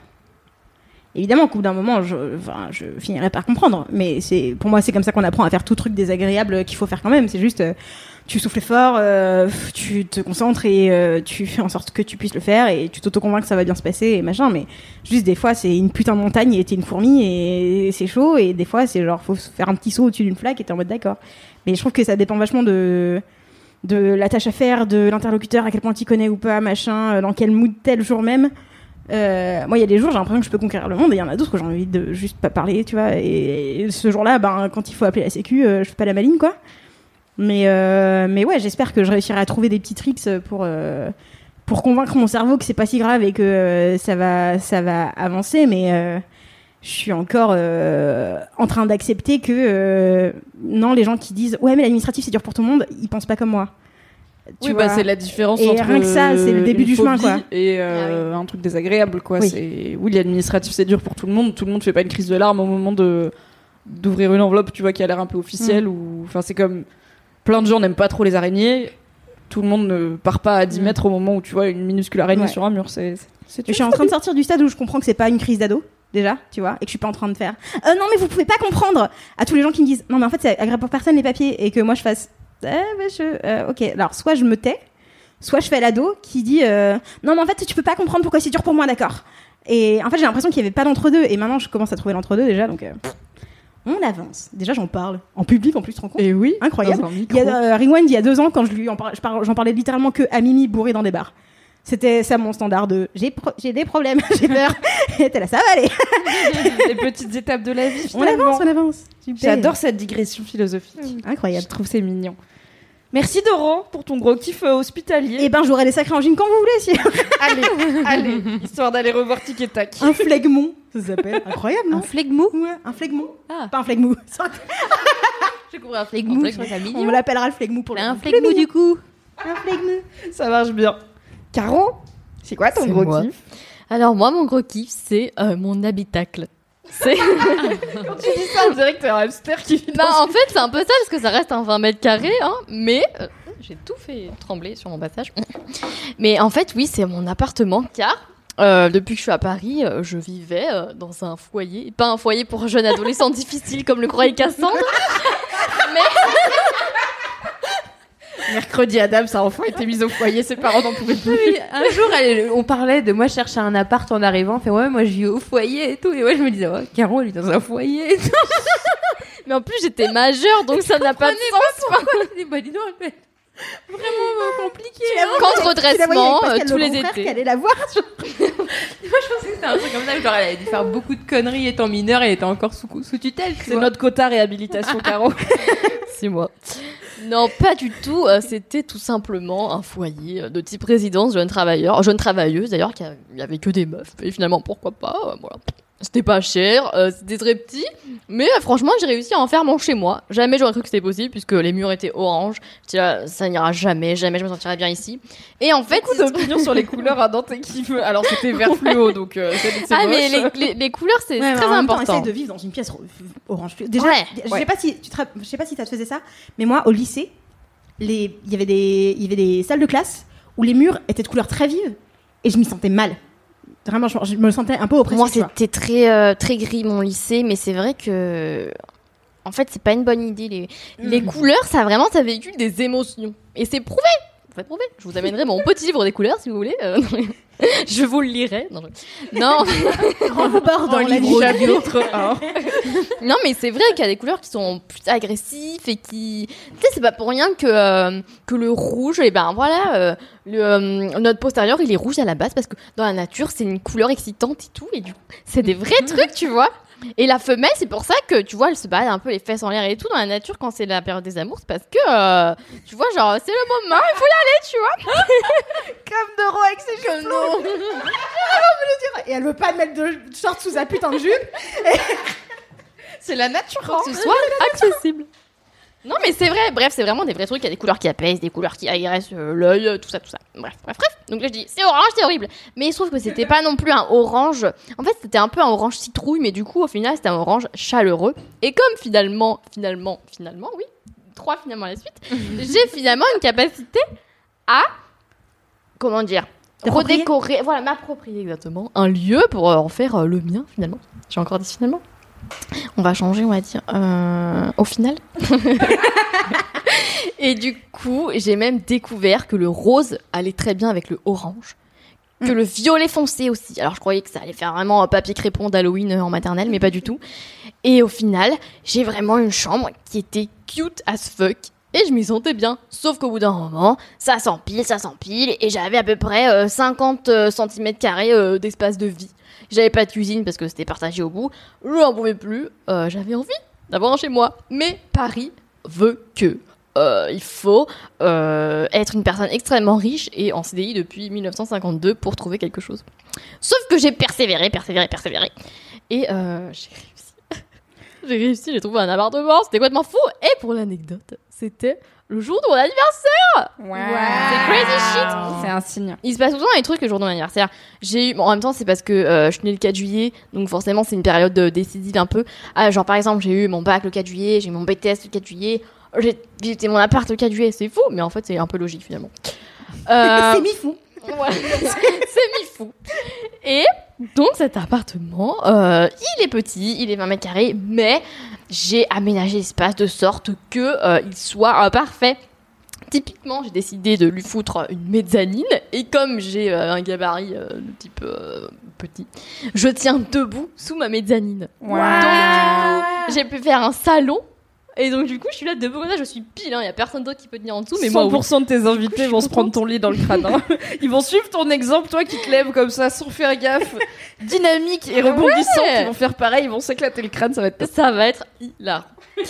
évidemment qu'au bout d'un moment, je, enfin, je finirai par comprendre. Mais c'est, pour moi, c'est comme ça qu'on apprend à faire tout truc désagréable qu'il faut faire quand même. C'est juste, euh, tu souffles fort, euh, tu te concentres et euh, tu fais en sorte que tu puisses le faire et tu t'auto-convaincs que ça va bien se passer et machin. Mais juste des fois, c'est une putain de montagne et t'es une fourmi et c'est chaud. Et des fois, c'est genre, faut faire un petit saut au-dessus d'une flaque et t'es en mode d'accord. Mais je trouve que ça dépend vachement de de la tâche à faire, de l'interlocuteur, à quel point tu connais ou pas, machin, euh, dans quel mood tel jour même. Euh, moi, il y a des jours, j'ai l'impression que je peux conquérir le monde, et il y en a d'autres que j'ai envie de juste pas parler, tu vois. Et, ce jour-là, ben, quand il faut appeler la sécu, euh, je fais pas la maline, quoi. Mais, euh, mais ouais, j'espère que je réussirai à trouver des petits tricks pour, pour convaincre mon cerveau que c'est pas si grave et que ça, va, ça va avancer, mais je suis encore en train d'accepter que non, les gens qui disent ouais, mais l'administratif c'est dur pour tout le monde, ils pensent pas comme moi. Tu oui, vois. bah, c'est la différence Et entre rien que ça, c'est le début du chemin, quoi. Et euh, un truc désagréable, quoi. Oui. C'est oui, l'administratif c'est dur pour tout le monde. Tout le monde fait pas une crise de larmes au moment de d'ouvrir une enveloppe, tu vois, qui a l'air un peu Mm. officielle ou enfin c'est comme plein de gens n'aiment pas trop les araignées. Tout le monde ne part pas à 10 Mm. mètres au moment où tu vois une minuscule araignée Ouais. sur un mur. C'est je suis en train de sortir du stade où je comprends que c'est pas une crise d'ado déjà, tu vois, et que je suis pas en train de faire. Euh, non mais vous pouvez pas comprendre à tous les gens qui me disent non mais en fait c'est agréable pour personne les papiers et que moi je fasse. Eh, je, euh, ok, alors soit je me tais, soit je fais l'ado qui dit euh, non mais en fait tu peux pas comprendre pourquoi c'est dur pour moi, d'accord. Et en fait j'ai l'impression qu'il y avait pas d'entre-deux et maintenant je commence à trouver l'entre-deux déjà donc. euh, on avance. Déjà j'en parle en public en plus, tu te rends compte Et oui, Incroyable. Il y a euh, Rewind, il y a deux ans, quand je lui en parlais, je par- j'en parlais littéralement que à Mimi bourré dans des bars. C'était ça mon standard de j'ai pro- j'ai des problèmes, j'ai peur. Et t'es là, ça va aller. les petites étapes de la vie. On avance, on avance. J'adore cette digression philosophique. Incroyable. Je trouve c'est mignon. Merci Doro pour ton gros kiff euh, hospitalier. Et ben j'aurai des sacrés angines quand vous voulez. Si. allez, allez, histoire d'aller revoir Tic et Tac. un flegmon, ça s'appelle. Incroyable, non Un flegmou Ouais, un flegmon. Ah. Pas un flegmou. J'ai compris un flegmou. je trouvais ça On l'appellera le flegmou pour le Un flegmou du coup. Un flegmou. Ça marche bien. Caro, c'est quoi ton gros moi. kiff? Alors moi, mon gros kiff, c'est euh, mon habitacle. C'est... Quand tu dis ça, on dirait que t'es un hamster qui bah, en fait, c'est un peu ça parce que ça reste un 20 mètres carrés, hein, mais euh, j'ai tout fait trembler sur mon passage. Mais en fait, oui, c'est mon appartement car euh, depuis que je suis à Paris, euh, je vivais euh, dans un foyer, pas un foyer pour jeunes adolescents difficiles comme le croyait Cassandre, mais Mercredi, Adam, sa enfant était mise au foyer, ses parents n'en pouvaient plus. Oui, un jour, elle- on parlait de moi chercher un appart en arrivant. Fait ouais, moi je vis au foyer et tout. Et ouais, je me disais, ouais, Caro, elle vit dans un foyer et tout. mais en plus j'étais majeure donc ça n'a pas de sens. Bah elle fait vraiment euh, compliqué. hein. Avec redressement, euh, tous les étés. allait la voir. Moi, je pensais que c'était un truc comme ça. Genre, elle avait dû faire beaucoup de conneries étant mineure et était encore sous, sous tutelle. tu C'est notre quota réhabilitation, Caro. C'est moi. Non, pas du tout. euh, C'était tout simplement un foyer de type résidence jeune travailleur, jeune travailleuse d'ailleurs, qui avait que des meufs. Et finalement, pourquoi pas euh, Voilà. C'était pas cher, euh, c'était très petit, mais euh, franchement, j'ai réussi à en faire mon chez moi. Jamais j'aurais cru que c'était possible puisque les murs étaient orange. Là, ça n'ira jamais, jamais je me sentirai bien ici. Et en fait, Beaucoup d'opinions sur les couleurs à Dante qui veut. Alors c'était vert fluo, donc euh, c'est ah mais les, les- les couleurs c'est Ouais, très en même temps, important. essaye de vivre dans une pièce orange. Déjà, Ouais, je ouais. sais pas si tu te je sais pas si ça te faisait ça, mais moi au lycée, les il y avait des il y avait des salles de classe où les murs étaient de couleurs très vives et je m'y sentais mal. Vraiment, je, je me sentais un peu oppressée. Moi, c'était très, euh, très gris mon lycée, mais c'est vrai que. En fait, c'est pas une bonne idée. Les, les couleurs, ça vraiment, ça véhicule des émotions. Et c'est prouvé. Vous faites prouver. Je vous amènerai mon petit livre des couleurs si vous voulez. Euh, je vous le lirai. Non, je- non, bord dans livre chapitre 1. non, mais c'est vrai qu'il y a des couleurs qui sont plus agressives et qui. Tu sais, c'est pas pour rien que, euh, que le rouge, et ben voilà, euh, le, notre postérieur, il est rouge à la base parce que dans la nature, c'est une couleur excitante et tout. Et du coup, c'est des vrais trucs, tu vois. Et la femelle, c'est pour ça que, tu vois, elle se balade un peu les fesses en l'air et tout dans la nature quand c'est la période des amours. Parce que, euh, tu vois, genre, c'est le moment, il faut y aller, tu vois. Comme Doro avec ses cheveux longs. Et elle veut pas mettre de short sous sa putain de jupe. C'est la nature. que ce soit accessible. Non, mais c'est vrai, bref, c'est vraiment des vrais trucs. Il y a des couleurs qui apaisent, des couleurs qui agressent euh, l'œil, euh, tout ça, tout ça. Bref, bref, bref. Donc là, je dis, c'est orange, c'est horrible. Mais il se trouve que c'était pas non plus un orange. En fait, c'était un peu un orange citrouille, mais du coup, au final, c'était un orange chaleureux. Et comme finalement, finalement, finalement, oui, trois finalement à la suite, j'ai finalement une capacité à, comment dire, redécorer, voilà, m'approprier exactement un lieu pour euh, en faire euh, le mien finalement. J'ai encore dit finalement. On va changer, on va dire, euh, au final. Et du coup, j'ai même découvert que le rose allait très bien avec le orange. Que le violet foncé aussi. Alors je croyais que ça allait faire vraiment un papier crépon d'Halloween euh, en maternelle, mais pas du tout. Et au final, j'ai vraiment une chambre qui était cute as fuck. Et je m'y sentais bien. Sauf qu'au bout d'un moment, ça s'empile, ça s'empile. Et j'avais à peu près euh, 50 cm carrés d'espace de vie. J'avais pas de cuisine parce que c'était partagé au bout. Je n'en pouvais plus. Euh, J'avais envie d'avoir un chez moi. Mais Paris veut que. Euh, il faut euh, être une personne extrêmement riche et en CDI depuis 1952 pour trouver quelque chose. Sauf que j'ai persévéré, persévéré, persévéré. Et euh, j'ai réussi. j'ai réussi, j'ai trouvé un appartement, c'était complètement fou. Et pour l'anecdote, c'était le jour de mon anniversaire. C'est crazy shit. C'est un signe. Il se passe souvent des trucs le jour de mon anniversaire. J'ai eu, bon, en même temps, c'est parce que euh, je suis née le 4 juillet, donc forcément, c'est une période euh, décisive un peu. Ah, genre, par exemple, j'ai eu mon bac le 4 juillet, j'ai eu mon BTS le 4 juillet, j'ai visité mon appart le 4 juillet, c'est fou, mais en fait, c'est un peu logique finalement. Euh, C'est mi-fou. Ouais, c'est mi fou. Et donc cet appartement, euh, il est petit, il est 20 mètres carrés, mais j'ai aménagé l'espace de sorte que euh, il soit euh, parfait. Typiquement, j'ai décidé de lui foutre une mezzanine et comme j'ai euh, un gabarit euh, de type euh, petit, je tiens debout sous ma mezzanine. Donc j'ai pu faire un salon et donc du coup, je suis là debout comme ça, je suis pile, il y a personne d'autre qui peut tenir en dessous, mais moi oui. 100% de tes invités vont se prendre ton lit dans le crâne. hein. Ils vont suivre ton exemple, toi qui te lèves comme ça sans faire gaffe, dynamique et rebondissante. Ouais. Ils vont faire pareil, ils vont s'éclater le crâne, ça va être ça va être hilarant.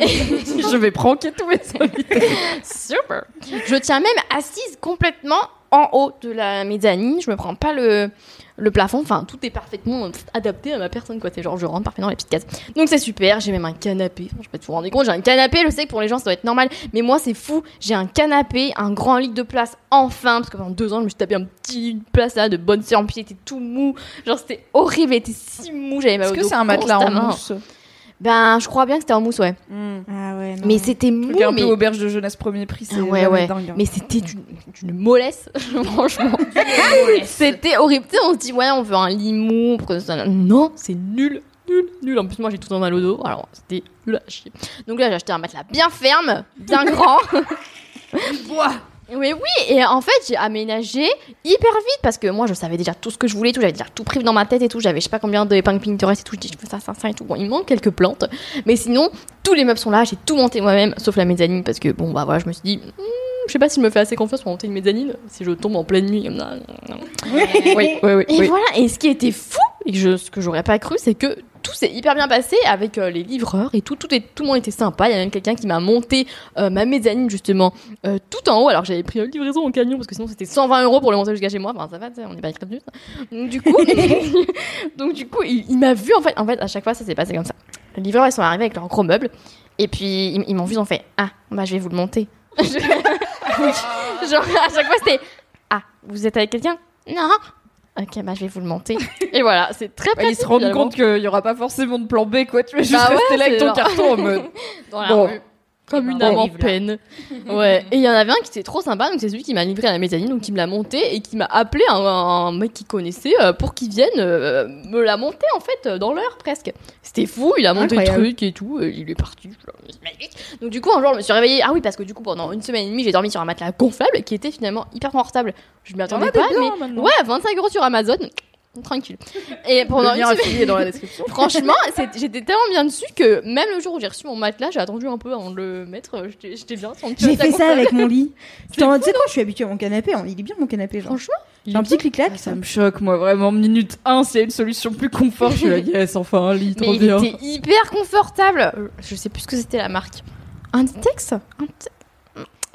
Je vais pranker tous mes invités. Super. Je tiens même assise complètement en haut de la mezzanine. Je me prends pas le, le plafond. Enfin, tout est parfaitement adapté à ma personne. quoi. C'est genre, je rentre parfaitement dans les petites cases. Donc c'est super. J'ai même un canapé. Je sais pas si vous vous rendez compte. J'ai un canapé. Je sais que pour les gens, ça doit être normal. Mais moi, c'est fou. J'ai un canapé, un grand lit de place. Enfin, parce que pendant deux ans, je me suis tapé un petit une place là de bonne sœur. Puis était tout mou. Genre, c'était horrible. Il était si mou. J'avais mal Est-ce que c'est un matelas en mousse? Ben, je crois bien que c'était en mousse, ouais. Ah ouais, non. Mais c'était mou. Un mais... peu auberge de jeunesse premier prix, c'est Ah ouais, ouais. dingue. hein. Mais c'était d'une mollesse, franchement. c'était horrible. Tu sais, on se dit, ouais, on veut un ça- Non, c'est nul, nul, nul. En plus, moi, j'ai tout un mal au dos. Alors, c'était nul à chier. Donc là, j'ai acheté un matelas bien ferme, bien grand. Oui, oui, et en fait, j'ai aménagé hyper vite parce que moi, je savais déjà tout ce que je voulais, tout, j'avais déjà tout prévu dans ma tête et tout. J'avais je sais pas combien d'épingles Pinterest et tout. Je dis, je fais ça, ça, ça et tout. Bon, il me manque quelques plantes, mais sinon, tous les meubles sont là. J'ai tout monté moi-même, sauf la mezzanine parce que bon, bah voilà, je me suis dit, Hmm, je sais pas si je me fais assez confiance pour monter une mezzanine si je tombe en pleine nuit. comme ça. Oui, oui, oui. Et oui. voilà, et ce qui était fou, et que je, ce que j'aurais pas cru, c'est que tout s'est hyper bien passé avec euh, les livreurs et tout, tout, est, tout le monde était sympa. Il y a même quelqu'un qui m'a monté euh, ma mezzanine justement euh, tout en haut, alors j'avais pris une livraison en camion parce que sinon c'était 120 euros pour le monter jusqu'à chez moi. Enfin, ça va, on n'est pas Donc du coup, donc du coup, il, il m'a vu en fait. En fait, à chaque fois, ça s'est passé comme ça. Les livreurs, ils sont arrivés avec leurs gros meubles et puis ils, ils m'ont vu, ils ont fait ah bah je vais vous le monter. Genre à chaque fois c'était ah vous êtes avec quelqu'un? Non. Ok, bah je vais vous le monter. Et voilà, c'est très Ouais, pratique. ils se rendent finalement. compte qu'il y aura pas forcément de plan B, quoi. Tu vas juste Bah ouais, rester là avec ton genre- carton en mode. dans la Bon. rue. Comme une âme en peine. Ouais. Et il y en avait un qui était trop sympa, donc c'est celui qui m'a livré à la mezzanine, donc qui me l'a monté et qui m'a appelé un, un mec qu'il connaissait euh, pour qu'il vienne euh, me la monter en fait euh, dans l'heure presque. C'était fou, il a monté Incroyable. le truc et tout, et il est parti. c'est. Donc du coup un jour je me suis réveillée. Ah oui parce que du coup pendant une semaine et demie j'ai dormi sur un matelas gonflable qui était finalement hyper confortable. Je m'y attendais pas, mais ouais 25 euros sur Amazon. Tranquille. Et pendant Le une semaine, dans la description. Franchement, c'est- j'étais tellement bien dessus que même le jour où j'ai reçu mon matelas, j'ai attendu un peu avant de le mettre. J'étais bien. J'ai fait ça avec mon lit. Tu sais quoi, je suis habituée à mon canapé. hein. Il est bien mon canapé, genre. Franchement, J'ai un petit clic-clac. Ça me choque, moi, vraiment. Minute 1, c'est une solution plus confort. Je suis là, yes, enfin un lit, mais trop il bien. était hyper confortable. Euh, Je sais plus ce que c'était la marque. Inditex Inditex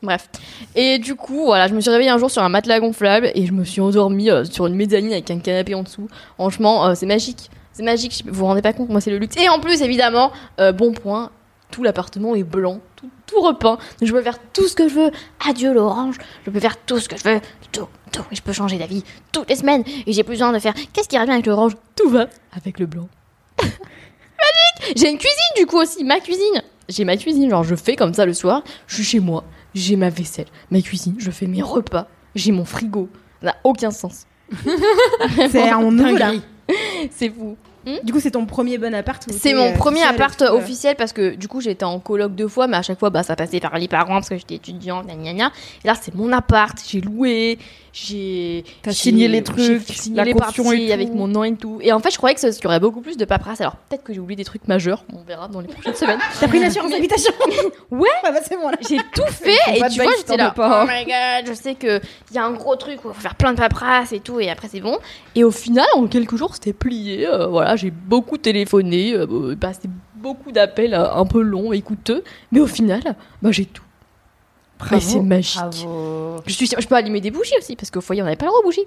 Bref. Et du coup, voilà, je me suis réveillée un jour sur un matelas gonflable et je me suis endormie euh, sur une mezzanine avec un canapé en dessous. Franchement, euh, c'est magique. C'est magique, vous vous rendez pas compte, moi c'est le luxe. Et en plus, évidemment, euh, bon point, tout l'appartement est blanc, tout, tout repeint. Donc je peux faire tout ce que je veux. Adieu l'orange, je peux faire tout ce que je veux. Tout, tout. Et je peux changer d'avis toutes les semaines. Et j'ai plus besoin de faire qu'est-ce qui revient avec l'orange Tout va avec le blanc. Magique J'ai une cuisine du coup aussi, ma cuisine. J'ai ma cuisine, genre je fais comme ça le soir, je suis chez moi, j'ai ma vaisselle, ma cuisine, je fais mes repas, j'ai mon frigo. Ça n'a aucun sens. C'est un là. C'est fou. Du coup, c'est ton premier bon appart. C'est mon euh, premier appart euh. officiel parce que du coup j'étais en coloc deux fois, mais à chaque fois bah, ça passait par les parents parce que j'étais étudiante, gna gna gna. Et là c'est mon appart, j'ai loué, j'ai. Signé les trucs, signé la les parties avec mon nom et tout. Et en fait je croyais que ça- qu'il y aurait beaucoup plus de paperasse. Alors peut-être que j'ai oublié des trucs majeurs, on verra dans les prochaines semaines. T'as pris une assurance Mais- d'habitation Ouais. bah c'est bon. J'ai tout fait et tu vois j'étais là. pas. Oh my god, je sais que il y a un gros truc où il faut faire plein de paperasse et tout et après c'est bon. Et au final en quelques jours c'était plié. euh, voilà j'ai beaucoup téléphoné, euh, passé beaucoup d'appels euh, un peu longs et coûteux, mais au final bah j'ai tout. C'est magique. Bravo. Je suis je peux allumer des bougies aussi parce qu'au foyer on n'avait pas le droit aux bougies.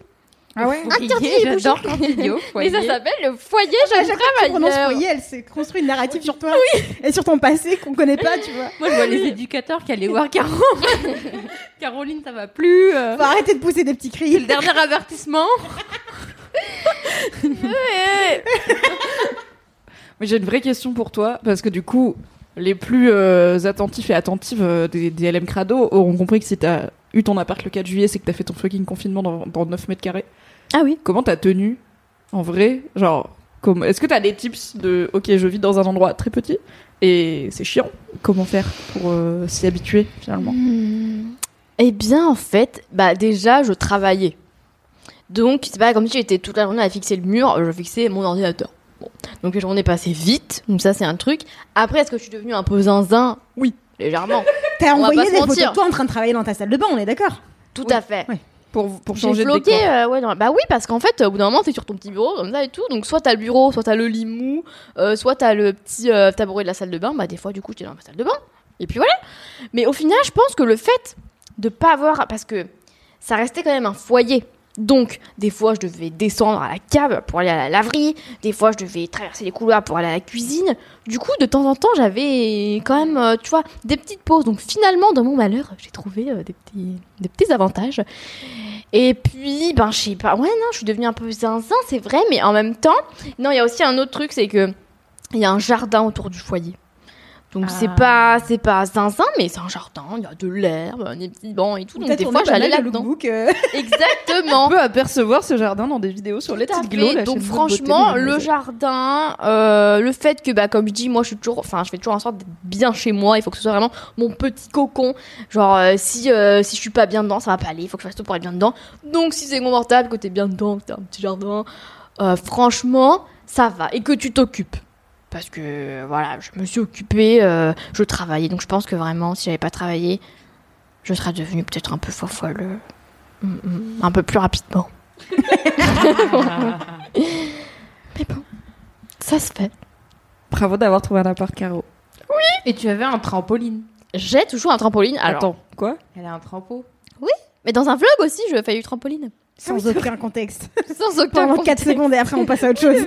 Ah ouais Foyer, J'adore Mais ça s'appelle le foyer jeune travailleur. foyer, elle s'est construit une narrative sur toi et sur ton passé qu'on connaît pas, tu vois. Moi, je vois les éducateurs qui allaient voir Caro. Caroline, ça va plus. euh, Faut arrêter de pousser des petits C'est cris. le dernier avertissement. Mais j'ai une vraie question pour toi, parce que du coup, les plus euh, attentifs et attentives euh, des, des LM Crado auront compris que si t'as eu ton appart le 4 juillet, c'est que t'as fait ton fucking confinement dans, dans 9 mètres carrés. Ah oui. Comment t'as tenu En vrai Genre, comme, est-ce que t'as des tips de ok, je vis dans un endroit très petit et c'est chiant Comment faire pour euh, s'y habituer finalement? Hmm. Eh bien, en fait, bah déjà, je travaillais. Donc, c'est pas comme si j'étais toute la journée à fixer le mur, je fixais mon ordinateur. Bon. Donc, les journées passaient vite, donc ça, c'est un truc. Après, est-ce que je suis devenue un peu zinzin? Oui, légèrement. T'as On va envoyé se des photos mentir. de toi en train de travailler dans ta salle de bain, on est d'accord? Tout à fait. Pour, pour J'ai changer de floqué, décor euh, ouais, dans- bah oui, parce qu'en fait, au bout d'un moment, t'es sur ton petit bureau, comme ça et tout. Donc, soit t'as le bureau, soit t'as le lit mou, euh, soit t'as le petit euh, tabouret de la salle de bain. Bah, des fois, du coup, j'étais dans ma salle de bain. Et puis voilà. Mais au final, je pense que le fait de pas avoir. Parce que ça restait quand même un foyer. Donc, des fois, je devais descendre à la cave pour aller à la laverie. Des fois, je devais traverser les couloirs pour aller à la cuisine. Du coup, de temps en temps, j'avais quand même, euh, tu vois, des petites pauses. Donc, finalement, dans mon malheur, j'ai trouvé euh, des, petits, avantages. Et puis, ben, je sais pas. Ouais, non, je suis devenue un peu zinzin, c'est vrai, mais en même temps, non, il y a aussi un autre truc, c'est que il y a un jardin autour du foyer. Donc c'est Ah. pas c'est pas zinzin, mais c'est un jardin, il y a de l'herbe, des petits bancs et tout. Donc des fois j'allais là-dedans. euh. Exactement. On peut apercevoir ce jardin dans des vidéos sur Glow. fait. la Donc franchement, le jardin, euh, le fait que bah comme je dis, moi je suis toujours, enfin je fais toujours en sorte d'être bien chez moi. Il faut que ce soit vraiment mon petit cocon. Genre euh, si euh, si je suis pas bien dedans, ça va pas aller. Il faut que je fasse tout pour être bien dedans. Donc si c'est confortable, que t'es bien dedans, que t'as un petit jardin, euh, franchement ça va et que tu t'occupes. Parce que voilà, je me suis occupée, euh, je travaillais. Donc je pense que vraiment, si j'avais pas travaillé, je serais devenue peut-être un peu fofolle, euh, un peu plus rapidement. Mais bon, ça se fait. Bravo d'avoir trouvé un appart Caro. Et tu avais un trampoline. J'ai toujours un trampoline. Alors, Attends, quoi? Elle a un trampo. mais dans un vlog aussi, je fais du trampoline. Sans aucun contexte. Sans aucun Pendant 4 contexte. secondes et après on passe à autre chose.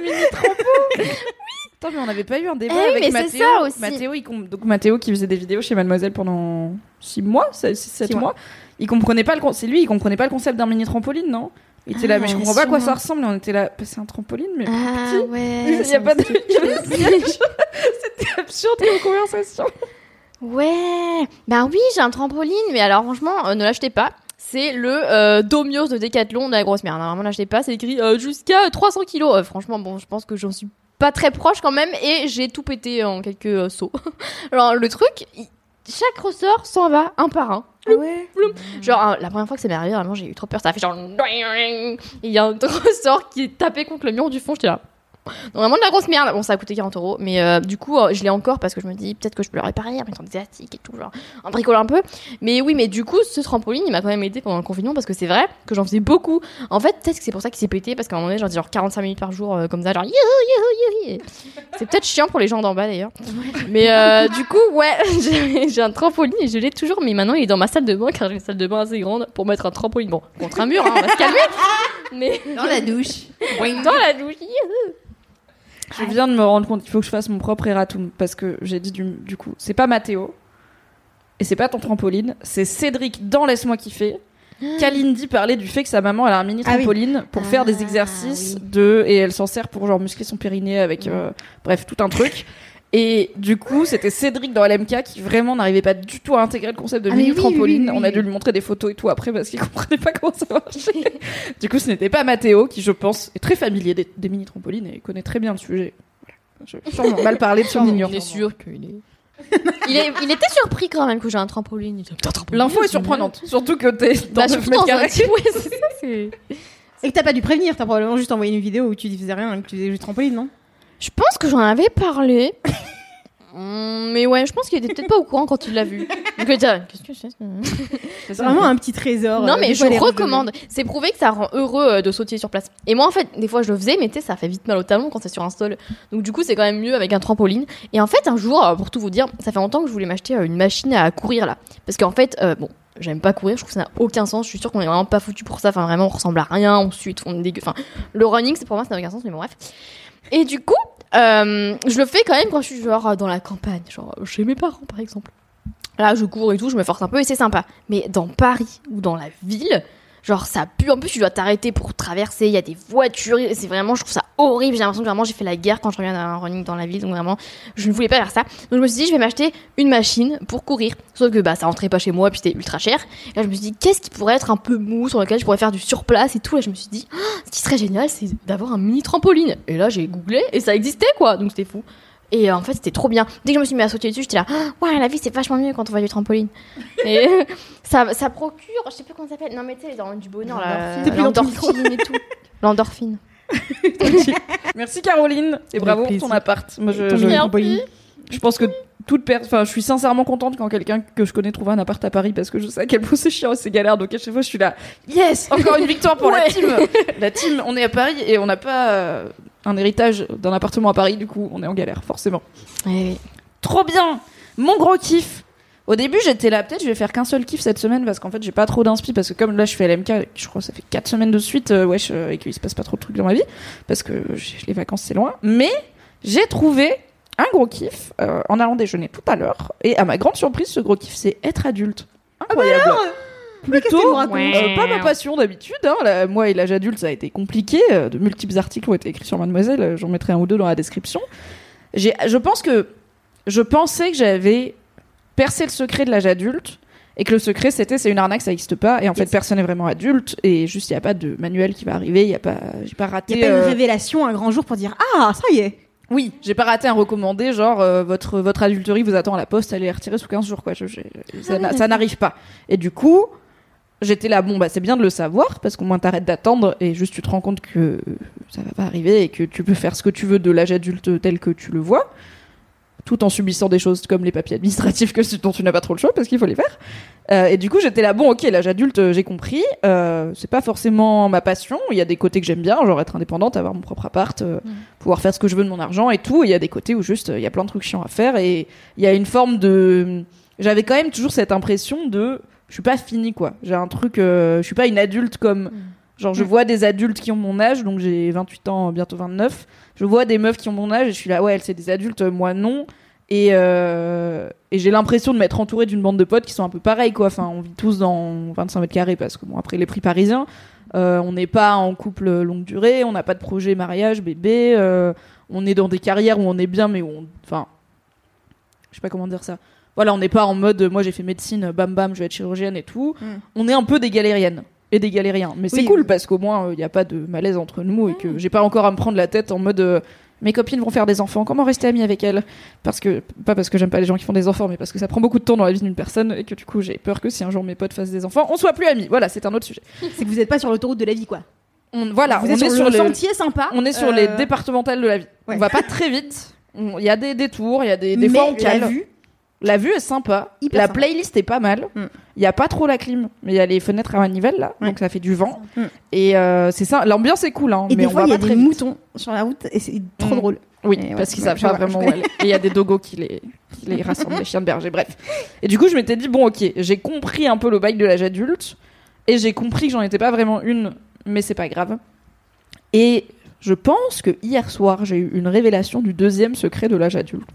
Attends, mais on n'avait pas eu un débat Eh avec Mathéo. c'est ça aussi. Mathéo, il donc Mathéo qui faisait des vidéos chez Mademoiselle pendant 6 mois, 7 Six mois. Il comprenait pas le c'est lui, il comprenait pas le concept d'un mini trampoline, non? Il était là, Ah, mais je comprends pas à quoi ça ressemble. Et on était là, bah, c'est un trampoline, mais Ah petit. ouais. Il y a pas de. C'était absurde comme conversation. Ouais. Ben oui, j'ai un trampoline, mais alors franchement, euh, ne l'achetez pas. C'est le euh, Domios de Decathlon de la grosse merde. Vraiment, l'achetez pas. C'est écrit euh, jusqu'à 300 kilos. Euh, franchement, bon, je pense que j'en suis pas très proche quand même, et j'ai tout pété en quelques euh, sauts. alors le truc, il- chaque ressort s'en va un par un. Genre, euh, la première fois que ça m'est arrivé, vraiment, j'ai eu trop peur. Ça a fait genre. Et il y a un ressort qui est tapé contre le mur du fond. J'étais là. Donc, vraiment de la grosse merde. Bon, ça a coûté 40 euros. Mais euh, du coup, euh, je l'ai encore parce que je me dis peut-être que je peux le réparer en mettant des élastiques et tout. Genre, en bricolant un peu. Mais oui, mais du coup, ce trampoline, il m'a quand même aidé pendant le confinement parce que c'est vrai que j'en faisais beaucoup. En fait, peut-être que c'est pour ça qu'il s'est pété parce qu'à un moment donné, j'en dis genre 45 minutes par jour, euh, comme ça, genre. C'est peut-être chiant pour les gens d'en bas d'ailleurs. Mais du coup, ouais, j'ai j'ai un trampoline et je l'ai toujours. Mais maintenant, il est dans ma salle de bain car j'ai une salle de bain assez grande pour mettre un trampoline. Bon, contre un mur, hein, on va se calmer. Mais Dans la douche. dans la douche. Je viens de me rendre compte qu'il faut que je fasse mon propre erratum parce que j'ai dit du, du coup, c'est pas Mathéo et c'est pas ton trampoline, c'est Cédric dans Laisse-moi kiffer. Kalindi parlait du fait que sa maman elle a un mini Ah oui. trampoline pour faire des Ah, exercices oui. de et elle s'en sert pour genre muscler son périnée avec euh, bref tout un truc. Et du coup, c'était Cédric dans LMK qui vraiment n'arrivait pas du tout à intégrer le concept de Ah, mini oui, trampoline. oui, oui, On a dû lui montrer des photos et tout après parce qu'il comprenait pas comment ça marchait. du coup, ce n'était pas Mathéo qui, je pense, est très familier des, des mini trampolines et connaît très bien le sujet. Voilà. Je sûrement mal parlé de son ignorance. On est sûr qu'il est. il, est- il était surpris quand même que j'ai un trampoline. Il L'info est surprenante, surtout que t'es dans Bah, 9 surtout mètres carrés. petit- ouais, c'est ça, c'est- Et que t'as pas dû prévenir, t'as probablement juste envoyé une vidéo où tu faisais rien et que tu faisais juste trampoline, non? Je pense que j'en avais parlé. Mm, mais ouais, je pense qu'il était peut-être pas au courant quand il l'a vu. Donc qu'est-ce que c'est C'est vraiment un petit trésor. Non, euh, mais je recommande. C'est prouvé que ça rend heureux euh, de sautiller sur place. Et moi, en fait, des fois, je le faisais, mais tu sais, ça fait vite mal au talon quand c'est sur un sol. Donc, du coup, c'est quand même mieux avec un trampoline. Et en fait, un jour, euh, pour tout vous dire, ça fait longtemps que je voulais m'acheter une machine à courir là. Parce qu'en fait, bon, j'aime pas courir, je trouve que ça n'a aucun sens. Je suis sûre qu'on est vraiment pas foutu pour ça. Enfin, vraiment, on ressemble à rien, on suit, on est dégueu. Enfin, le running, c'est pour moi, ça n'a aucun sens, mais bon, bref. Et du coup, euh, je le fais quand même quand je suis genre dans la campagne, genre chez mes parents par exemple. Là, je cours et tout, je me force un peu et c'est sympa. Mais dans Paris ou dans la ville, genre ça pue. En plus, tu dois t'arrêter pour traverser. Il y a des voitures. C'est vraiment, je trouve ça horrible. J'ai l'impression que vraiment j'ai fait la guerre quand je reviens d'un running dans la ville. Donc vraiment, je ne voulais pas faire ça. Donc je me suis dit, je vais m'acheter une machine pour courir. Sauf que bah ça rentrait pas chez moi, puis c'était ultra cher. Et là, je me suis dit, qu'est-ce qui pourrait être un peu mou sur lequel je pourrais faire du surplace et tout? Et je me suis dit, ce qui serait génial, c'est d'avoir un mini trampoline. Et là, j'ai googlé et ça existait quoi. Donc c'était fou. Et euh, en fait, c'était trop bien. Dès que je me suis mis à sauter dessus, j'étais là, Ah, ouais, la vie c'est vachement mieux quand on voit du trampoline. et euh, ça, ça procure, je sais plus comment ça s'appelle. Non, mais tu sais, dans du bonheur, L'endorphine et tout. L'endorphine. Merci Caroline et bravo pour ton appart. Moi, je, Ton je- je pense que toute personne, enfin, je suis sincèrement contente quand quelqu'un que je connais trouve un appart à Paris parce que je sais à quel point c'est chiant et c'est galère. Donc à chaque fois, je suis là, yes, encore une victoire pour la team. La team, on est à Paris et on n'a pas euh, un héritage d'un appartement à Paris. Du coup, on est en galère, forcément. Trop bien Mon gros kiff Au début, j'étais là, peut-être je vais faire qu'un seul kiff cette semaine parce qu'en fait, j'ai pas trop d'inspi parce que comme là, je fais LMK, je crois que ça fait 4 semaines de suite, euh, wesh, euh, et qu'il se passe pas trop de trucs dans ma vie parce que les vacances, c'est loin. Mais j'ai trouvé un gros kiff euh, en allant déjeuner tout à l'heure et à ma grande surprise, ce gros kiff, c'est être adulte. Incroyable qu'est-ce que racontes euh, pas ma passion d'habitude. Hein. La- moi et l'âge adulte, ça a été compliqué. Euh, De multiples articles ont été écrits sur Mademoiselle. Euh, J'en mettrai un ou deux dans la description. Je pense que je pensais que j'avais percé le secret de l'âge adulte et que le secret c'était c'est une arnaque, ça n'existe pas. Et en fait, personne n'est vraiment adulte et juste il y a pas de manuel qui va arriver. Il y a pas, j'ai pas raté. Il y a pas une révélation un grand jour pour dire Ah, ça y est oui, j'ai pas raté un recommandé, genre euh, votre votre adulterie vous attend à la poste, allez les retirer sous 15 jours quoi. Je- je- ça ça n'arrive pas. Et du coup, j'étais là, bon bah c'est bien de le savoir parce qu'au moins t'arrêtes d'attendre et juste tu te rends compte que ça va pas arriver et que tu peux faire ce que tu veux de l'âge adulte tel que tu le vois, tout en subissant des choses comme les papiers administratifs que dont tu n'as pas trop le choix parce qu'il faut les faire. Euh, et du coup j'étais là, bon ok l'âge adulte euh, j'ai compris, euh, c'est pas forcément ma passion, il y a des côtés que j'aime bien, genre être indépendante, avoir mon propre appart. euh, pouvoir faire ce que je veux de mon argent et tout. Il y a des côtés où juste il y a plein de trucs chiants à faire et il y a une forme de. J'avais quand même toujours cette impression de je suis pas finie quoi. J'ai un truc, euh, je suis pas une adulte comme genre je vois des adultes qui ont mon âge donc j'ai 28 ans bientôt 29. Je vois des meufs qui ont mon âge et je suis là ouais elles c'est des adultes moi non. Et, euh, et j'ai l'impression de m'être entourée d'une bande de potes qui sont un peu pareils quoi. Enfin on vit tous dans 25 mètres carrés parce que bon après les prix parisiens. Euh, on n'est pas en couple longue durée, on n'a pas de projet mariage, bébé, euh, on est dans des carrières où on est bien, mais où on. Enfin. Je sais pas comment dire ça. Voilà, on n'est pas en mode moi j'ai fait médecine, bam bam, je vais être chirurgienne et tout. Mm. On est un peu des galériennes et des galériens. Mais c'est cool oui. parce qu'au moins il n'y a pas de malaise entre nous et que j'ai pas encore à me prendre la tête en mode. euh, mes copines vont faire des enfants, comment rester amie avec elles? Parce que, pas parce que j'aime pas les gens qui font des enfants, mais parce que ça prend beaucoup de temps dans la vie d'une personne et que du coup j'ai peur que si un jour mes potes fassent des enfants, on soit plus amis. Voilà, c'est un autre sujet. C'est que vous n'êtes pas sur l'autoroute de la vie, quoi. On, voilà, vous on êtes est sur, le les- sentier sympa. on est sur euh, les départementales de la vie. ouais. On va pas très vite. Il y a des détours, il y a des, des mais fois on cale. la vue, La vue est sympa. Hyper la sympa. playlist est pas mal. Il Mm. y a pas trop la clim, mais il y a les fenêtres à manivelle là, Ouais. donc ça fait du vent. Mm. Et euh, c'est ça. L'ambiance est cool, hein, et mais des on fois il y a des vite. moutons sur la route et c'est trop Mm. drôle. Oui, Et ouais, parce qu'ils savent pas vraiment où aller. Et il y a des dogos qui les, qui les rassemblent, les chiens de berger, bref. Et du coup, je m'étais dit, bon, ok, j'ai compris un peu le bail de l'âge adulte, et j'ai compris que j'en étais pas vraiment une, mais c'est pas grave. Et je pense que hier soir, j'ai eu une révélation du deuxième secret de l'âge adulte.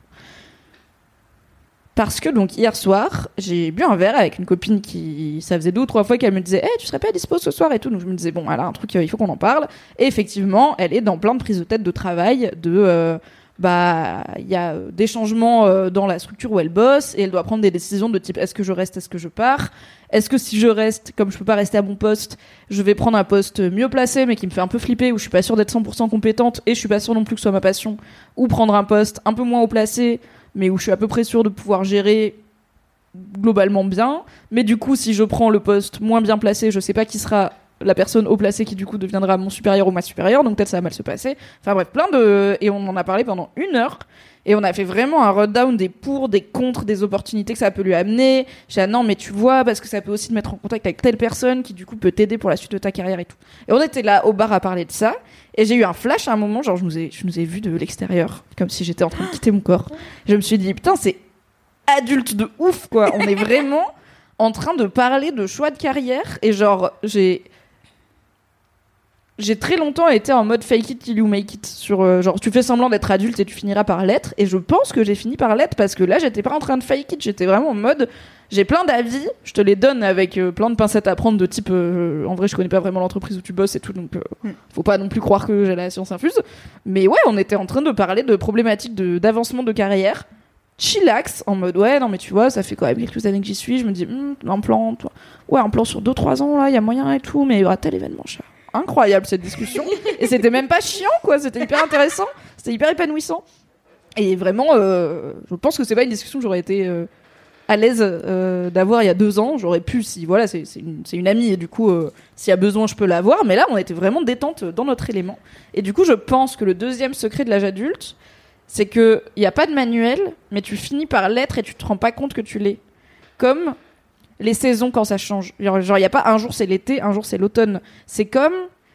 Parce que donc hier soir, j'ai bu un verre avec une copine qui, ça faisait deux ou trois fois qu'elle me disait, hey, tu serais pas dispo ce soir et tout. Donc je me disais bon, elle a un truc, euh, il faut qu'on en parle. Et effectivement, elle est dans plein de prises de tête de travail, de euh, bah il y a euh, des changements dans la structure où elle bosse et elle doit prendre des décisions de type est-ce que je reste, est-ce que je pars, est-ce que si je reste, comme je peux pas rester à mon poste, je vais prendre un poste mieux placé mais qui me fait un peu flipper où je suis pas sûre d'être 100% compétente et je suis pas sûre non plus que ce soit ma passion, ou prendre un poste un peu moins haut placé mais où je suis à peu près sûre de pouvoir gérer globalement bien. Mais du coup, si je prends le poste moins bien placé, je sais pas qui sera la personne haut placée qui du coup deviendra mon supérieur ou ma supérieure, donc peut-être ça va mal se passer. Enfin bref, plein de et on en a parlé pendant une heure. Et on a fait vraiment un rundown des pour, des contre, des opportunités que ça peut lui amener. J'ai ah non, mais tu vois, parce que ça peut aussi te mettre en contact avec telle personne qui, du coup, peut t'aider pour la suite de ta carrière et tout. Et on était là au bar à parler de ça. Et j'ai eu un flash à un moment, genre, je nous ai, je nous ai vu de l'extérieur, comme si j'étais en train de quitter mon corps. Je me suis dit, putain, c'est adulte de ouf, quoi. On est vraiment en train de parler de choix de carrière. Et genre, j'ai, j'ai très longtemps été en mode fake it till you make it. Sur euh, genre tu fais semblant d'être adulte et tu finiras par l'être. Et je pense que j'ai fini par l'être parce que là j'étais pas en train de fake it. J'étais vraiment en mode j'ai plein d'avis. Je te les donne avec euh, plein de pincettes à prendre de type euh, en vrai je connais pas vraiment l'entreprise où tu bosses et tout donc Hmm. faut pas non plus croire que j'ai la science infuse. Mais ouais on était en train de parler de problématiques de d'avancement de carrière. Chillax en mode ouais non mais tu vois ça fait quand même quelques années que j'y suis. Je me dis Hmm, un plan toi. Ouais un plan sur 2-3 ans là il y a moyen et tout mais il y aura tel événement chat incroyable cette discussion. Et c'était même pas chiant quoi. C'était hyper intéressant. C'était hyper épanouissant. Et vraiment euh, je pense que c'est pas une discussion que j'aurais été euh, à l'aise euh, d'avoir il y a deux ans. J'aurais pu si voilà c'est une, une amie. Et du coup s'il y a besoin je peux l'avoir mais là on était vraiment détente dans notre élément. Et du coup je pense que le deuxième secret de l'âge adulte c'est que il y a pas de manuel mais tu finis par l'être et tu te rends pas compte que tu l'es. Comme les saisons quand ça change. Genre, il n'y a pas un jour c'est l'été, un jour c'est l'automne. C'est comme,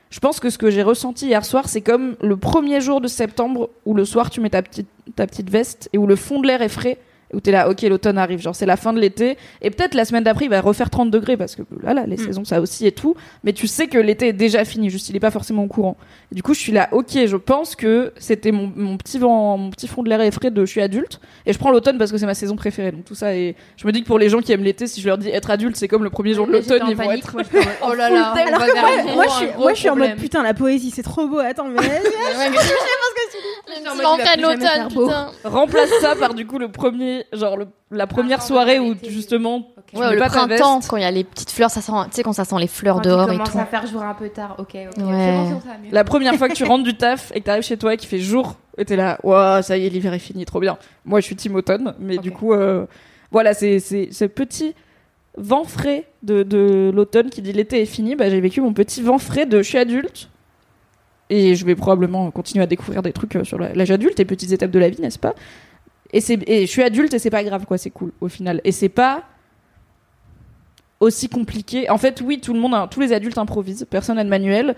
je pense que ce que j'ai ressenti hier soir, c'est comme le premier jour de septembre où le soir tu mets ta petite, ta petite veste et où le fond de l'air est frais. Où t'es là, ok, l'automne arrive, genre c'est la fin de l'été, et peut-être la semaine d'après il va refaire 30 degrés parce que là, là, les saisons ça aussi et tout, mais tu sais que l'été est déjà fini, juste il est pas forcément au courant. Et du coup, je suis là, ok, je pense que c'était mon, mon petit vent, mon petit fond de l'air est frais de je suis adulte, et je prends l'automne parce que c'est ma saison préférée, donc tout ça, et je me dis que pour les gens qui aiment l'été, si je leur dis être adulte, c'est comme le premier jour de l'automne, ils vont être. Oh là là, on Alors va que vers moi, je suis, moi, je en mode putain, la poésie, c'est trop beau. Attends, mais. C'est en cas de l'automne, putain. remplace ça par du coup le premier genre le- la première Printemps, soirée où justement Ouais, le pas printemps, veste. quand il y a les petites fleurs, ça sent, tu sais, quand ça sent les fleurs Quand dehors et commence tout. à faire jour un peu tard, ok, ok. Ouais. Bon, ça la première fois que tu rentres du taf et que t'arrives chez toi et qu'il fait jour et t'es là waouh ça y est l'hiver est fini trop bien moi je suis team automne mais du coup euh, voilà c'est c'est ce petit vent frais de, de l'automne qui dit l'été est fini bah j'ai vécu mon petit vent frais de je suis adulte et je vais probablement continuer à découvrir des trucs euh, sur l'âge adulte et petites étapes de la vie n'est-ce pas? Et c'est et je suis adulte et c'est pas grave quoi c'est cool au final et c'est pas aussi compliqué. En fait, oui, tout le monde, tous les adultes improvisent. Personne n'a de manuel.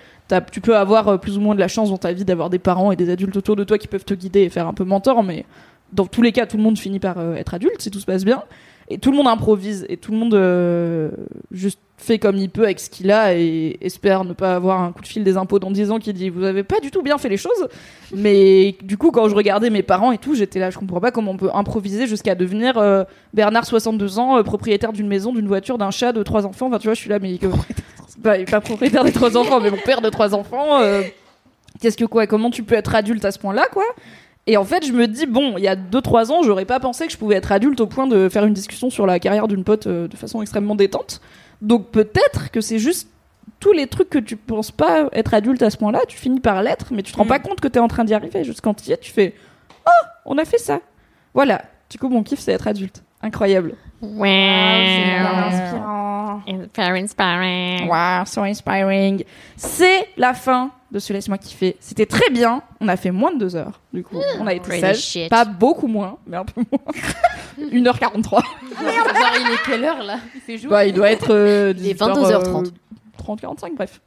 Tu peux avoir euh, plus ou moins de la chance dans ta vie d'avoir des parents et des adultes autour de toi qui peuvent te guider et faire un peu mentor, mais dans tous les cas, tout le monde finit par euh, être adulte si tout se passe bien. Et tout le monde improvise et tout le monde euh, juste fait comme il peut avec ce qu'il a et espère ne pas avoir un coup de fil des impôts dans 10 ans qui dit vous avez pas du tout bien fait les choses. Mais du coup, quand je regardais mes parents et tout, j'étais là, je comprends pas comment on peut improviser jusqu'à devenir euh, Bernard 62 ans, euh, propriétaire d'une maison, d'une voiture, d'un chat, de trois enfants. Enfin, tu vois, je suis là, mais que... bah, il est pas propriétaire des trois enfants, mais mon père de trois enfants. euh, Qu'est-ce que quoi Comment tu peux être adulte à ce point-là, quoi? Et en fait, je me dis bon, il y a 2-3 ans, j'aurais pas pensé que je pouvais être adulte au point de faire une discussion sur la carrière d'une pote de façon extrêmement détente. Donc peut-être que c'est juste tous les trucs que tu penses pas être adulte à ce point-là, tu finis par l'être, mais tu te rends Mm. pas compte que t'es en train d'y arriver. Juste quand tu y es, tu fais oh, on a fait ça. Voilà. Du coup, mon kiff, c'est être adulte. Incroyable. Ah, c'est inspirant. Very inspiring. Wow, so inspiring. C'est la fin de ce Laisse-moi kiffer. C'était très bien. On a fait moins de deux heures. Du coup, on a été sage. Pas beaucoup moins, mais un peu moins. 1h43. Genre, il est quelle heure là? Il fait jour Bah, il doit être. euh, Il est 18h, 22h30. 30, 45, bref.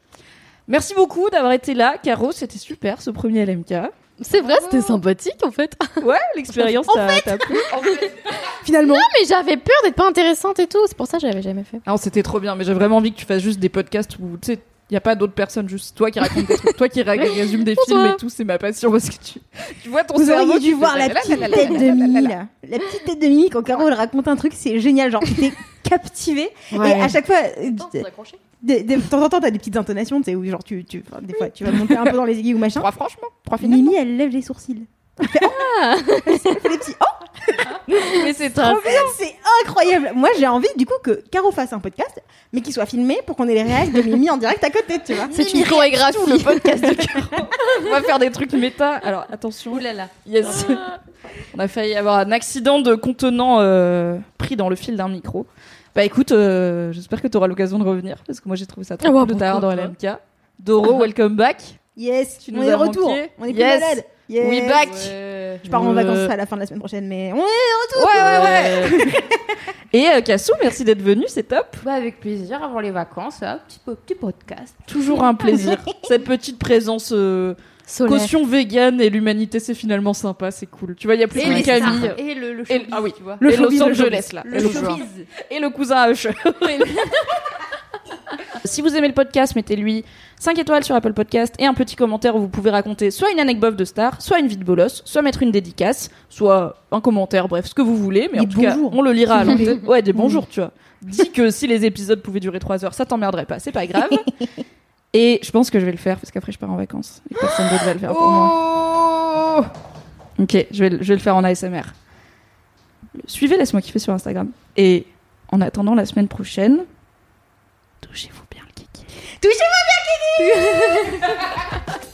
Merci beaucoup d'avoir été là, Caro. C'était super ce premier LMK. C'est vrai, c'était sympathique en fait. Ouais, l'expérience t'a plu. Finalement. Mais j'avais peur d'être pas intéressante et tout. C'est pour ça que j'avais jamais fait. Non, c'était trop bien, mais j'ai vraiment envie que tu fasses juste des podcasts où, tu sais, il y a pas d'autres personnes, juste toi qui racontes des trucs, toi qui ré- résume des films et tout, c'est ma passion parce que tu, tu vois ton Vous cerveau. auriez dû voir la petite tête de Mimi là. La petite tête de Mimi quand Caro elle raconte un truc, c'est génial. Genre, t'es captivé. Et à chaque fois, euh, de, de, de temps en temps, t'as des petites intonations, tu sais, où genre tu, tu, des fois, tu vas monter un peu dans les aiguilles ou machin. Trois franchement, trois finalement. Mimi, elle lève les sourcils. Elle fait, oh Elle fait des petits oh Mais c'est trop bien. C'est incroyable. Moi, j'ai envie du coup que Caro fasse un podcast, mais qu'il soit filmé pour qu'on ait les réacts de Mimi en direct à côté, tu vois. C'est une chorégraphie. le podcast de Caro. On va faire des trucs méta. Alors attention. Ouh là là. Yes. On a failli avoir un accident de contenant euh, pris dans le fil d'un micro. Bah écoute, euh, j'espère que tu auras l'occasion de revenir parce que moi j'ai trouvé ça très Ah cool de t'avoir dans LMK. Doro, welcome back. Yes, Tu on nous est de retour. manqué. On est plus Yes. malade. Yes. We back. Je pars en Euh, vacances à la fin de la semaine prochaine, mais on est Ouais, ouais, ouais. Et euh, Cassou, merci d'être venu, c'est top. Bah, avec plaisir, avant les vacances, là, petit, petit podcast. Toujours un plaisir. Cette petite présence euh, Solaire. caution vegan et l'humanité, c'est finalement sympa, c'est cool. Tu vois, il y a plus Et que Camille. Et le, le Et- ah oui. tu vois. Le et Los showbiz, le Angeles, showbiz. là. Le Et le showbiz. et le cousin Usher. si vous aimez le podcast, mettez-lui 5 étoiles sur Apple Podcast et un petit commentaire où vous pouvez raconter soit une anecdote de star, soit une vie de bolos, soit mettre une dédicace, soit un commentaire, bref, ce que vous voulez. Mais en tout cas, on le lira à l'antenne. Ouais, des bonjours, tu vois. Dis que si les épisodes pouvaient durer 3 heures, ça t'emmerderait pas, c'est pas grave. Et je pense que je vais le faire parce qu'après je pars en vacances et personne d'autre va le faire pour moi. Ok, je vais, le- je vais le faire en ASMR. Suivez Laisse-moi kiffer sur Instagram. Et en attendant la semaine prochaine, touchez-vous bien le kiki.